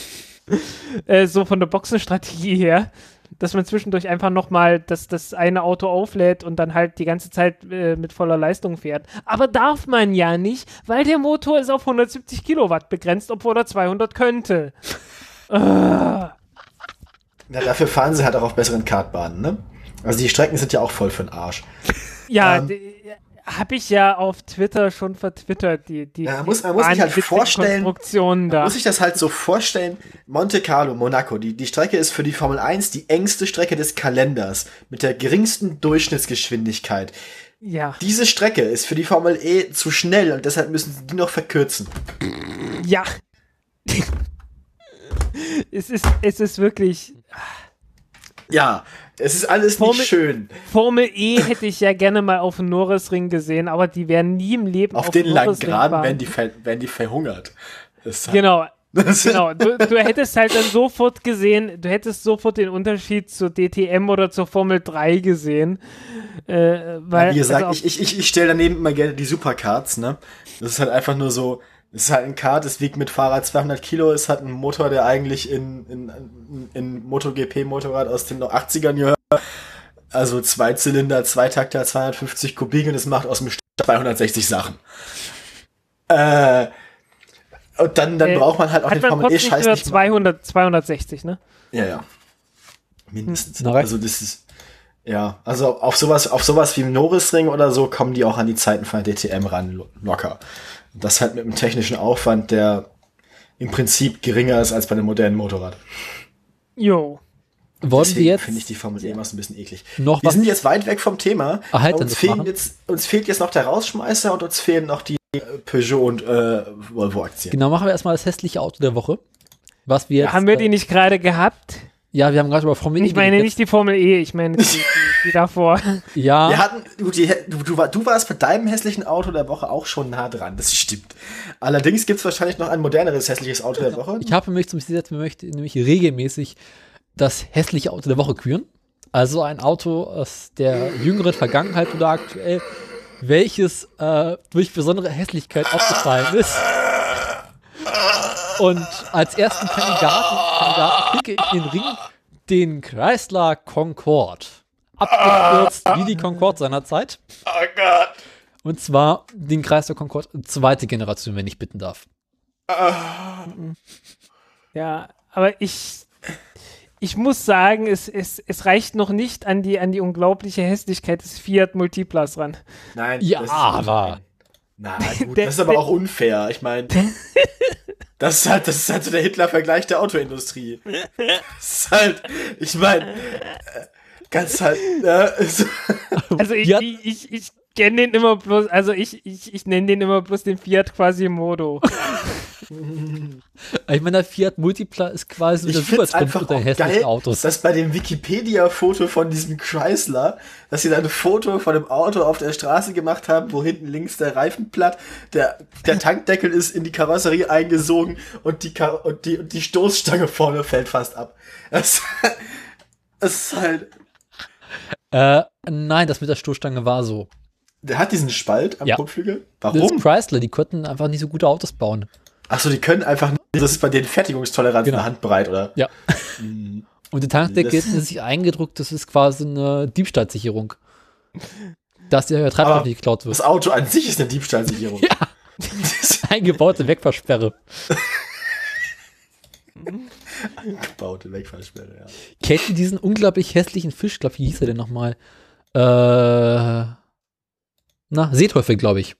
C: [laughs] äh, so von der Boxenstrategie her dass man zwischendurch einfach nochmal das, das eine Auto auflädt und dann halt die ganze Zeit äh, mit voller Leistung fährt. Aber darf man ja nicht, weil der Motor ist auf 170 Kilowatt begrenzt, obwohl er 200 könnte. [laughs]
B: Ja, dafür fahren sie halt auch auf besseren Kartbahnen, ne? Also die Strecken sind ja auch voll für den Arsch.
C: Ja, ähm, habe ich ja auf Twitter schon vertwittert, die, die,
B: ja, muss, man muss sich halt vorstellen,
C: Konstruktionen da.
B: muss sich das halt so vorstellen, Monte Carlo, Monaco, die, die Strecke ist für die Formel 1 die engste Strecke des Kalenders mit der geringsten Durchschnittsgeschwindigkeit.
C: Ja.
B: Diese Strecke ist für die Formel E zu schnell und deshalb müssen sie die noch verkürzen.
C: Ja. [laughs] es ist, es ist wirklich.
B: Ja, es ist alles
C: Formel-
B: nicht schön.
C: Formel E hätte ich ja gerne mal auf dem Norrisring gesehen, aber die werden nie im Leben
B: Auf,
C: auf,
B: den langen Graden werden die, werden die verhungert. Ist halt-
C: Genau, [laughs] genau. Du, du hättest halt dann sofort gesehen, du hättest sofort den Unterschied zur DTM oder zur Formel 3 gesehen. Äh, weil,
B: Wie gesagt,
C: also
B: ich, ich, ich stelle daneben immer gerne die Supercards, ne? Das ist halt einfach nur so, es ist halt ein Kart, es wiegt mit Fahrrad 200 Kilo, es hat einen Motor, der eigentlich in, in, in, in MotoGP-Motorrad aus den 80ern gehört. Also zwei Zylinder, zwei Takter, 250 Kubik und es macht aus dem Start 260 Sachen. Äh, und dann, dann
C: Äh,
B: braucht man halt auch den Formel E-Scheiß nicht.
C: 200, 260, ne?
B: Ja, ja. Mindestens.
A: Recht.
B: Also das ist ja, also auf sowas, auf sowas wie im Norrisring oder so kommen die auch an die Zeiten von der DTM ran, lo- Das halt mit einem technischen Aufwand, der im Prinzip geringer ist als bei einem modernen Motorrad.
C: Jo.
A: Wollen
B: Deswegen
A: wir jetzt
B: finde ich die Formel E immer so ein bisschen eklig.
A: noch
B: Wir
A: was?
B: sind jetzt weit weg vom Thema.
A: Ah, halt,
B: uns, fehlen
A: machen.
B: jetzt, uns fehlt jetzt noch der Rausschmeißer und uns fehlen noch die äh, Peugeot und äh, Volvo-Aktien.
A: Genau, machen wir erstmal das hässliche Auto der Woche. Was wir jetzt,
C: Haben wir
A: äh,
C: die nicht gerade gehabt?
A: Ja, wir haben gerade über Formel E
C: Ich meine nicht die Formel E, ich meine die, die davor. [laughs]
A: Ja,
B: Wir hatten, du, die, du, du, war- du warst bei deinem hässlichen Auto der Woche auch schon nah dran, das stimmt. Allerdings gibt es wahrscheinlich noch ein moderneres hässliches Auto der Woche.
A: ich habe mich zum Ziel gesetzt, ich möchte nämlich regelmäßig das hässliche Auto der Woche küren. Also ein Auto aus der jüngeren Vergangenheit oder aktuell, welches äh, durch besondere Hässlichkeit aufgefallen ist. Und als ersten Kandidaten, Kandidaten picke ich in den Ring den Chrysler Concorde. Abgekürzt wie die Concorde seinerzeit.
B: Oh Gott.
A: Und zwar den Chrysler Concorde zweite Generation, wenn ich bitten darf.
C: Ja, aber ich, ich muss sagen, es, es, es reicht noch nicht an die, an die unglaubliche Hässlichkeit des Fiat Multiplas ran.
B: Nein.
A: Ja,
B: das ist-
A: aber-
B: Na gut,
C: Der-
B: das ist aber
C: der-
B: auch unfair. Ich meine, das ist halt, das ist halt so der Hitler-Vergleich der Autoindustrie. Das ist halt, ich meine, ganz halt, ja, so- [laughs]
C: Also ich,
A: Fiat-
C: ich, ich, ich kenne den immer bloß, also ich, ich, ich nenne den immer bloß den Fiat Quasimodo. [laughs]
A: Ich meine, der Fiat Multipla ist quasi
B: ich
A: der
B: einfach
A: unter
B: auch
A: hässlichen
B: geil,
A: Autos.
B: dass bei dem Wikipedia-Foto von diesem Chrysler, dass sie da ein Foto von einem Auto auf der Straße gemacht haben, wo hinten links der Reifen platt, der, der Tankdeckel ist in die Karosserie eingesogen und die, Kar und die, und die Stoßstange vorne fällt fast ab. Das, das [laughs] ist halt,
A: Äh, nein, das mit der Stoßstange war so.
B: der hat diesen Spalt am
A: Ja.
B: Kotflügel.
A: Das
B: Warum?
A: ist Chrysler, die konnten einfach nicht so gute Autos bauen.
B: Achso, die können einfach nicht, das ist bei denen Fertigungstoleranz
A: Genau.
B: eine Handbreit, oder?
A: Ja. Und die Tankdecke
B: Das-
A: ist sich eingedruckt, das ist quasi eine Diebstahlsicherung. Dass der Treibstoff nicht geklaut wird.
B: Das Auto an sich ist eine Diebstahlsicherung. [laughs]
A: Ja. Eingebaute Wegversperre. [laughs]
B: Gebaute Wegfallsperre, ja.
A: Kennt ihr diesen unglaublich hässlichen Fisch? Glaub, wie hieß er denn nochmal? Äh, na, Seeteufel, glaube ich.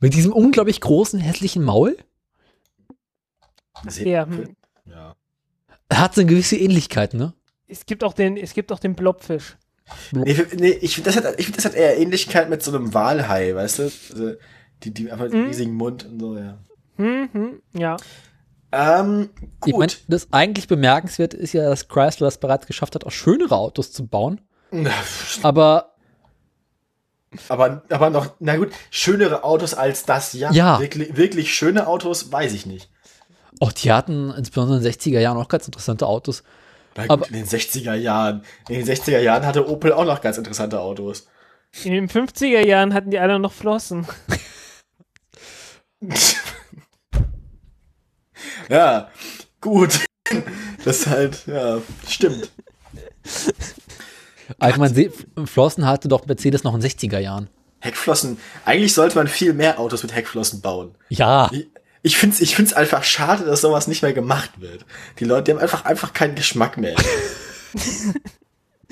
A: Mit diesem unglaublich großen, hässlichen Maul.
C: Ja, hm.
B: ja.
A: Hat so eine gewisse Ähnlichkeit, ne?
C: Es gibt auch den, es gibt auch den Blobfisch.
B: Nee, nee, ich finde, das, hat- ich find, das hat eher Ähnlichkeit mit so einem Walhai, weißt du? Also, die, die einfach den
C: Mhm.
B: riesigen Mund und so, ja.
C: Hm, hm, ja.
B: Ähm,
A: Ich meine,
B: gut.
A: das eigentlich bemerkenswerte ist ja, dass Chrysler es bereits geschafft hat, auch schönere Autos zu bauen. Aber
B: aber, aber noch, na gut, schönere Autos als das, ja.
A: Ja.
B: Wirklich, wirklich schöne Autos, weiß ich nicht.
A: auch die hatten insbesondere in den 60er Jahren auch ganz interessante Autos.
B: Na gut,
A: Aber-
B: in den 60er Jahren. In den 60er Jahren hatte Opel auch noch ganz interessante Autos.
C: In den 50er Jahren hatten die alle noch Flossen. [laughs]
B: ja, gut. [laughs] Das ist halt, ja, stimmt.
A: Also man sieht, Flossen hatte doch Mercedes noch in den 60er Jahren.
B: Heckflossen. Eigentlich sollte man viel mehr Autos mit Heckflossen bauen.
A: Ja,
B: Ich, ich finde es ich find's einfach schade, dass sowas nicht mehr gemacht wird. Die Leute, die haben einfach, einfach keinen Geschmack mehr.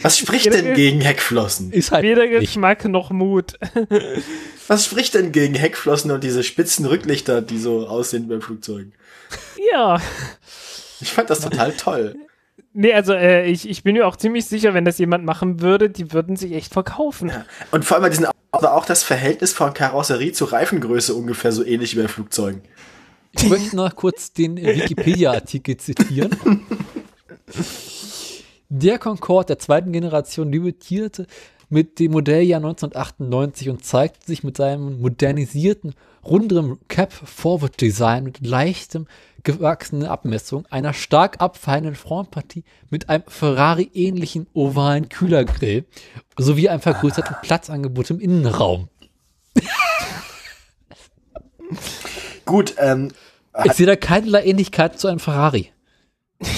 B: Was spricht denn gegen Heckflossen?
A: ist halt
C: Weder
A: nicht.
C: Geschmack noch Mut.
B: Was spricht denn gegen Heckflossen und diese spitzen Rücklichter, die so aussehen bei Flugzeugen?
C: Ja.
B: Ich fand das total toll.
C: Nee, also äh, ich, ich bin mir auch ziemlich sicher, wenn das jemand machen würde, die würden sich echt verkaufen.
B: Und vor allem bei diesen war auch das Verhältnis von Karosserie zu Reifengröße ungefähr so ähnlich wie bei Flugzeugen.
A: Ich möchte noch kurz den Wikipedia-Artikel zitieren. Der Concorde der zweiten Generation debütierte mit dem Modelljahr 1998 und zeigte sich mit seinem modernisierten, runderen Cap-Forward-Design mit leichtem, gewachsenen Abmessung, einer stark abfallenden Frontpartie mit einem Ferrari-ähnlichen ovalen Kühlergrill sowie einem vergrößerten Platzangebot im Innenraum.
B: Gut, ähm,
A: Ich sehe da keinerlei Ähnlichkeit zu einem Ferrari. [laughs]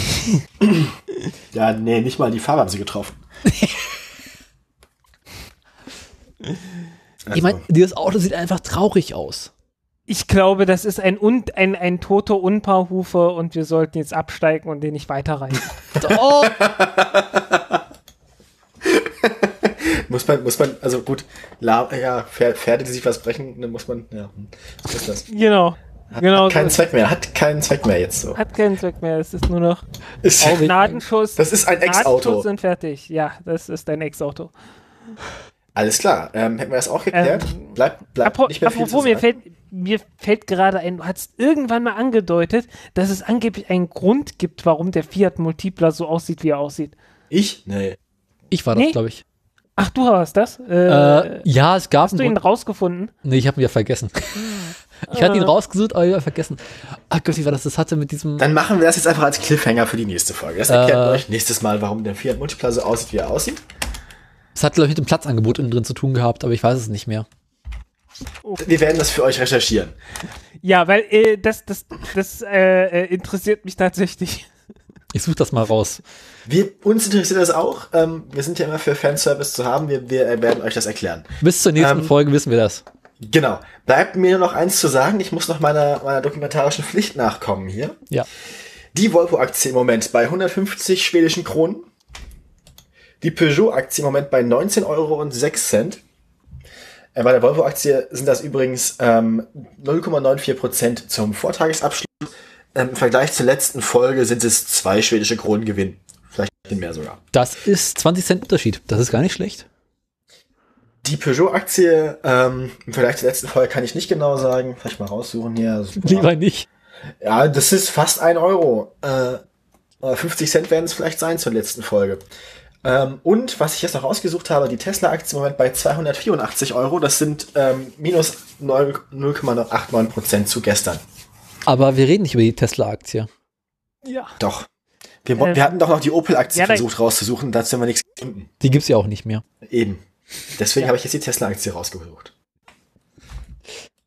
B: ja, nee, nicht mal die Farbe haben sie getroffen. [laughs]
A: Ich meine, dieses Auto sieht einfach traurig aus.
C: Ich glaube, das ist ein, un ein, ein toter Unpaarhufer und wir sollten jetzt absteigen und den nicht weiterreichen. [laughs]
A: Oh, [laughs]
B: Muss man, muss man, also gut, La ja, Pfer- Pferde, die sich was brechen, dann muss man, ja, hm, was ist das?
C: genau.
B: Hat,
C: Genau
B: hat keinen
C: so.
B: Zweck mehr, hat keinen Zweck mehr jetzt so.
C: Hat keinen Zweck mehr. Es ist nur noch
B: Ist, [laughs]
C: Gnadenschuss.
B: das ist ein Ex-Auto.
C: Gnadenschuss und fertig. Ja, das ist ein Ex-Auto.
B: Alles klar, ähm, hätten wir das auch geklärt?
C: Ähm,
B: bleibt bleibt
C: Apro
B: nicht mehr viel zu
C: apropos, mir
B: sagen.
C: fällt, mir fällt gerade ein, du hast irgendwann mal angedeutet, dass es angeblich einen Grund gibt, warum der Fiat Multipla so aussieht, wie er aussieht.
B: Ich? Nee.
A: ich war das,
C: Nee.
A: glaube ich.
C: Ach, du warst das? Äh,
A: Äh, ja, es gab
C: hast du ihn rausgefunden?
A: Nee, ich habe ihn ja vergessen. [laughs] Ich hatte ihn
C: Äh.
A: rausgesucht, aber wieder vergessen. Ach Gott, wie war das? Das hatte mit diesem.
B: Dann machen wir das jetzt einfach als Cliffhanger für die nächste Folge. Das erklärt
A: Äh.
B: euch nächstes Mal, warum der Fiat Multipla so aussieht, wie er aussieht.
A: Es hat, glaube ich, mit dem Platzangebot innen drin zu tun gehabt, aber ich weiß es nicht mehr.
B: Wir werden das für euch recherchieren.
C: Ja, weil äh, das, das, das äh, äh, interessiert mich tatsächlich.
A: Ich suche das mal raus.
B: Wir, uns interessiert das auch. Ähm, wir sind ja immer für Fanservice zu haben. Wir, wir äh, werden euch das erklären.
A: Bis zur nächsten
B: Ähm,
A: Folge wissen wir das.
B: Genau. Bleibt mir noch eins zu sagen. Ich muss noch meiner, meiner dokumentarischen Pflicht nachkommen hier.
A: Ja.
B: Die Volvo-Aktie im Moment bei 150 schwedischen Kronen. Die Peugeot-Aktie im Moment bei 19,06 Euro. Äh, bei der Volvo-Aktie sind das übrigens ähm, 0,94 Prozent zum Vortagesabschluss. Ähm, Im Vergleich zur letzten Folge sind es zwei schwedische Kronen Gewinn. Vielleicht ein bisschen mehr sogar.
A: Das ist 20 Cent Unterschied. Das ist gar nicht schlecht.
B: Die Peugeot-Aktie ähm, im Vergleich zur letzten Folge kann ich nicht genau sagen. Vielleicht mal raussuchen hier.
A: Lieber nicht.
B: Ja, das ist fast ein Euro. Äh, 50 Cent werden es vielleicht sein zur letzten Folge. Ähm, und was ich jetzt noch rausgesucht habe, die Tesla-Aktie im Moment bei 284 Euro. Das sind ähm, minus 9 0,89 Prozent zu gestern.
A: Aber wir reden nicht über die Tesla-Aktie.
C: Ja.
B: Doch. Wir,
C: Ähm,
B: wir hatten doch noch die Opel-Aktie
C: ja,
B: versucht rauszusuchen. Dazu haben wir nichts gefunden.
A: Die gibt's ja auch nicht mehr.
B: Eben. Deswegen
C: Ja.
B: habe ich jetzt die Tesla-Aktie rausgesucht.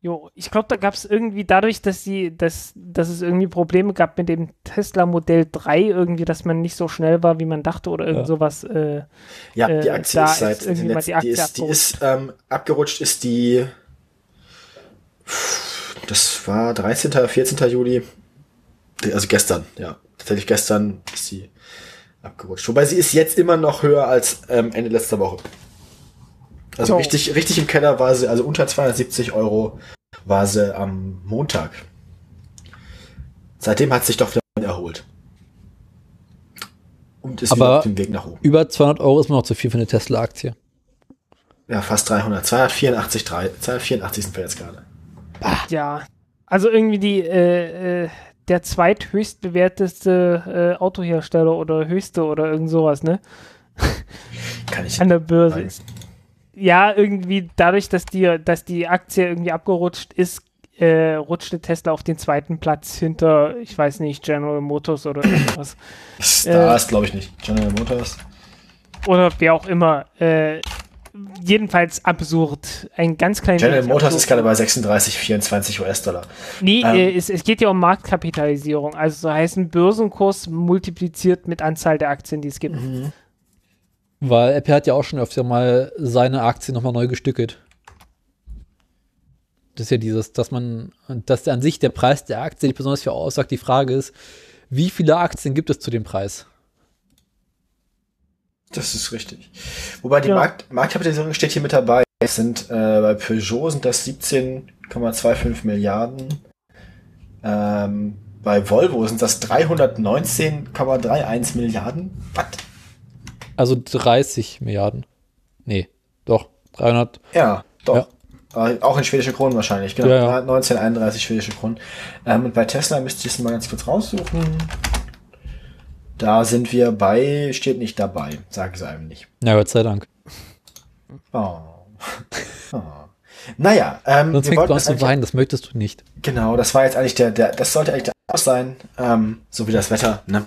C: Jo, ich glaube, da gab es irgendwie dadurch, dass sie, dass, dass es irgendwie Probleme gab mit dem Tesla Modell 3 irgendwie, dass man nicht so schnell war, wie man dachte oder irgend
A: Ja.
C: sowas. Äh,
B: Ja,
C: Äh,
B: die Aktie
C: da
B: ist
C: ist
B: seit
C: irgendwie
B: den
C: mal
B: letzten,
C: die Aktie
B: die ist, die ist ähm, abgerutscht, ist die das war 13. 14. Juli. Also gestern, ja. Tatsächlich gestern ist sie abgerutscht. Wobei sie ist jetzt immer noch höher als ähm, Ende letzter Woche. Also
C: So.
B: richtig, richtig im Keller war sie, also unter 270 Euro war sie am Montag. Seitdem hat sich doch wieder erholt. Und ist wieder
A: Aber-
B: auf dem Weg nach oben.
A: Über 200 Euro ist mir noch zu viel für eine Tesla-Aktie.
B: Ja, fast 300. 284, 3, 284 sind wir jetzt gerade.
C: ja, also irgendwie die, äh, äh, der zweithöchst bewerteste äh, Autohersteller oder höchste oder irgend sowas, ne?
B: Kann ich.
C: An der Börse.
B: Nein.
C: Ja, irgendwie dadurch, dass die, dass die Aktie irgendwie abgerutscht ist, äh, rutschte Tesla auf den zweiten Platz hinter, ich weiß nicht, General Motors oder [clears throat] irgendwas.
B: Star
C: Äh,
B: ist, glaube ich, nicht. General Motors.
C: oder wer auch immer. Äh, jedenfalls absurd. Ein ganz klein
B: General Motors
C: absurd.
B: ist gerade bei 36, 24 US-Dollar.
C: Nee,
B: Ähm.
C: äh, es, es geht ja um Marktkapitalisierung. Also so heißt ein Börsenkurs multipliziert mit Anzahl der Aktien, die es gibt.
B: Mhm.
A: Weil Apple hat ja auch schon öfter mal seine Aktien nochmal neu gestückelt. Das ist ja dieses, dass man, dass an sich der Preis der Aktie nicht besonders viel aussagt. Die Frage ist, wie viele Aktien gibt es zu dem Preis?
B: Das ist richtig. Wobei die
C: Ja.
B: Markt Marktkapitalisierung steht hier mit dabei. Es sind äh, bei Peugeot sind das 17,25 Milliarden. Ähm, bei Volvo sind das 319,31 Milliarden. Was?
A: Also 30 Milliarden. Nee, doch, 300.
B: Ja, doch.
A: Ja.
B: Auch in schwedische Kronen wahrscheinlich, genau.
A: Ja, ja.
B: 1931 schwedische Kronen. Ähm, und bei Tesla müsste ich es mal ganz kurz raussuchen. Da sind wir bei, steht nicht dabei, sagen sie einem nicht.
A: Na, Gott sei Dank.
B: Oh. oh. Naja, ähm,
A: Sonst
B: wir
A: fängst
B: wollten
A: du an
B: das
A: zu weinen, das möchtest du nicht.
B: Genau, das war jetzt eigentlich der, der das sollte eigentlich der Abschluss sein, ähm, so wie das Wetter. Ne?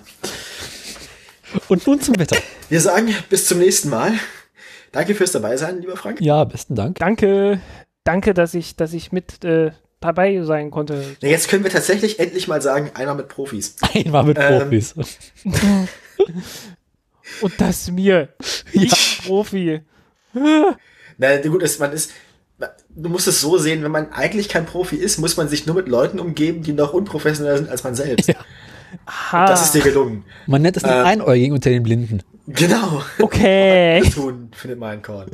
A: Und nun zum Wetter.
B: Wir sagen bis zum nächsten Mal. Danke fürs dabei sein, lieber Frank.
A: Ja, besten Dank.
C: Danke, danke, dass ich, dass ich mit äh, dabei sein konnte.
B: Ja, Jetzt können wir tatsächlich endlich mal sagen, einer mit Profis. [laughs]
A: Einmal mit
B: Ähm,
A: Profis. [laughs]
C: Und das mir. Ich Profi.
B: Na gut, ist, man ist, du musst es so sehen, wenn man eigentlich kein Profi ist, muss man sich nur mit Leuten umgeben, die noch unprofessioneller sind als man selbst.
A: Ja.
C: Aha.
B: Das ist dir gelungen.
A: Man nennt es den
B: äh,
A: Einäugigen unter den Blinden.
B: Genau.
C: okay.
B: Das [laughs] tun findet man Korn.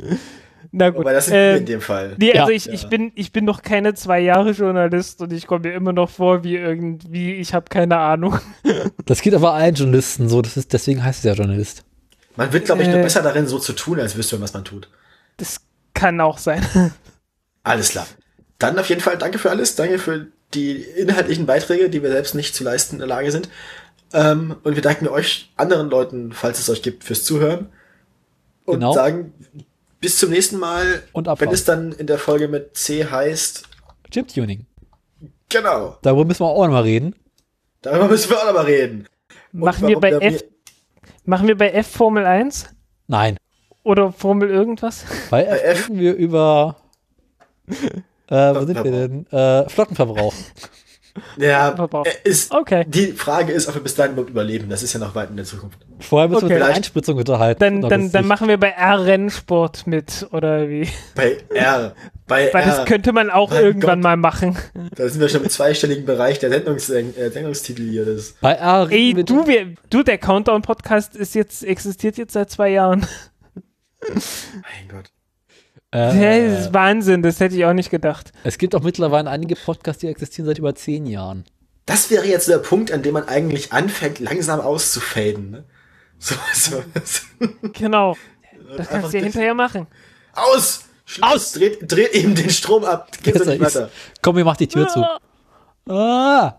C: Na gut.
B: Aber das sind wir
C: äh,
B: in dem Fall.
C: Nee, also
A: Ja.
C: ich, ich bin ich bin noch keine zwei Jahre Journalist und ich komme mir immer noch vor wie irgendwie, ich habe keine Ahnung. [laughs]
A: Das geht aber allen Journalisten so, das ist, deswegen heißt es ja Journalist.
B: Man wird, glaube ich, nur
C: Äh.
B: besser darin, so zu tun, als wüsste man, was man tut.
C: Das kann auch sein. [laughs]
B: Alles klar. Dann auf jeden Fall danke für alles. Danke für die inhaltlichen Beiträge, die wir selbst nicht zu leisten in der Lage sind. Ähm, und wir danken euch anderen Leuten, falls es euch gibt, fürs Zuhören. Und
A: Genau.
B: sagen bis zum nächsten Mal,
A: Und
B: wenn
A: Abfahrt.
B: es dann in der Folge mit C heißt.
A: Chip-Tuning.
B: Genau.
A: Darüber müssen wir auch noch mal reden.
B: Darüber müssen wir auch noch mal reden. Und
C: Machen wir bei F machen wir bei F Formel 1
A: Nein.
C: oder Formel irgendwas?
A: Bei
B: Bei
A: F
B: F-
A: reden wir über. [laughs] Äh, wo sind wir denn? Äh, Flottenverbrauch. [laughs]
B: Ja, äh, ist,
C: Okay.
B: die Frage ist, ob wir bis dahin überhaupt überleben. Das ist ja noch weit in der Zukunft.
A: Vorher müssen wir
C: Okay.
A: uns über
B: Vielleicht-
A: Einspritzung unterhalten.
C: Dann, dann, dann machen wir bei R Rennsport mit oder wie?
B: Bei R. Bei
C: Weil
B: R.
C: das könnte man auch
B: Mein
C: irgendwann
B: Gott.
C: mal machen.
B: Da sind wir schon im zweistelligen Bereich der Sendungs äh, Sendungstitel hier. Das
A: Bei R
C: Ey,
A: wir
C: du, wir, du, der Countdown-Podcast ist jetzt, existiert jetzt seit zwei Jahren.
B: mein Gott.
C: Das
A: äh,
C: ist Wahnsinn, das hätte ich auch nicht gedacht.
A: Es gibt auch mittlerweile einige Podcasts, die existieren seit über zehn Jahren.
B: Das wäre jetzt der Punkt, an dem man eigentlich anfängt, langsam auszufaden. Ne? So, so, so.
C: Genau. [laughs] Das kannst du ja
B: das-
C: hinterher machen.
B: Aus! Aus! Dreht, dreht eben den Strom ab. Geht's nicht weiter.
A: Komm, wir machen die Tür zu. Ah!